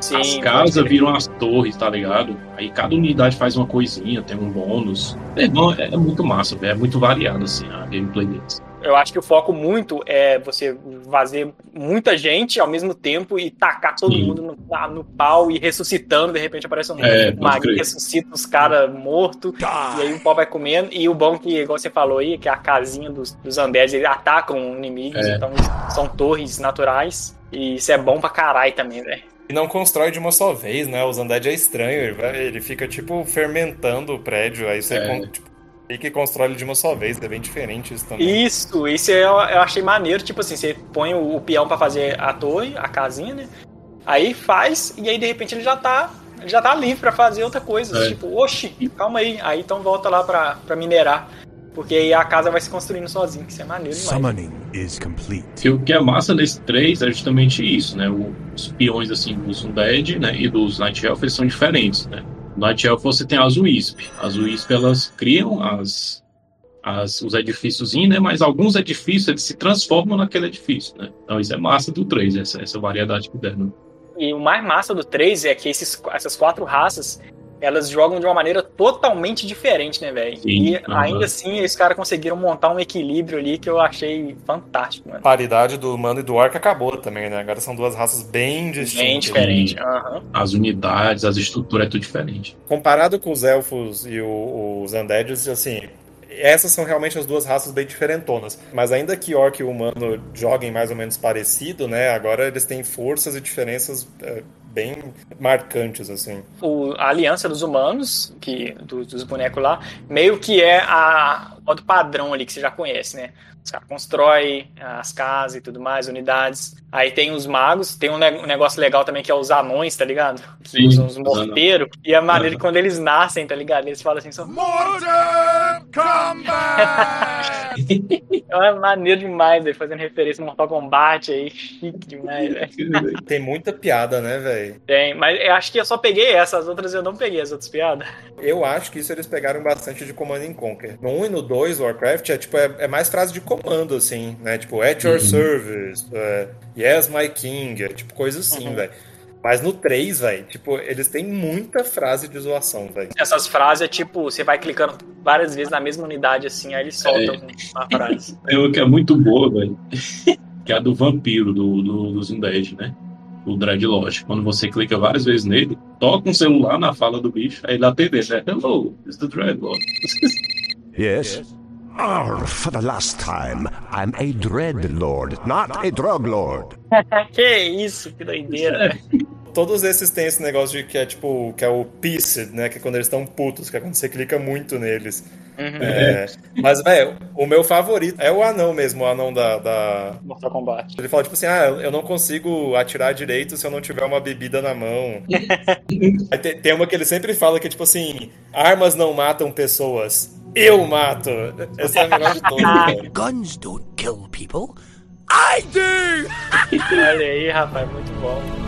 Sim, as casas viram as torres, tá ligado? Aí cada unidade faz uma coisinha, tem um bônus. É, é muito massa, velho. É muito variado, assim, a gameplay deles. Eu acho que o foco muito é você fazer muita gente ao mesmo tempo e tacar todo Sim. mundo no, no pau e ressuscitando, de repente aparece um É, mago ressuscita os caras mortos, e aí o pau vai comendo. E o bom que, igual você falou aí, que a casinha dos, dos undeads, eles atacam inimigos, É. então são torres naturais. E isso é bom pra caralho também, velho. E não constrói de uma só vez, né? Os Undead é estranho, ele, vai- ele fica tipo fermentando o prédio, aí você É. con- tipo, tem que constrói ele de uma só vez, é bem diferente isso também. Isso, isso eu, eu achei maneiro. Tipo assim, você põe o, o peão pra fazer a torre, a casinha, né? Aí faz, e aí de repente ele já tá. ele Já tá livre pra fazer outra coisa. É. Tipo, oxi, calma aí. Aí então volta lá pra minerar. Porque aí a casa vai se construindo sozinha, que isso é maneiro demais. Summoning is complete. E o que é massa nesse 3 é justamente isso, né? Os peões, assim, dos Undead né? e dos Night Elf, eles são diferentes, né? No Night Elf você tem as Wisp. As Wisp, elas criam as, as, os edifícios, né? Mas alguns edifícios, eles se transformam naquele edifício, né? Então isso é massa do 3, essa, essa variedade que der, né? E o mais massa do 3 é que esses, essas quatro raças elas jogam de uma maneira totalmente diferente, né, velho? E aham. ainda assim, esses caras conseguiram montar um equilíbrio ali que eu achei fantástico, mano. A paridade do humano e do orc acabou também, né? Agora são duas raças bem distintas. Bem diferente. Aham. As unidades, as estruturas, é tudo diferente. Comparado com os elfos e o- os undeads, assim, essas são realmente as duas raças bem diferentonas. Mas ainda que orc e humano joguem mais ou menos parecido, né? Agora eles têm forças e diferenças é, bem marcantes, assim. O- a aliança dos humanos, que do- dos bonecos lá, meio que é a modo padrão ali que você já conhece, né? Os caras constroem as casas e tudo mais, unidades. Aí tem os magos, tem um, ne- um negócio legal também que é os anões, tá ligado? Que Sim, usam os morteiros. E a maneira que quando eles nascem, tá ligado? Eles falam assim, são É maneiro demais, velho, fazendo referência no Mortal Kombat aí. Chique demais, velho. Tem muita piada, né, velho? Tem, mas eu acho que eu só peguei essa, as outras eu não peguei, as outras piadas. Eu acho que isso eles pegaram bastante de Command and Conquer. No 1 e no 2, Warcraft, é tipo, é, é mais frase de comando, assim, né? Tipo, at your service, é, yes, my king, é tipo coisa assim, velho. Mas no 3, velho, tipo, eles têm muita frase de zoação, velho. Essas frases é tipo, você vai clicando várias vezes na mesma unidade assim, aí eles soltam uma frase. Tem uma que é muito boa, velho. que é a do vampiro, do, do, dos Undead, né? O Dreadlord. Quando você clica várias vezes nele, toca um celular na fala do bicho, aí ele atende, né? Hello, it's the Dreadlord. Yes? Arr, for the last time, I'm a dread lord, not a drug lord. que isso, que doideira. Todos esses têm esse negócio de que é tipo, que é o pissed, né? Que é quando eles estão putos, que é quando você clica muito neles. É, mas, velho, o meu favorito é o anão mesmo, o anão da, da, Mortal Kombat. Ele fala, tipo assim, ah, eu não consigo atirar direito se eu não tiver uma bebida na mão. Aí tem, tem uma que ele sempre fala que é tipo assim, armas não matam pessoas. Eu mato. Essa é a melhor de todas, velho. Guns don't kill people. I do! Olha aí, rapaz, muito bom.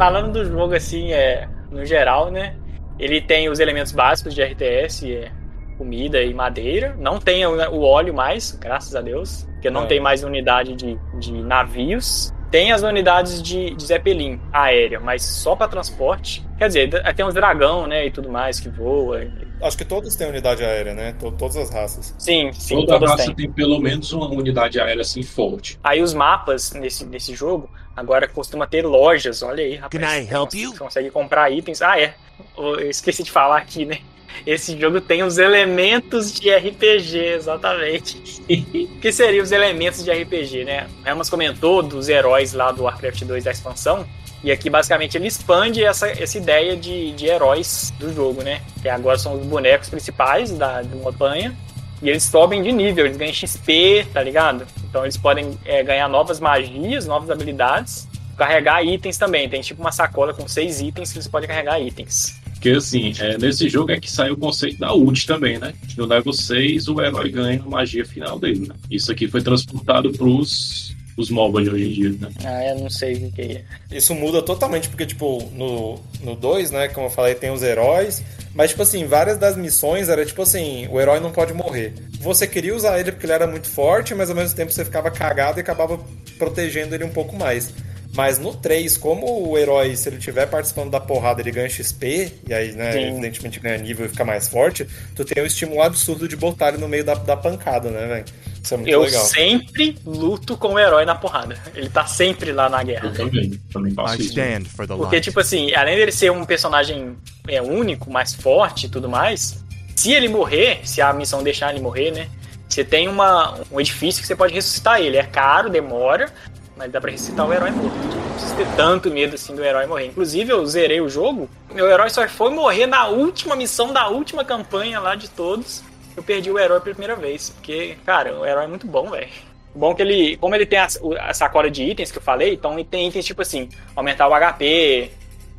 Falando do jogo assim, é, no geral, né? Ele tem os elementos básicos de RTS, é comida e madeira. Não tem o óleo mais, graças a Deus, porque não É. tem mais unidade de, de navios. Tem as unidades de, de Zeppelin aérea, mas só para transporte. Quer dizer, tem uns dragão, né, e tudo mais que voa. Acho que todos têm unidade aérea, né? To- Todas as raças. Sim, sim, Toda todas raça têm. tem pelo menos uma unidade aérea assim forte. Aí os mapas nesse, nesse jogo agora costuma ter lojas, olha aí, rapaz. Can I help you? Você consegue comprar itens. Ah, é. Eu esqueci de falar aqui, né? Esse jogo tem os elementos de RPG, exatamente. O que seriam os elementos de RPG, né? O Helmas comentou dos heróis lá do Warcraft 2 da expansão. E aqui, basicamente, ele expande essa, essa ideia de, de heróis do jogo, né? Que agora são os bonecos principais da, da campanha. E eles sobem de nível, eles ganham XP, tá ligado? Então eles podem é, ganhar novas magias, novas habilidades, carregar itens também. Tem tipo uma sacola com seis itens que eles podem carregar itens. Porque assim, é, nesse jogo é que sai o conceito da ult também, né? No level 6 o herói ganha a magia final dele, né? Isso aqui foi transportado pros os MOBA de hoje em dia, né? Ah, eu não sei o que, que é. Isso muda totalmente, porque, tipo, no 2, no dois, né, como eu falei, tem os heróis, mas, tipo assim, várias das missões era tipo assim, o herói não pode morrer. Você queria usar ele porque ele era muito forte, mas ao mesmo tempo você ficava cagado e acabava protegendo ele um pouco mais. Mas no 3, como o herói, se ele estiver participando da porrada, ele ganha XP, e aí, né, Sim. evidentemente ganha nível e fica mais forte, tu tem um estímulo absurdo de botar ele no meio da, da pancada, né, velho? Isso é muito Eu legal. sempre luto com o herói na porrada. Ele tá sempre lá na guerra. Eu também, também faço I isso. stand for the Porque, tipo assim, além dele ser um personagem é, único, mais forte e tudo mais, se ele morrer, se a missão deixar ele morrer, né? Você tem uma, um edifício que você pode ressuscitar ele. É caro, demora, mas dá pra ressuscitar o herói morto. Tipo, Não precisa ter tanto medo assim do herói morrer. Inclusive, eu zerei o jogo, meu herói só foi morrer na última missão da última campanha lá de todos. Eu perdi o herói pela primeira vez. Porque, cara, o herói é muito bom, velho. Bom que ele, como ele tem a, a sacola de itens que eu falei, então ele tem itens tipo assim, aumentar o HP,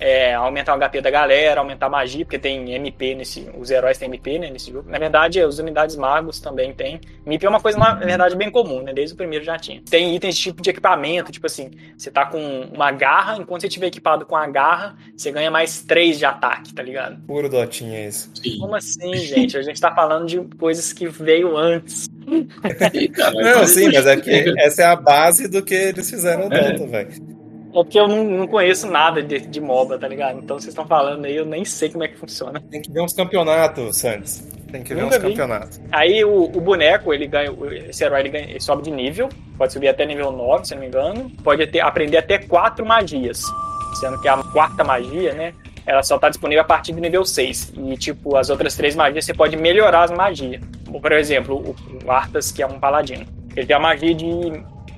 é, aumentar o HP da galera, aumentar a magia, porque tem MP nesse. Os heróis têm MP, né, nesse jogo. Na verdade, as unidades magos também tem. MP é uma coisa, na verdade, bem comum, né? Desde o primeiro já tinha. Tem itens de tipo de equipamento, tipo assim, você tá com uma garra, enquanto você estiver equipado com a garra, você ganha mais 3 de ataque, tá ligado? Puro dotinha isso. Como assim, gente? A gente tá falando de coisas que veio antes. Não, sim, mas é que essa é a base do que eles fizeram no Dota, velho. É porque eu não, não conheço nada de, de MOBA, tá ligado? Então vocês estão falando aí, eu nem sei como é que funciona. Tem que ver uns campeonatos, Santos. Tem que ver Nunca uns vi. campeonatos. Aí o, o boneco, ele ganha. Esse herói ele, ganha- ele sobe de nível. Pode subir até nível 9, se não me engano. Pode ter, aprender até quatro magias. Sendo que a quarta magia, né? Ela só tá disponível a partir do nível 6. E, tipo, as outras três magias você pode melhorar as magias. Por exemplo, o, o Arthas, que é um paladino. Ele tem a magia de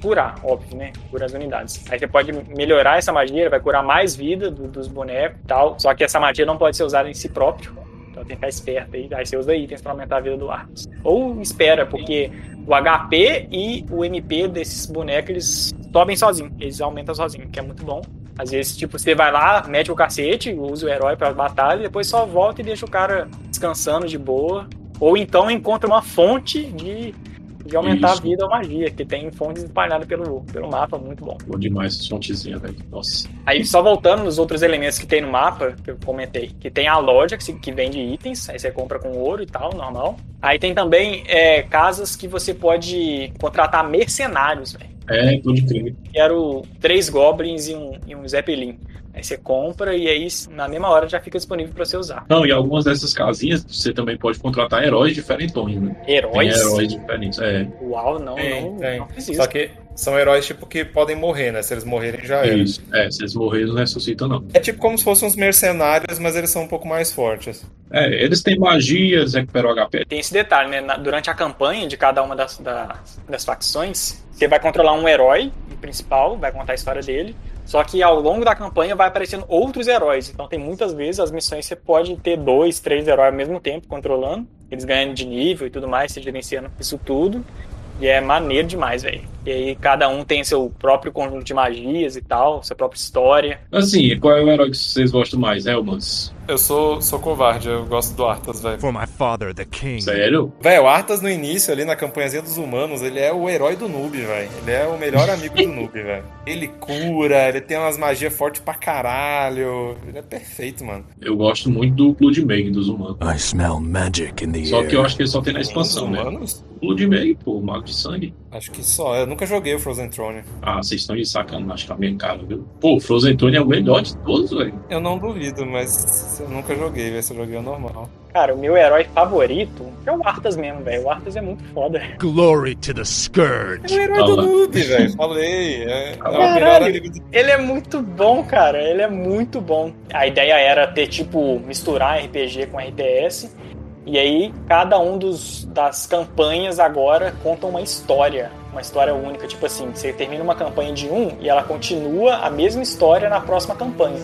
curar, óbvio, né? Cura as unidades. Aí você pode melhorar essa magia, vai curar mais vida do- dos bonecos e tal. Só que essa magia não pode ser usada em si próprio. Então tem que ficar esperto aí. Aí você usa itens pra aumentar a vida do Arthas. Ou espera, porque o HP e o MP desses bonecos, eles sobem sozinhos. Eles aumentam sozinhos, que é muito bom. Às vezes, tipo, você vai lá, mete o cacete, usa o herói pra batalha, e depois só volta e deixa o cara descansando de boa. Ou então encontra uma fonte de, de aumentar Isso. a vida ou magia, que tem fontes espalhadas pelo, pelo mapa, muito bom. Bom demais essa fontezinha, velho. Nossa. Aí só voltando nos outros elementos que tem no mapa, que eu comentei, que tem a loja que, se- que vende itens, aí você compra com ouro e tal, normal. Aí tem também é, casas que você pode contratar mercenários, velho. É, pode crer. Que eram três goblins e um, e um zeppelin. Aí você compra e aí na mesma hora já fica disponível pra você usar. Não, e algumas dessas casinhas você também pode contratar heróis diferentões, né? Tem Heróis? heróis diferentes, é. Uau, não, Tem, não, tem. não isso. Só que são heróis tipo que podem morrer, né? Se eles morrerem já era. Isso. É, se eles morrerem, não ressuscitam, não. É tipo como se fossem uns mercenários, mas eles são um pouco mais fortes. É, eles têm magia, eles recuperam o HP. Tem esse detalhe, né? Na- durante a campanha de cada uma das, das, das facções, você vai controlar um herói principal, vai contar a história dele. Só que ao longo da campanha vai aparecendo outros heróis. Então tem muitas vezes as missões você pode ter dois, três heróis ao mesmo tempo controlando. Eles ganhando de nível e tudo mais, você gerenciando isso tudo. E é maneiro demais, velho. E aí cada um tem seu próprio conjunto de magias e tal, sua própria história. Assim, qual é o herói que vocês gostam mais, Helmans? Eu sou, sou covarde, eu gosto do Arthas, velho. For my father, the king. Sério? Velho, o Arthas no início, ali na campanhazinha dos humanos, ele é o herói do noob, velho. Ele é o melhor amigo do noob, velho. Ele cura, ele tem umas magias fortes pra caralho. Ele é perfeito, mano. Eu gosto muito do Blood Mag dos humanos. I smell magic in the Só que eu acho que ele só tem na expansão, né? humanos? Blood Mag, pô, mago de sangue. Acho que só. Eu nunca joguei o Frozen Throne. Ah, vocês estão de sacanagem com a minha cara, viu? Pô, o Frozen Throne é o melhor de todos, velho. Eu não duvido, mas eu nunca joguei, velho. Se eu joguei o normal. Cara, o meu herói favorito é o Arthas mesmo, velho. O Arthas é muito foda. Glory to the Scourge. É o herói do noob, velho. Falei. É, é Caralho. Ele é muito bom, cara. Ele é muito bom. A ideia era ter, tipo, misturar RPG com RTS. E aí, cada um dos, das campanhas agora conta uma história. Uma história única. Tipo assim, você termina uma campanha de um e ela continua a mesma história na próxima campanha.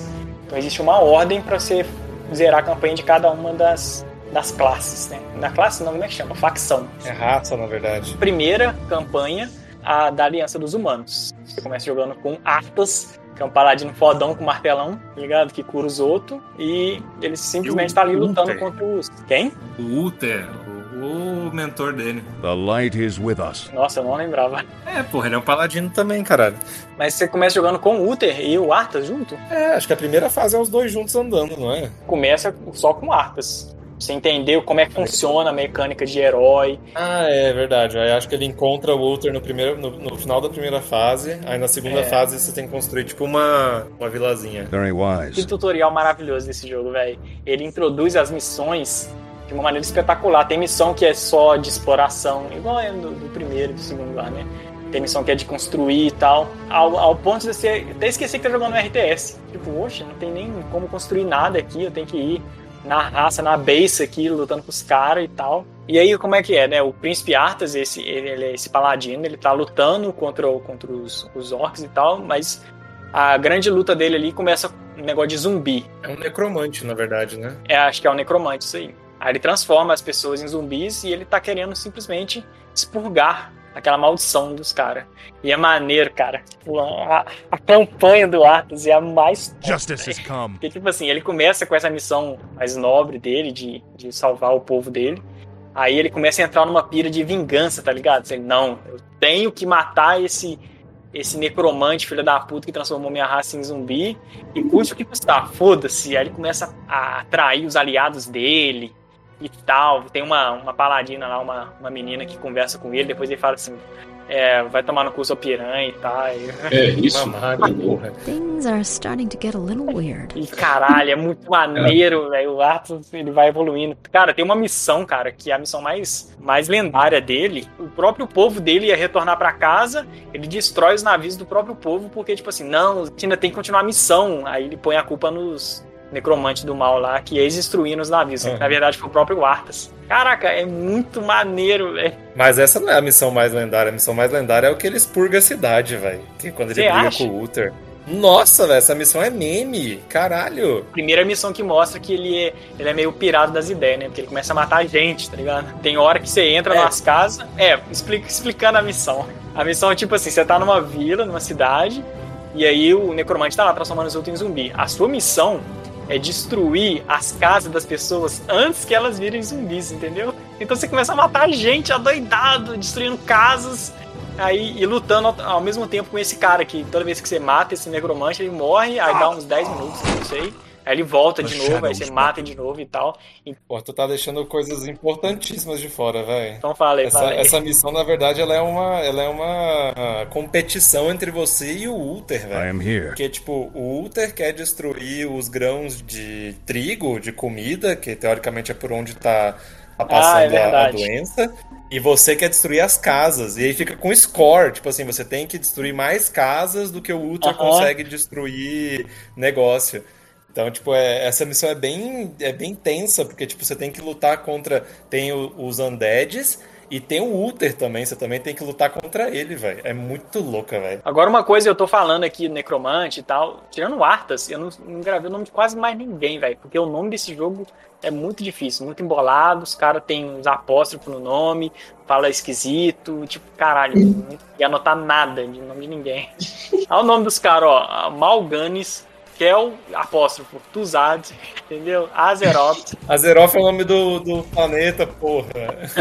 Então existe uma ordem pra você zerar a campanha de cada uma das, das classes, né? Na classe não, como é que chama? Facção. É raça, na verdade. primeira campanha, a da Aliança dos Humanos. Você começa jogando com Arthas, que é um paladino fodão com martelão, tá ligado? Que cura os outros. E ele simplesmente tá ali lutando Uther. contra os. Quem? O Uther, o, o mentor dele. The light is with us. Nossa, eu não lembrava. É, porra, ele é um Paladino também, caralho. Mas você começa jogando com o Uther e o Arthas junto? É, acho que a primeira fase é os dois juntos andando, não é? Começa só com o Arthas. Você entender como é que funciona a mecânica de herói. Ah, é verdade. Aí acho que ele encontra o Walter no, primeiro, no, no final da primeira fase. Aí na segunda É. fase você tem que construir tipo uma, uma vilazinha. Very Que wise. tutorial maravilhoso desse jogo, velho. Ele introduz as missões de uma maneira espetacular. Tem missão que é só de exploração, igual é do, do primeiro e do segundo lá, né? Tem missão que é de construir e tal. Ao, ao ponto de você até esquecer que tá jogando no RTS. Tipo, oxe, não tem nem como construir nada aqui, eu tenho que ir na raça, na base aqui, lutando com os caras e tal. E aí, como é que é, né? O Príncipe Arthas, esse, ele, ele é esse paladino, ele tá lutando contra, contra os, os orcs e tal, mas a grande luta dele ali começa com um negócio de zumbi. É um necromante, na verdade, né? É, acho que é o necromante isso aí. Aí ele transforma as pessoas em zumbis e ele tá querendo simplesmente expurgar aquela maldição dos caras. E é maneiro, cara. Tipo, A, a campanha do Arthas é a mais. Justice has come. Porque, tipo assim, ele começa com essa missão mais nobre dele, de, de salvar o povo dele. Aí ele começa a entrar numa pira de vingança, tá ligado? Ele, não, eu tenho que matar esse esse necromante, filho da puta, que transformou minha raça em zumbi. E custe o que custar, foda-se. Aí ele começa a atrair os aliados dele e tal. Tem uma, uma paladina lá, uma, uma menina que conversa com ele, depois ele fala assim. É, vai tomar no cu sua piranha e tal. E- É isso. Mamada, porra. Things are starting to get a little weird. E caralho, é muito maneiro, velho. O Arthas, ele vai evoluindo. Cara, tem uma missão, cara, que é a missão mais, mais lendária dele. O próprio povo dele ia retornar pra casa, ele destrói os navios do próprio povo, porque, tipo assim, não, ainda tem que continuar a missão. Aí ele põe a culpa nos necromantes do mal lá, que destruindo os navios. Uhum. Na verdade, foi o próprio Arthas. Caraca, é muito maneiro, velho. Mas essa não é a missão mais lendária. A missão mais lendária é o que ele expurga a cidade, velho. Que quando ele Cê briga acha? com o Uther. Nossa, velho, essa missão é meme. Caralho. Primeira missão que mostra que ele é, ele é meio pirado das ideias, né? Porque ele começa a matar gente, tá ligado? Tem hora que você entra É. nas casas. É, explica, explicando a missão. A missão é tipo assim: você tá numa vila, numa cidade, e aí o necromante tá lá transformando os outros em zumbi. A sua missão é destruir as casas das pessoas antes que elas virem zumbis, entendeu? Então você começa a matar gente adoidado, destruindo casas. Aí, e lutando ao, ao mesmo tempo com esse cara que toda vez que você mata esse necromante, ele morre, aí dá uns 10 minutos, não sei. Aí ele volta de novo, aí você mata de novo e tal. Pô, tu tá deixando coisas importantíssimas de fora, velho. Então fala aí, Essa, fala aí. essa missão, na verdade, ela é uma, ela é uma competição entre você e o Uther, I velho. am here. Porque, tipo, o Uther quer destruir os grãos de trigo, de comida, que teoricamente é por onde tá, tá passando Ah, é a- a, doença. E você quer destruir as casas. E aí fica com score. Tipo assim, você tem que destruir mais casas do que o Uther Aham. consegue destruir negócio. Então, tipo, é- essa missão é bem, é bem tensa, porque, tipo, você tem que lutar contra... Tem o- os undeads e tem o Uther também. Você também tem que lutar contra ele, velho. É muito louca, velho. Agora uma coisa eu tô falando aqui Necromante e tal, tirando o Arthas, eu não, não gravei o nome de quase mais ninguém, velho, porque o nome desse jogo é muito difícil, muito embolado, os caras têm uns apóstrofos no nome, fala esquisito, tipo, caralho, não ia anotar nada de nome de ninguém. Olha o nome dos caras, ó, Malganis, Kel, apóstrofo, Tuzad, entendeu? Azeroth, Azeroth é o nome do, do planeta, porra.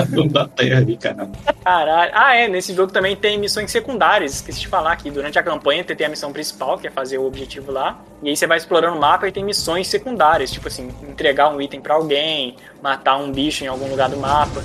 Dono da terra ali, cara. Caralho. Ah, é, nesse jogo também tem missões secundárias. Esqueci de falar aqui. Durante a campanha você tem a missão principal, que é fazer o objetivo lá. E aí você vai explorando o mapa e tem missões secundárias, tipo assim, entregar um item pra alguém, matar um bicho em algum lugar do mapa.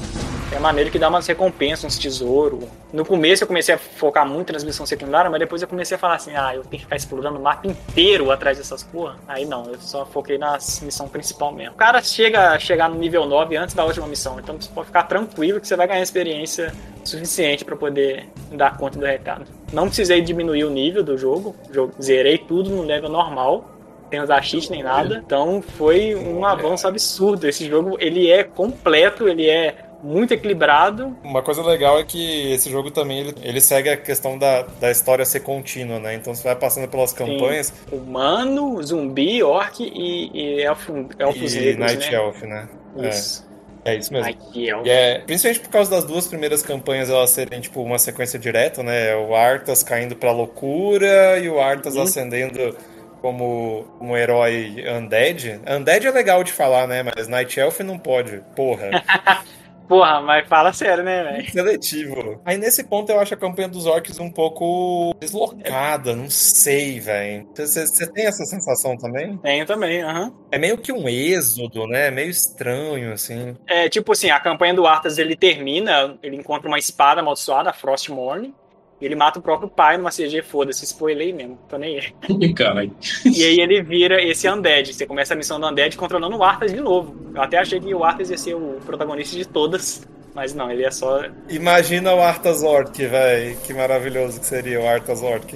É maneiro que dá umas recompensas, uns tesouros. No começo eu comecei a focar muito nas missões secundárias, mas depois eu comecei a falar assim, ah, eu tenho que ficar explorando o mapa inteiro atrás dessas porra. Aí não, eu só foquei na missão principal mesmo. O cara chega a chegar no nível 9 antes da última missão, então você pode ficar tranquilo que você vai ganhar experiência suficiente pra poder dar conta do recado. Não precisei diminuir o nível do jogo zerei tudo no level normal, sem usar cheat nem nada. Então foi um avanço absurdo. Esse jogo ele é completo, ele é muito equilibrado. Uma coisa legal é que esse jogo também ele, ele segue a questão da, da história ser contínua, né? Então você vai passando pelas campanhas Humano, zumbi, orc e, e elfo, elfos e negros, Night né? Elf, né? Isso. É, é isso mesmo. E é, principalmente por causa das duas primeiras campanhas elas serem tipo uma sequência direta, né? O Arthas caindo pra loucura e o Arthas Uhum. ascendendo como um herói undead. Undead é legal de falar, né? Mas Night Elf não pode. Porra. Porra, mas fala sério, né, velho? Seletivo. Aí nesse ponto eu acho a campanha dos orcs um pouco deslocada, não sei, velho. Você tem essa sensação também? Tenho também, aham. É meio que um êxodo, né? Meio estranho, assim. É, tipo assim, a campanha do Arthas, ele termina, ele encontra uma espada amaldiçoada, a Frostmourne, ele mata o próprio pai numa CG, foda-se, spoilei mesmo, tô nem aí. Caralho. E aí ele vira esse Undead, você começa a missão do Undead controlando o Arthas de novo. Eu até achei que o Arthas ia ser o protagonista de todas, mas não, ele é só... Imagina o Arthas Orc, velho. Que maravilhoso que seria o Arthas Orc.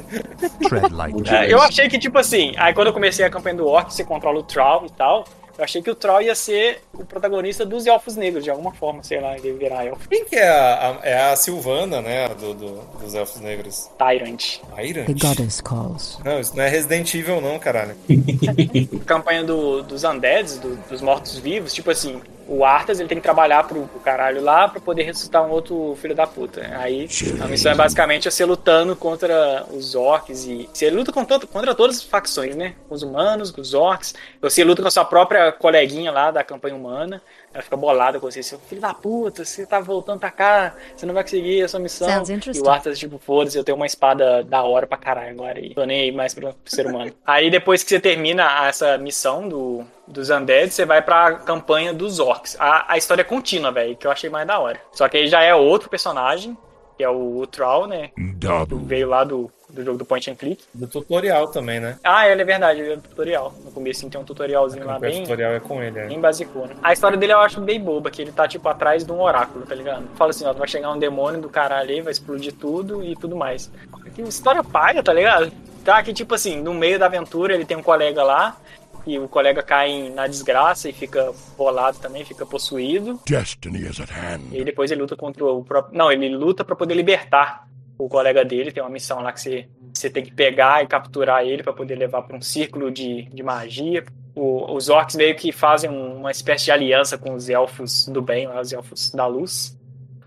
É, eu achei que, tipo assim, aí quando eu comecei a campanha do Orc, você controla o Troll e tal, eu achei que o Troll ia ser o protagonista dos Elfos Negros, de alguma forma, sei lá, ele virar Elfo. Quem que é a, a- é a Silvana, né? Do, do- dos Elfos Negros. Tyrant. Tyrant? The goddess calls. Não, isso não é Resident Evil, não, caralho. campanha do- dos undeads, do- dos mortos-vivos, tipo assim, o Arthas ele tem que trabalhar pro, pro caralho lá pra poder ressuscitar um outro filho da puta. Aí a missão é basicamente você lutando contra os orcs e você luta contra, contra todas as facções, né? Os humanos, os orcs. Você luta com a sua própria coleguinha lá da campanha humana. Ela fica bolada com você, seu filho da puta, você tá voltando pra cá, você não vai conseguir a sua missão. E o Arthas, tipo, foda-se, eu tenho uma espada da hora pra caralho agora e tô nem aí mais pro, ser humano. aí depois que você termina essa missão do, dos Undead, você vai pra campanha dos Orcs. A, a história é contínua, velho, que eu achei mais da hora. Só que aí já é outro personagem, que é o Troll, né? Que Double. veio lá do, do jogo do Point and Click. Do tutorial também, né? Ah, ele é verdade, ele é do tutorial. No começo tem um tutorialzinho lá O bem. tutorial é com ele, é. Bem basicona. A história dele eu acho bem boba, que ele tá, tipo, atrás de um oráculo, tá ligado? Fala assim, ó, vai chegar um demônio do caralho aí, vai explodir tudo e tudo mais. Que história paia, tá ligado? Tá, que tipo assim, no meio da aventura ele tem um colega lá, e o colega cai na desgraça e fica bolado também, fica possuído. Destiny is at E hand. aí depois ele luta contra o próprio... Não, ele luta pra poder libertar o colega dele, tem uma missão lá que você, você tem que pegar e capturar ele pra poder levar pra um círculo de, de magia. O- os orcs meio que fazem um- uma espécie de aliança com os elfos do bem, lá, os elfos da luz,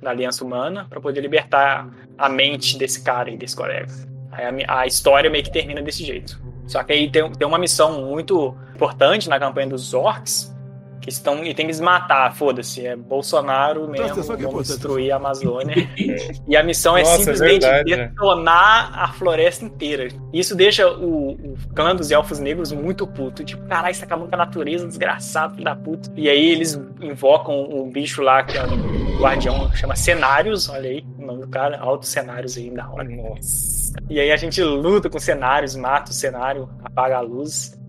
da aliança humana, pra poder libertar a mente desse cara e desse colega. Aí a, a história meio que termina desse jeito. Só que aí tem, tem uma missão muito importante na campanha dos orcs, que estão e tem que desmatar, foda-se, é Bolsonaro mesmo, pô, vamos destruir a Amazônia. e a missão é Nossa, é simplesmente verdade, né? detonar a floresta inteira. Isso deixa o, o clã dos elfos negros muito puto. Tipo, caralho, tá acabando com a natureza, desgraçado, filho da puta. E aí eles invocam um bicho lá, que é um guardião, chama Cenários, olha aí o nome do cara, altos cenários aí da hora. Nossa. E aí a gente luta com cenários, mata o cenário, apaga a luz.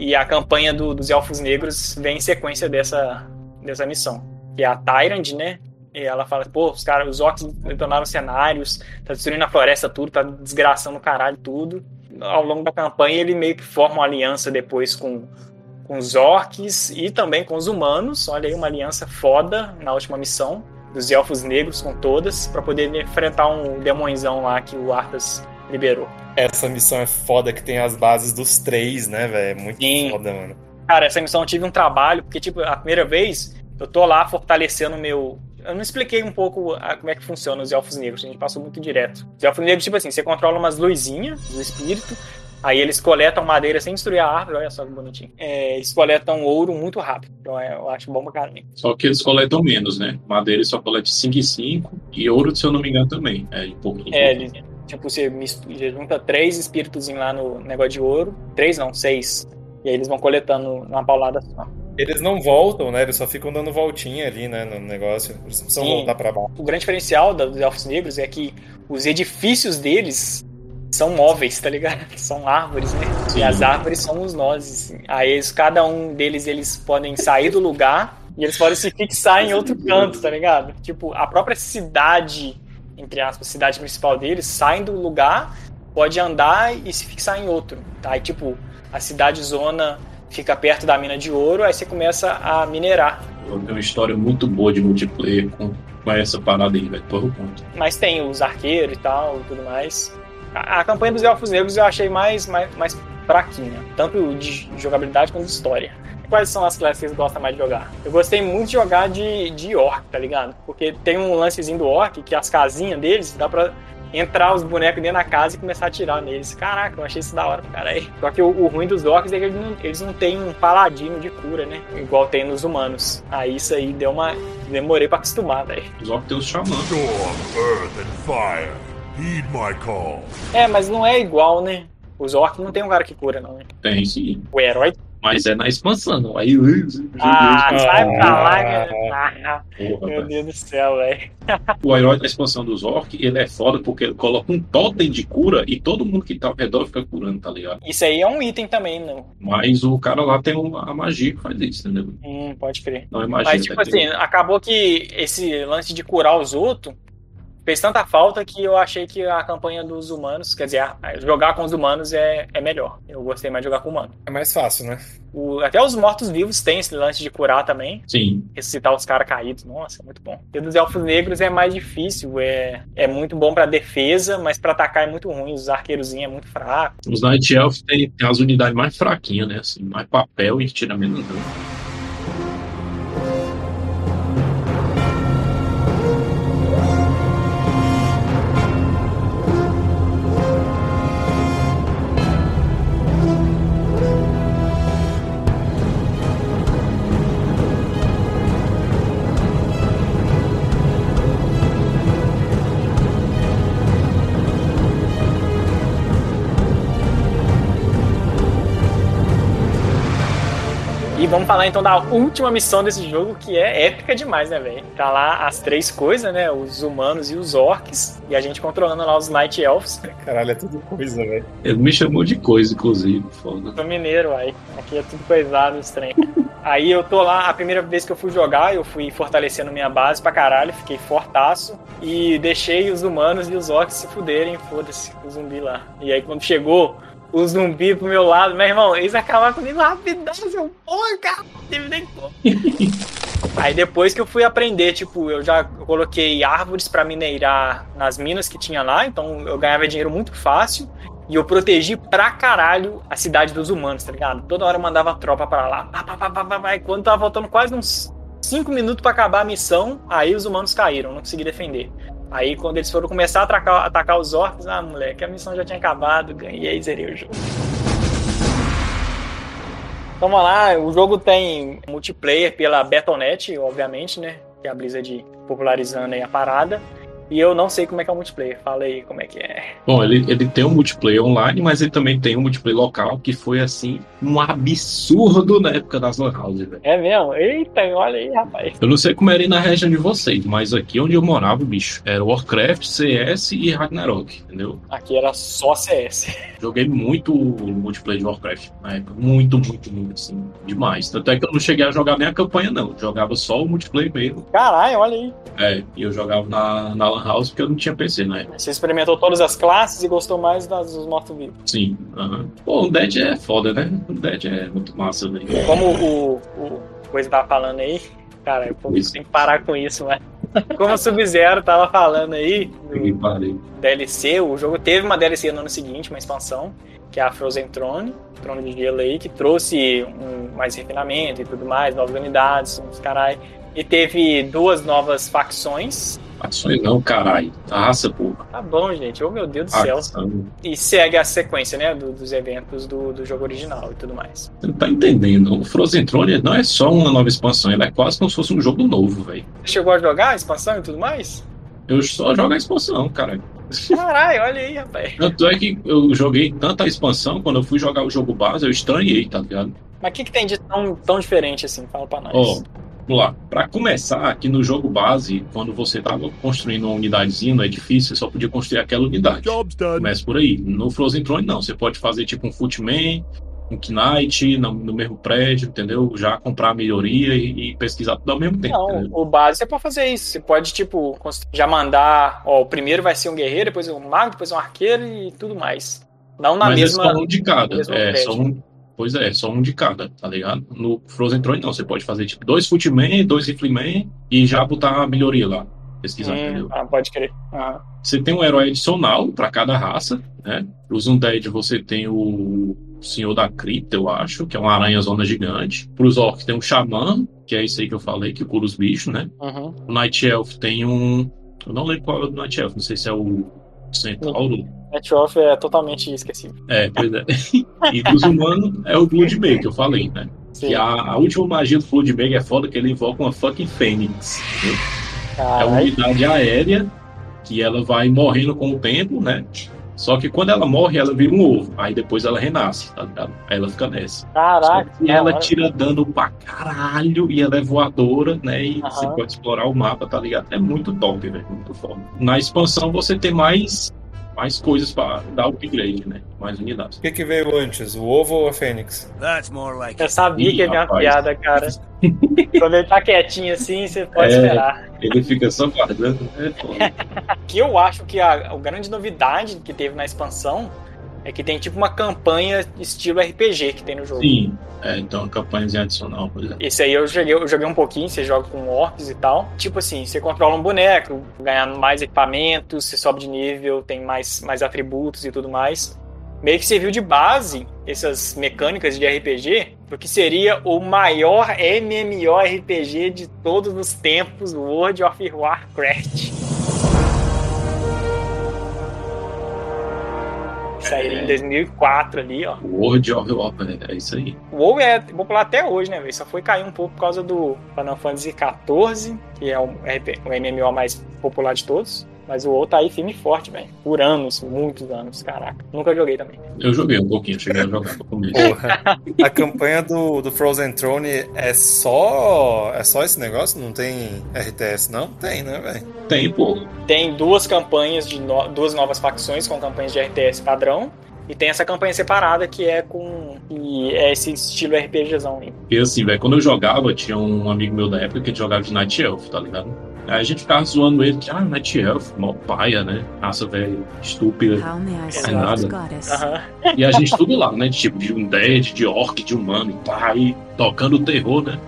E a campanha do- dos Elfos Negros vem em sequência dessa, dessa missão. Que é a Tyrant, né? E ela fala, pô, os caras, os orcs detonaram cenários, tá destruindo a floresta tudo, tá desgraçando o caralho tudo. Ao longo da campanha ele meio que forma uma aliança depois com, com os orcs e também com os humanos. Olha aí, uma aliança foda na última missão. Dos elfos negros com todas, pra poder enfrentar um demonzão lá que o Arthas liberou. Essa missão é foda que tem as bases dos três, né, velho? É muito Sim. foda, mano. Cara, essa missão eu tive um trabalho, porque, tipo, a primeira vez eu tô lá fortalecendo o meu. Eu não expliquei um pouco a- como é que funciona os elfos negros, a gente passou muito direto. Os elfos negros, tipo assim, você controla umas luzinhas do espírito, aí eles coletam madeira sem destruir a árvore, olha só que bonitinho. É, eles coletam ouro muito rápido, então é, eu acho bom pra caramba. Só que eles coletam menos, né? Madeira eles só coleta 5 e 5 e ouro, se eu não me engano, também. É, de pouquinho. É, tipo, você junta três espíritos lá no negócio de ouro, três não, seis. E aí eles vão coletando numa paulada só. Eles não voltam, né? Eles só ficam dando voltinha ali, né, no negócio. Eles não precisam Sim. voltar pra baixo. O grande diferencial dos elfos negros é que os edifícios deles são móveis, tá ligado? São árvores, né? Sim. E as árvores são os nós. Aí eles, cada um deles eles podem sair do lugar e eles podem se fixar em outro canto, tá ligado? Tipo, a própria cidade, entre aspas, cidade principal deles, saem do lugar, pode andar e se fixar em outro. Tá? Aí, tipo, a cidade zona fica perto da mina de ouro, aí você começa a minerar. Tem uma história muito boa de multiplayer com, com essa parada aí, velho. Eu conto. Mas tem os arqueiros e tal, e tudo mais. A, a campanha dos Elfos Negros eu achei mais, mais, mais fraquinha, tanto de jogabilidade quanto de história. Quais são as classes que vocês gostam mais de jogar? Eu gostei muito de jogar de, de orc, tá ligado? Porque tem um lancezinho do orc que as casinhas deles dá pra entrar os bonecos dentro da casa e começar a atirar neles. Caraca, eu achei isso da hora pra caralho. Só que o, o ruim dos orcs é que eles não, eles não têm um paladino de cura, né? Igual tem nos humanos. Aí isso aí deu uma. Demorei pra acostumar, velho. Os orcs têm os xamãs. Storm, earth, and fire. Heed my call. É, mas não é igual, né? Os orcs não tem um cara que cura, não. né? Tem sim. O herói. Mas é na expansão. Aí. Ah, sai pra lá, Ah. Porra, Meu. Deus do céu, velho. O herói da expansão dos orcs, ele é foda porque ele coloca um totem de cura e todo mundo que tá ao redor fica curando, tá ligado? Isso aí é um item também, não. Mas o cara lá tem um- a magia que faz isso, entendeu? Hum, pode crer. Não é magia. Mas, tipo né? assim, acabou que esse lance de curar os outros fez tanta falta que eu achei que a campanha dos humanos, quer dizer, jogar com os humanos é, é melhor. Eu gostei mais de jogar com humano. É mais fácil, né? O- até os mortos-vivos têm esse lance de curar também. Sim. ressuscitar os caras caídos. Nossa, é muito bom. E dos elfos negros é mais difícil, é, é muito bom pra defesa, mas pra atacar é muito ruim. Os arqueirozinhos é muito fraco. Os Night Elves tem, tem as unidades mais fraquinhas, né? Assim, mais papel e tira menos dano. Vamos falar então da última missão desse jogo, que é épica demais, né, velho? Tá lá as três coisas, né? Os humanos e os orcs. E a gente controlando lá os Night Elves. Caralho, é tudo coisa, velho. Ele me chamou de coisa, inclusive. Foda. Sou mineiro, aí. Aqui é tudo coisado, estranho. Aí eu tô lá, a primeira vez que eu fui jogar, eu fui fortalecendo minha base pra caralho, fiquei fortaço e deixei os humanos e os orcs se fuderem, foda-se, o zumbi lá. E aí quando chegou o zumbi pro meu lado, meu irmão, eles acabaram comigo rapidão, seu porra, cara, não teve nem como. Aí depois que eu fui aprender, tipo, eu já coloquei árvores pra mineirar nas minas que tinha lá, então eu ganhava dinheiro muito fácil. E eu protegi pra caralho a cidade dos humanos, tá ligado? Toda hora eu mandava tropa pra lá. Pá, pá, pá, pá. E quando tava faltando quase uns 5 minutos pra acabar a missão, aí os humanos caíram, não consegui defender. Aí quando eles foram começar a atacar, atacar os orcs, ah, moleque, a missão já tinha acabado, ganhei e zerei o jogo. Então vamos lá, o jogo tem multiplayer pela Battle.net, obviamente, né? Que é a Blizzard popularizando aí a parada. E eu não sei como é que é o multiplayer. Fala aí como é que é. Bom, ele, ele tem um multiplayer online, mas ele também tem um multiplayer local, que foi, assim, um absurdo na época das Lan House, velho. É mesmo? Eita, olha aí, rapaz. Eu não sei como era aí na região de vocês, mas aqui onde eu morava, bicho, era Warcraft, CS e Ragnarok, entendeu? Aqui era só CS. Joguei muito o multiplayer de Warcraft na época. Muito, muito, muito, assim, demais. Tanto é que eu não cheguei a jogar nem a campanha, não. Eu jogava só o multiplayer mesmo. Caralho, olha aí. É, e eu jogava na, na Lan House porque eu não tinha PC na época. Você experimentou todas as classes e gostou mais das dos mortos-vivos. Sim, aham. Pô, o Dead é foda, né? O Dead é muito massa, velho. Como o, o coisa tava falando aí, cara, pô, Isso. tem que parar com isso, mas. Como o Sub-Zero tava falando aí, parei. DLC, o jogo teve uma DLC no ano seguinte, uma expansão, que é a Frozen Throne, Trono de Gelo aí, que trouxe um, mais refinamento e tudo mais, novas unidades, uns carai. E teve duas novas facções. Ações não, caralho. Raça, porra. Tá bom, gente. Oh, meu Deus do céu. Ação. E segue a sequência, né, do- dos eventos do, do jogo original e tudo mais. Você não tá entendendo. O Frozen Throne não é só uma nova expansão, ele é quase como se fosse um jogo novo, velho. Você chegou a jogar a expansão e tudo mais? Eu só jogo a expansão, cara. Caralho, olha aí, rapaz. Tanto é que eu joguei tanta expansão, quando eu fui jogar o jogo base, eu estranhei, tá ligado? Mas o que, que tem de tão, tão diferente assim? Fala pra nós. Ó, vamos lá. Pra começar, aqui no jogo base, quando você tava construindo uma unidadezinha no edifício, você só podia construir aquela unidade. Job's done. Começa por aí. No Frozen Throne, não. Você pode fazer tipo um Footman, um Knight, no, no mesmo prédio, entendeu? Já comprar a melhoria e, e pesquisar tudo ao mesmo tempo. Não, entendeu? o base é pra fazer isso. Você pode, tipo, já mandar, ó, o primeiro vai ser um guerreiro, depois um mago, depois um arqueiro e tudo mais. Não na Mas mesma. é só um de cada. É, prédio. só um. Pois é, só um de cada, tá ligado? No Frozen Throne, não. Você pode fazer tipo dois Footman, dois Rifleman e já botar a melhoria lá. Pesquisar, Hum, entendeu? ah, pode crer. Ah, Você tem um herói adicional pra cada raça, né? Os Undead você tem o Senhor da Cripta, eu acho, que é uma aranha zona gigante. Pros Orcs tem um Xamã, que é isso aí que eu falei, que cura os bichos, né? uhum. O Night Elf tem um. Eu não lembro qual é o do Night Elf, não sei se é o Centauro. Net Off é totalmente esquecível. É, pois é. E dos humanos é o Bloodmaker, que eu falei, né? Sim. Que a, a última magia do Bloodmaker é foda, que ele invoca uma fucking Fênix. entendeu? É uma unidade aérea que ela vai morrendo com o tempo, né? Só que quando ela morre, ela vira um ovo. Aí depois ela renasce, tá ligado? Aí ela fica nessa. Só Caraca. que ela da hora. tira dano pra caralho e ela é voadora, né? E Aham. você pode explorar o mapa, tá ligado? É muito top, velho. Muito foda. Na expansão você tem mais, mais coisas pra dar upgrade, né? Mais unidades. O que, que veio antes, o ovo ou a fênix? That's more like Eu sabia Ih, que ia vir uma rapaz. piada, cara. Quando ele tá quietinho assim, você pode É. esperar. Ele fica só guardando. É. Que eu acho que a, a grande novidade que teve na expansão é que tem tipo uma campanha estilo RPG que tem no jogo. Sim. É, então a campanhazinha adicional, por exemplo. Esse aí eu joguei, eu joguei um pouquinho, você joga com orcs e tal. Tipo assim, você controla um boneco, ganha mais equipamentos, você sobe de nível, tem mais, mais atributos e tudo mais. Meio que serviu de base essas mecânicas de RPG, porque seria o maior MMORPG de todos os tempos, World of Warcraft. Saiu em 2004 ali, ó. World of Warcraft, é isso aí. O WoW é popular até hoje, né, velho? Só foi cair um pouco por causa do Final Fantasy XIV, que é o, o MMO mais popular de todos. Mas o WoW tá aí firme e forte, velho. Por anos, muitos anos, caraca. Nunca joguei também. Eu joguei um pouquinho, cheguei a jogar começo. Porra. A campanha do, do Frozen Throne é só. É só esse negócio? Não tem RTS, não? Tem, né, velho? Tem, pô. Tem duas campanhas de no- duas novas facções com campanhas de RTS padrão. E tem essa campanha separada que é com. E é esse estilo RPGzão aí. E assim, velho, quando eu jogava, tinha um amigo meu da época que jogava de Night Elf, tá ligado? Aí a gente ficava zoando ele, que, ah, Night Elf, mó paia, né? Raça, velho, estúpida. É serve nada. Aham. E a gente tudo lá, né? Tipo, de um dead, de orc, de humano, e pá, e tocando o terror, né?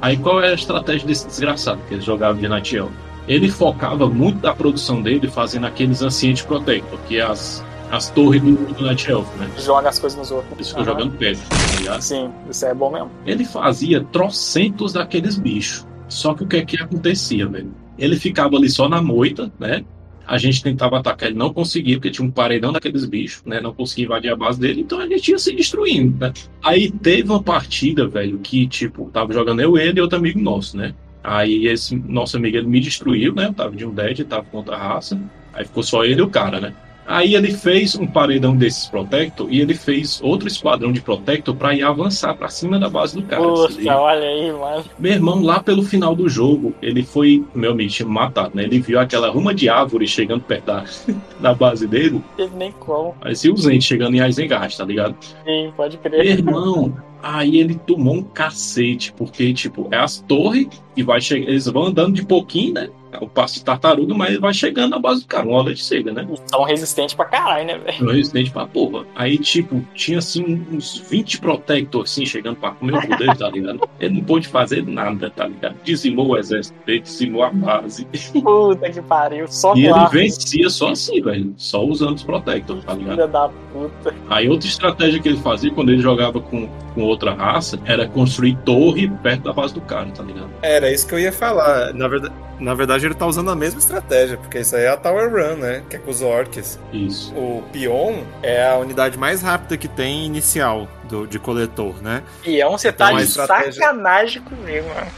Aí qual é a estratégia desse desgraçado que ele jogava de Night Elf? Ele focava muito da produção dele fazendo aqueles Ancient Protector, que é as, as torres do, do Night Elf, né? Joga as coisas nos outros. Isso ficou Aham. jogando pedra, tá ligado? Sim, isso é bom mesmo. Ele fazia trocentos daqueles bichos. Só que o que é que acontecia, velho? Ele ficava ali só na moita, né? A gente tentava atacar, ele não conseguia, porque tinha um paredão daqueles bichos, né? Não conseguia invadir a base dele, então a gente ia se destruindo, né? Aí teve uma partida, velho, que, tipo, tava jogando eu, ele e outro amigo nosso, né? Aí esse nosso amigo, ele me destruiu, né? Eu tava de um dead, tava contra a raça. Aí ficou só ele e o cara, né? Aí ele fez um paredão desses Protector e ele fez outro esquadrão de Protector pra ir avançar pra cima da base do cara. Ele- olha aí, mano. meu irmão, lá pelo final do jogo, ele foi. Meu amigo matado, né? Ele viu aquela ruma de árvore chegando perto da, da base dele. Teve nem como. Parecia o Zente chegando em Isengard, tá ligado? Sim, pode Meu crer. irmão, aí ele tomou um cacete, porque, tipo, é as torres e vai. Eles vão andando de pouquinho, né? O passo de tartaruga, mas vai chegando na base do cara, uma hora de cega, né? São resistentes pra caralho, né, velho? No Resident pra porra. Aí, tipo, tinha assim uns 20 Protector assim chegando pra comer o poder, tá ligado? Ele não pôde fazer nada, tá ligado? Dizimou o exército dele, dizimou a base. Puta que pariu. Só E ele vencia só assim, velho. Só usando os Protector, tá ligado? filha da puta. Aí outra estratégia que ele fazia quando ele jogava com, com outra raça era construir torre perto da base do cara, tá ligado? Era isso que eu ia falar. Na verdade, na verdade, ele tá usando a mesma estratégia, porque isso aí é a Tower Run, né? Que é com os orcs. Isso. O Pion é a unidade mais rápida que tem inicial do, de coletor, né? Pião, você Então, tá a de estratégia- sacanagem comigo, mano.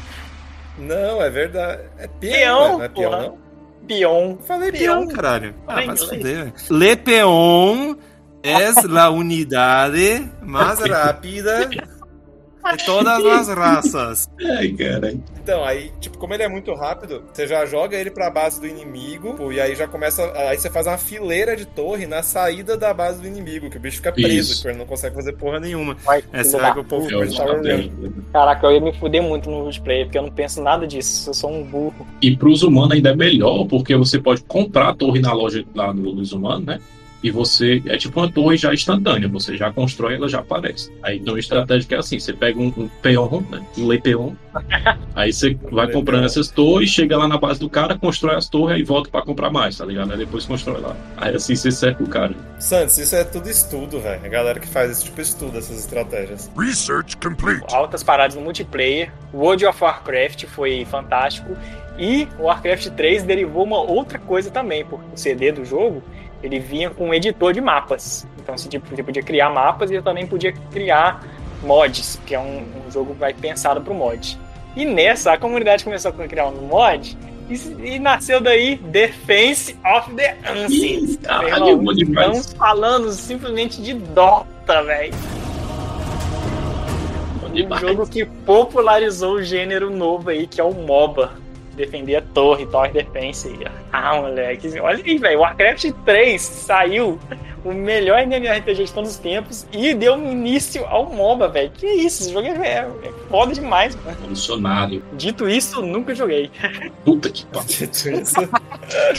Não, é verdade. É Peão, né? não é Pion, porra. não? Pion. Eu falei Peão. Caralho. Ah, vai se fuder. Es la unidade mais rápida de todas as raças. Ai, cara. Então, aí, tipo, como ele é muito rápido, você já joga ele pra base do inimigo, e aí já começa. Aí você faz uma fileira de torre na saída da base do inimigo, que o bicho fica preso, Isso. que ele não consegue fazer porra nenhuma. Vai, Essa é que o povo puta, É estratégia. Caraca, eu ia me fuder muito no multiplayer, porque eu não penso nada disso. Eu sou um burro. E pros humanos ainda é melhor, porque você pode comprar a torre na loja lá no- dos humanos, né? E você. É tipo uma torre já instantânea, você já constrói ela já aparece. Aí tem uma estratégia que é assim: você pega um, um peon, né? Um lepeon. Aí você vai comprando essas torres, chega lá na base do cara, constrói as torres e volta pra comprar mais, tá ligado? Aí depois constrói lá. Aí assim você cerca o cara. Santos, isso é tudo estudo, velho. A galera que faz esse tipo de estudo, essas estratégias. Research complete. Altas paradas no multiplayer. World of Warcraft foi fantástico. E o Warcraft 3 derivou uma outra coisa também, porque o CD do jogo ele vinha com um editor de mapas. Então você, tipo, você podia criar mapas e eu também podia criar mods, que é um, um jogo que vai pensado pro mod. E nessa, a comunidade começou a criar um mod e, e nasceu daí Defense of the Ancients. Caralho, bom demais. Falando simplesmente de Dota, velho. Um demais. jogo que popularizou o gênero novo aí, que é o MOBA. Defender a torre, Tower Defense. Ah, moleque. Olha aí, velho. Warcraft 3 saiu o melhor MMORPG de todos os tempos e deu início ao MOBA, velho. Que isso? Esse jogo é, é foda demais, mano. Revolucionário. Dito isso, nunca joguei. Puta que pariu.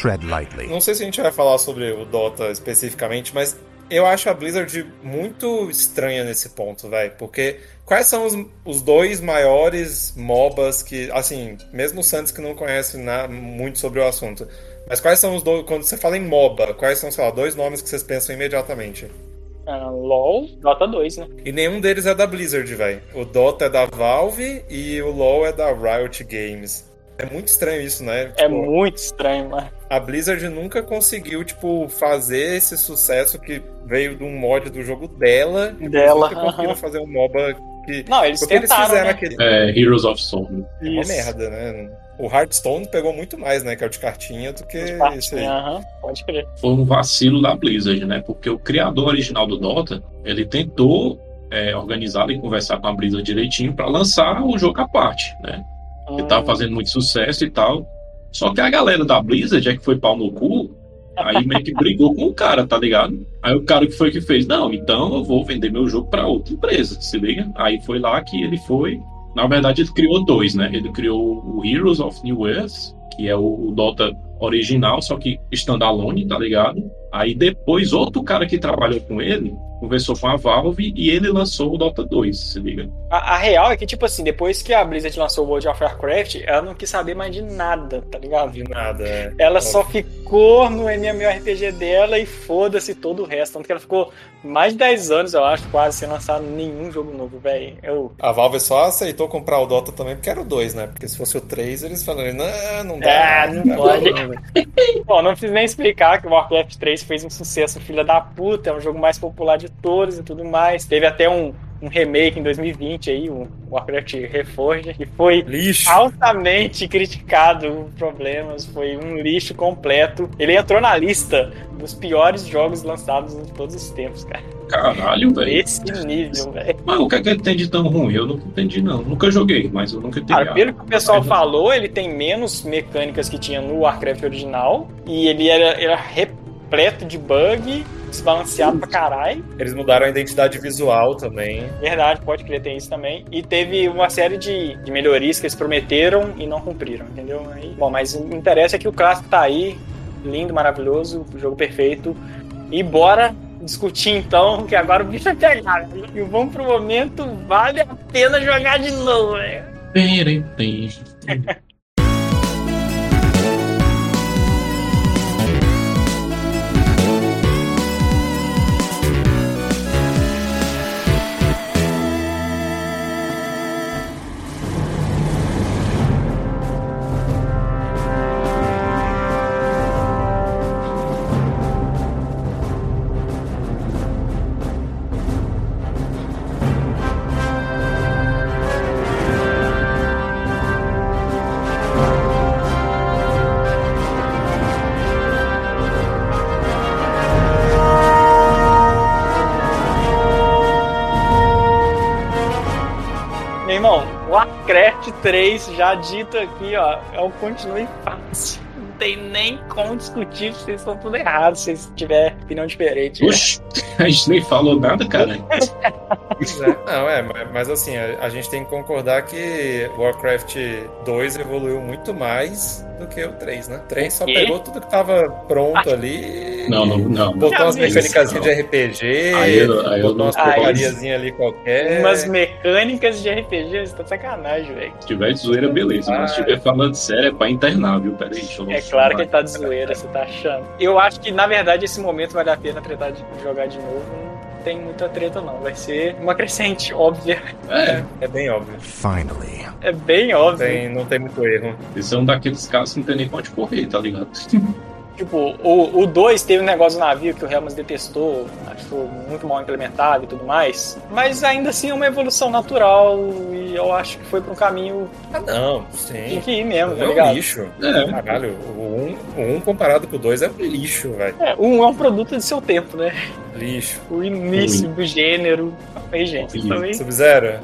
Tread lightly. Não sei se a gente vai falar sobre o Dota especificamente, mas eu acho a Blizzard muito estranha nesse ponto, velho. Porque quais são os, os dois maiores MOBAs que, assim, mesmo o Santos que não conhece na- muito sobre o assunto, mas quais são os dois, quando você fala em MOBA, quais são, sei lá, dois nomes que vocês pensam imediatamente? Ah, LOL, Dota 2, né? E nenhum deles é da Blizzard, velho. O Dota é da Valve e o LoL é da Riot Games. É muito estranho isso, né? É Tipo, muito estranho, mano. a Blizzard nunca conseguiu, tipo, fazer esse sucesso que veio de um mod do jogo dela. e Dela, Nunca conseguiram aham. fazer um MOBA que. Não, eles Porque eles tentaram, fizeram né? aquele. É, Heroes of Storm. É uma merda, né? O Hearthstone pegou muito mais, né? Que é o de cartinha, do que isso aí. Aham, pode crer. Foi um vacilo da Blizzard, né? Porque o criador original do Dota, ele tentou é, organizar e conversar com a Blizzard direitinho para lançar o jogo à parte, né? Ele Hum. tava fazendo muito sucesso e tal. Só que a galera da Blizzard, é que foi pau no cu, aí meio que brigou com o cara, tá ligado? Aí o cara que foi que fez, não, então eu vou vender meu jogo pra outra empresa, se liga? Aí foi lá que ele foi. Na verdade, ele criou dois, né? Ele criou o Heroes of New Earth, que é o, o Dota original, só que standalone, tá ligado? Aí depois, outro cara que trabalhou com ele conversou com a Valve e ele lançou o Dota 2, se liga? A, a real é que, tipo assim, depois que a Blizzard lançou o World of Warcraft, ela não quis saber mais de nada, tá ligado? De nada, é. Ela só ficou no MMORPG dela e foda-se todo o resto. Tanto que ela ficou mais de 10 anos, eu acho, quase, sem lançar nenhum jogo novo, velho. Eu. A Valve só aceitou comprar o Dota também porque era o 2, né? Porque se fosse o 3, eles falaram, não, não dá. Ah, não dá, pode. não. Bom, não preciso nem explicar que o Warcraft 3 fez um sucesso, filha da puta, é um jogo mais popular de todos e tudo mais. Teve até um, um remake em 2020 aí, o Warcraft Reforged, que foi Lixo. altamente criticado problemas, foi um lixo completo. Ele entrou na lista dos piores jogos lançados de todos os tempos, cara. Caralho, velho. Esse nível, velho. Mas o que é que ele tem de tão ruim? Eu nunca entendi, não. Nunca joguei, mas eu nunca entendi. Cara, pelo que o pessoal Mas- falou, ele tem menos mecânicas que tinha no Warcraft original. E ele era, era repleto de bug, desbalanceado pra caralho. Eles mudaram a identidade visual também. Verdade, pode crer, tem isso também. E teve uma série de, de melhorias que eles prometeram e não cumpriram, entendeu? Aí, bom, mas o que interessa é que o clássico tá aí, lindo, maravilhoso, jogo perfeito. E bora discutir então, que agora o bicho vai pegar. né? E vamos pro momento, vale a pena jogar de novo, velho. Tem, Warcraft 3, já dito aqui, ó, é um continue fácil. Não tem nem como discutir se vocês estão tudo errado, se vocês tiverem opinião diferente. Oxi, a gente nem falou nada, cara. É. Não, é, mas- assim, a, a gente tem que concordar que Warcraft 2 evoluiu muito mais do que o 3, né? O 3 só pegou tudo que tava pronto ali. Não, não, não. Botou umas mecânicas de RPG, Aí eu- aí eu botou umas Aí- porcariazinhas ali qualquer. Umas mecânicas de RPG, você tá de sacanagem, velho. Se tiver de zoeira, beleza. Mas se estiver falando sério, é pra internar, viu? Pera aí, deixa eu É claro que ele tá de zoeira, você tá achando. Eu acho que, na verdade, esse momento vale a pena tretar de jogar de novo. Não tem muita treta, não. Vai ser uma crescente, óbvia. É, É bem óbvio. Finally. É bem óbvio. Tem, não tem muito erro. esse é um daqueles casos que não tem nem pra onde correr, tá ligado? Tipo, o 2 teve um negócio do navio que o Helmas detestou, achou muito mal implementado e tudo mais. Mas ainda assim é uma evolução natural e eu acho que foi pra um caminho Ah, não, sim. tem que ir mesmo, tá É um ligado? lixo. É. Caralho, o 1 um, o um comparado com o 2 é um lixo, velho. É, um é um produto de seu tempo, né? Lixo. O início do gênero. Aí, gente, também. Sub-Zero,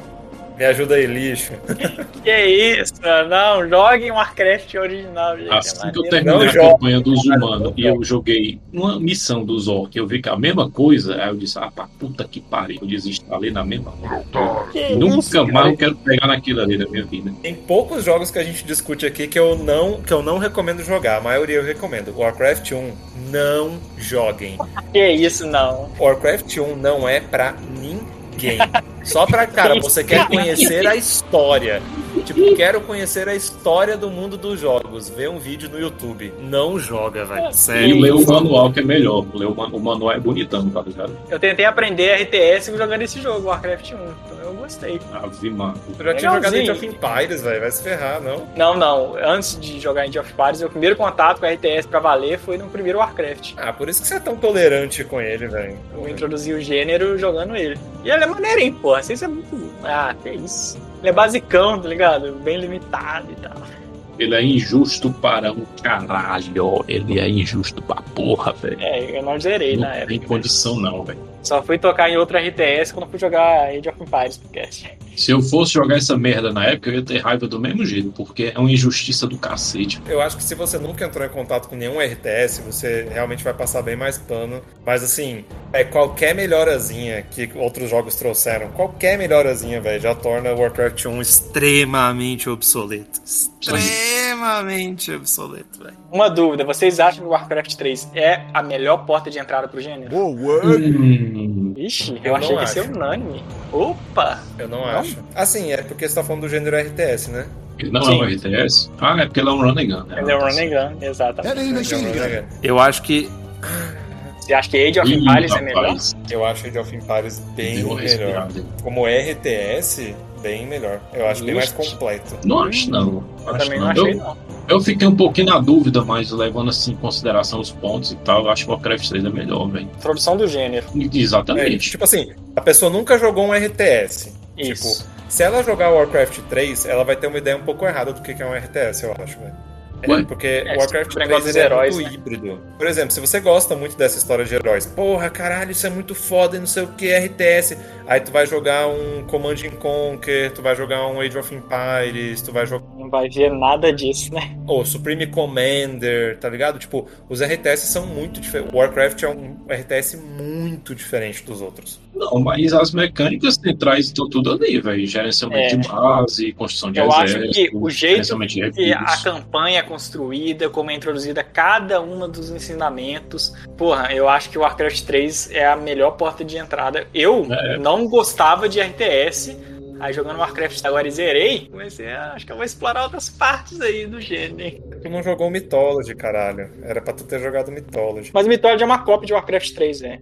me ajuda aí, lixo. Que isso? Não, joguem Warcraft original, gente. Assim é que eu terminei Não a joga. campanha dos humanos e eu joguei uma missão dos orcs, eu vi que a mesma coisa, aí eu disse, ah, pra puta que pariu, eu desinstalei na mesma hora. Que Nunca isso, mais cara? eu quero pegar naquilo ali na minha vida. Tem poucos jogos que a gente discute aqui que eu não, que eu não recomendo jogar. A maioria eu recomendo. Warcraft 1, não joguem. Que isso, não. Warcraft 1 não é pra ninguém. Só pra, cara, você quer conhecer a história. Tipo, quero conhecer a história do mundo dos jogos. Vê um vídeo no YouTube. Não joga, velho. E Sério. ler o manual que é melhor. Ler o, man- o manual é bonitão, tá ligado? Eu tentei aprender RTS jogando esse jogo, Warcraft 1. Então eu gostei. Ave Maria. Eu já tinha jogado Age of Empires, velho. Vai se ferrar, não? Não, não. Antes de jogar Age of Empires, meu primeiro contato com RTS pra valer foi no primeiro Warcraft. Ah, por isso que você é tão tolerante com ele, velho. Eu introduzi o gênero jogando ele. E ele é maneirinho, porra. Assim, isso é muito. Ah, que isso. Ele é basicão, tá ligado? Bem limitado e tal. Ele é injusto para um caralho. Ele é injusto pra porra, velho. É, eu não zerei Não na tem época. condição, não, velho. Só fui tocar em outra RTS quando fui jogar Age of Empires podcast. Se eu fosse jogar essa merda na época, eu ia ter raiva do mesmo jeito, porque é uma injustiça do cacete. Eu acho que se você nunca entrou em contato com nenhum RTS, você realmente vai passar bem mais pano. Mas assim, é qualquer melhorazinha que outros jogos trouxeram, qualquer melhorazinha, velho, já torna o Warcraft 1 extremamente obsoleto. Extremamente obsoleto, velho. Uma dúvida, vocês acham que o Warcraft 3 é a melhor porta de entrada pro gênero? Whoa, what? Hum, Ixi, eu, Eu achei não que ia ser unânime. Opa! Eu não, acho. Assim, é porque você tá falando do gênero RTS, né? ele não Sim. é um RTS? Ah, é porque ele é um run and gun. né? Ele é o Running Gun, exatamente. Machine gun. Eu acho que. Você acha que Age of Empires é melhor? Eu acho Age of Empires bem deu melhor. Como RTS, bem melhor. Eu acho bem mais completo. Não acho, não. Eu Acho também não. não achei, Eu, não. eu fiquei um pouquinho na dúvida, mas levando assim em consideração os pontos e tal, eu acho que o Warcraft 3 é melhor, velho. Introdução do gênero. É, Exatamente. tipo assim, a pessoa nunca jogou um RTS. Isso. Tipo, se ela jogar Warcraft 3, ela vai ter uma ideia um pouco errada do que que é um RTS, eu acho, velho. É, porque É, Warcraft tipo, o negócio 3 dos ele é heróis, muito né? híbrido. Por exemplo, se você gosta muito dessa história de heróis, porra, caralho, isso é muito foda e não sei o que, RTS. Aí tu vai jogar um Command and Conquer, tu vai jogar um Age of Empires, tu vai jogar Não vai ver nada disso, né? ou Supreme Commander, tá ligado? Tipo, os RTS são muito diferentes. Warcraft é um RTS muito diferente dos outros. Não, mas as mecânicas centrais estão tudo ali, velho. Gerenciamento É. de base, construção de Eu acho exército, que o jeito que a campanha é construída, como é introduzida cada uma dos ensinamentos. Porra, eu acho que o Warcraft 3 é a melhor porta de entrada. Eu É. não gostava de RTS. Aí jogando Warcraft agora e zerei, comecei a, acho que eu vou explorar outras partes aí do gênero. hein? Tu não jogou Mythology, caralho. Era pra tu ter jogado Mythology. Mas o Mythology é uma cópia de Warcraft 3, velho.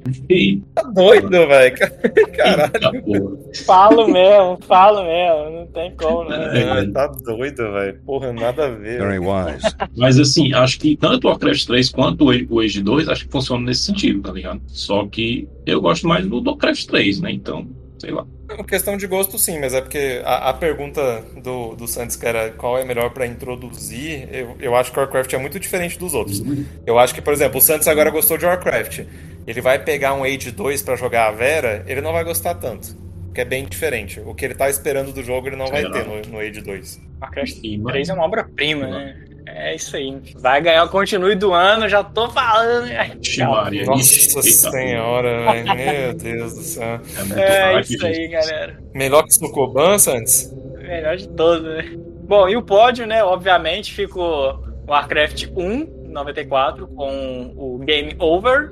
Tá doido, velho. Caralho. Falo mesmo, falo mesmo, não tem como, né? Ah, tá doido, velho. Porra, nada a ver. Very wise. Mas assim, acho que tanto o Warcraft 3 quanto o Age- o Age 2 acho que funciona nesse sentido, tá ligado? Só que eu gosto mais do Warcraft 3, né? Então, sei lá. É uma questão de gosto, sim, mas é porque a, a pergunta do, do Santos, que era qual é melhor pra introduzir, eu, eu acho que o Warcraft é muito diferente dos outros. Eu acho que, por exemplo, o Santos agora gostou de Warcraft. Ele vai pegar um Age 2 pra jogar a Vera, ele não vai gostar tanto. Porque é bem diferente. O que ele tá esperando do jogo, ele não vai Sei ter lá. no, no Age 2. Warcraft Ih, mano. 3 é uma obra-prima, né? É isso aí. Vai ganhar o continue do ano, já tô falando. né? Ixi, Maria. Nossa eita, senhora, velho. Meu Deus do céu. É, muito É isso aí, galera. Melhor que Sukoban, Santos? Melhor de todos, né? Bom, e o pódio, né? Obviamente ficou Warcraft 1, 94, com o Game Over.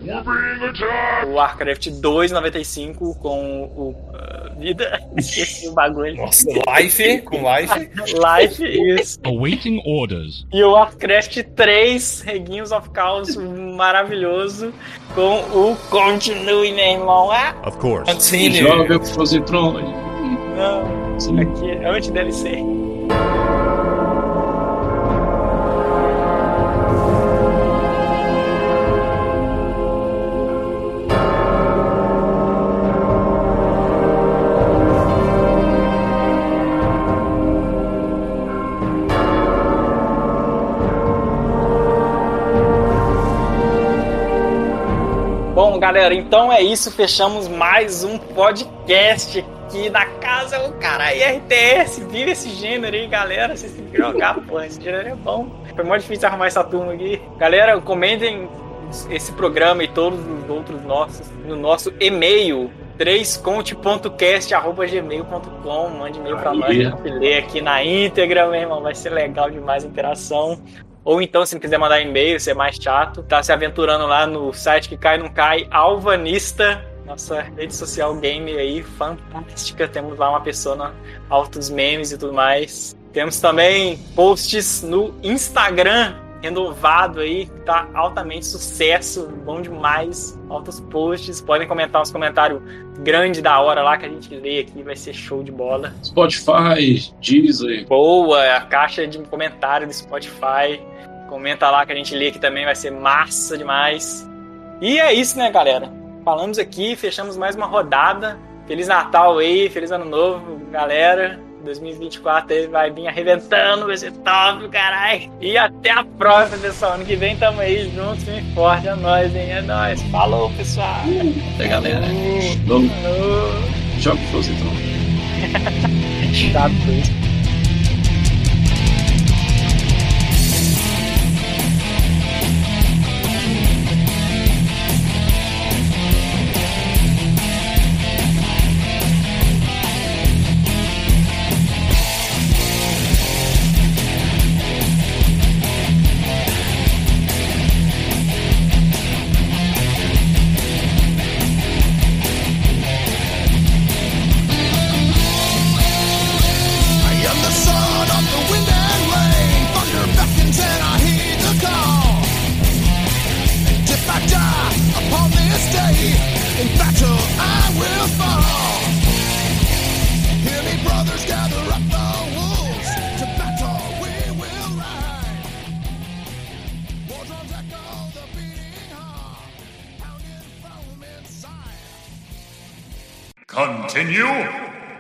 O Warcraft 2, 95, com o uh, Vida. Esqueci o bagulho. Nossa, Life, com Life. Life, isso. Awaiting orders. E o Warcraft 3, Reguinhos of Chaos, maravilhoso, com o Continue, meu irmão. Ah, Of course. Continue. Joga Positron. não. Aqui é anti-DLC. Galera, então é isso. Fechamos mais um podcast aqui da casa. O cara RTS, vive esse gênero aí, galera. Vocês têm que jogar, pô. Esse gênero é bom. Foi muito difícil arrumar essa turma aqui. Galera, comentem esse programa e todos os outros nossos no nosso e-mail. 3conte.cast.gmail.com Mande e-mail pra nós, gente ler aqui na íntegra, meu irmão. Vai ser legal demais a interação. Ou então, se não quiser mandar e-mail, ser mais chato, tá se aventurando lá no site que cai não cai, Alvanista, nossa rede social game aí, fantástica. Temos lá uma pessoa, na- altos memes e tudo mais. Temos também posts no Instagram, renovado aí, tá altamente sucesso, bom demais. Altos posts, podem comentar uns comentários grandes da hora lá que a gente lê aqui, vai ser show de bola. Spotify, Deezer. Boa, a caixa de comentário do Spotify. Comenta lá que a gente lê aqui também, vai ser massa demais. E é isso, né, galera? Falamos aqui, fechamos mais uma rodada. Feliz Natal aí, feliz Ano Novo, galera. 2024 ele vai vir arrebentando esse top, caralho. E até a próxima, pessoal. Ano que vem tamo aí juntos, bem forte. É nóis, hein? É nóis. Falou, pessoal. Até galera. Falou. Jogue Frozen Chato isso.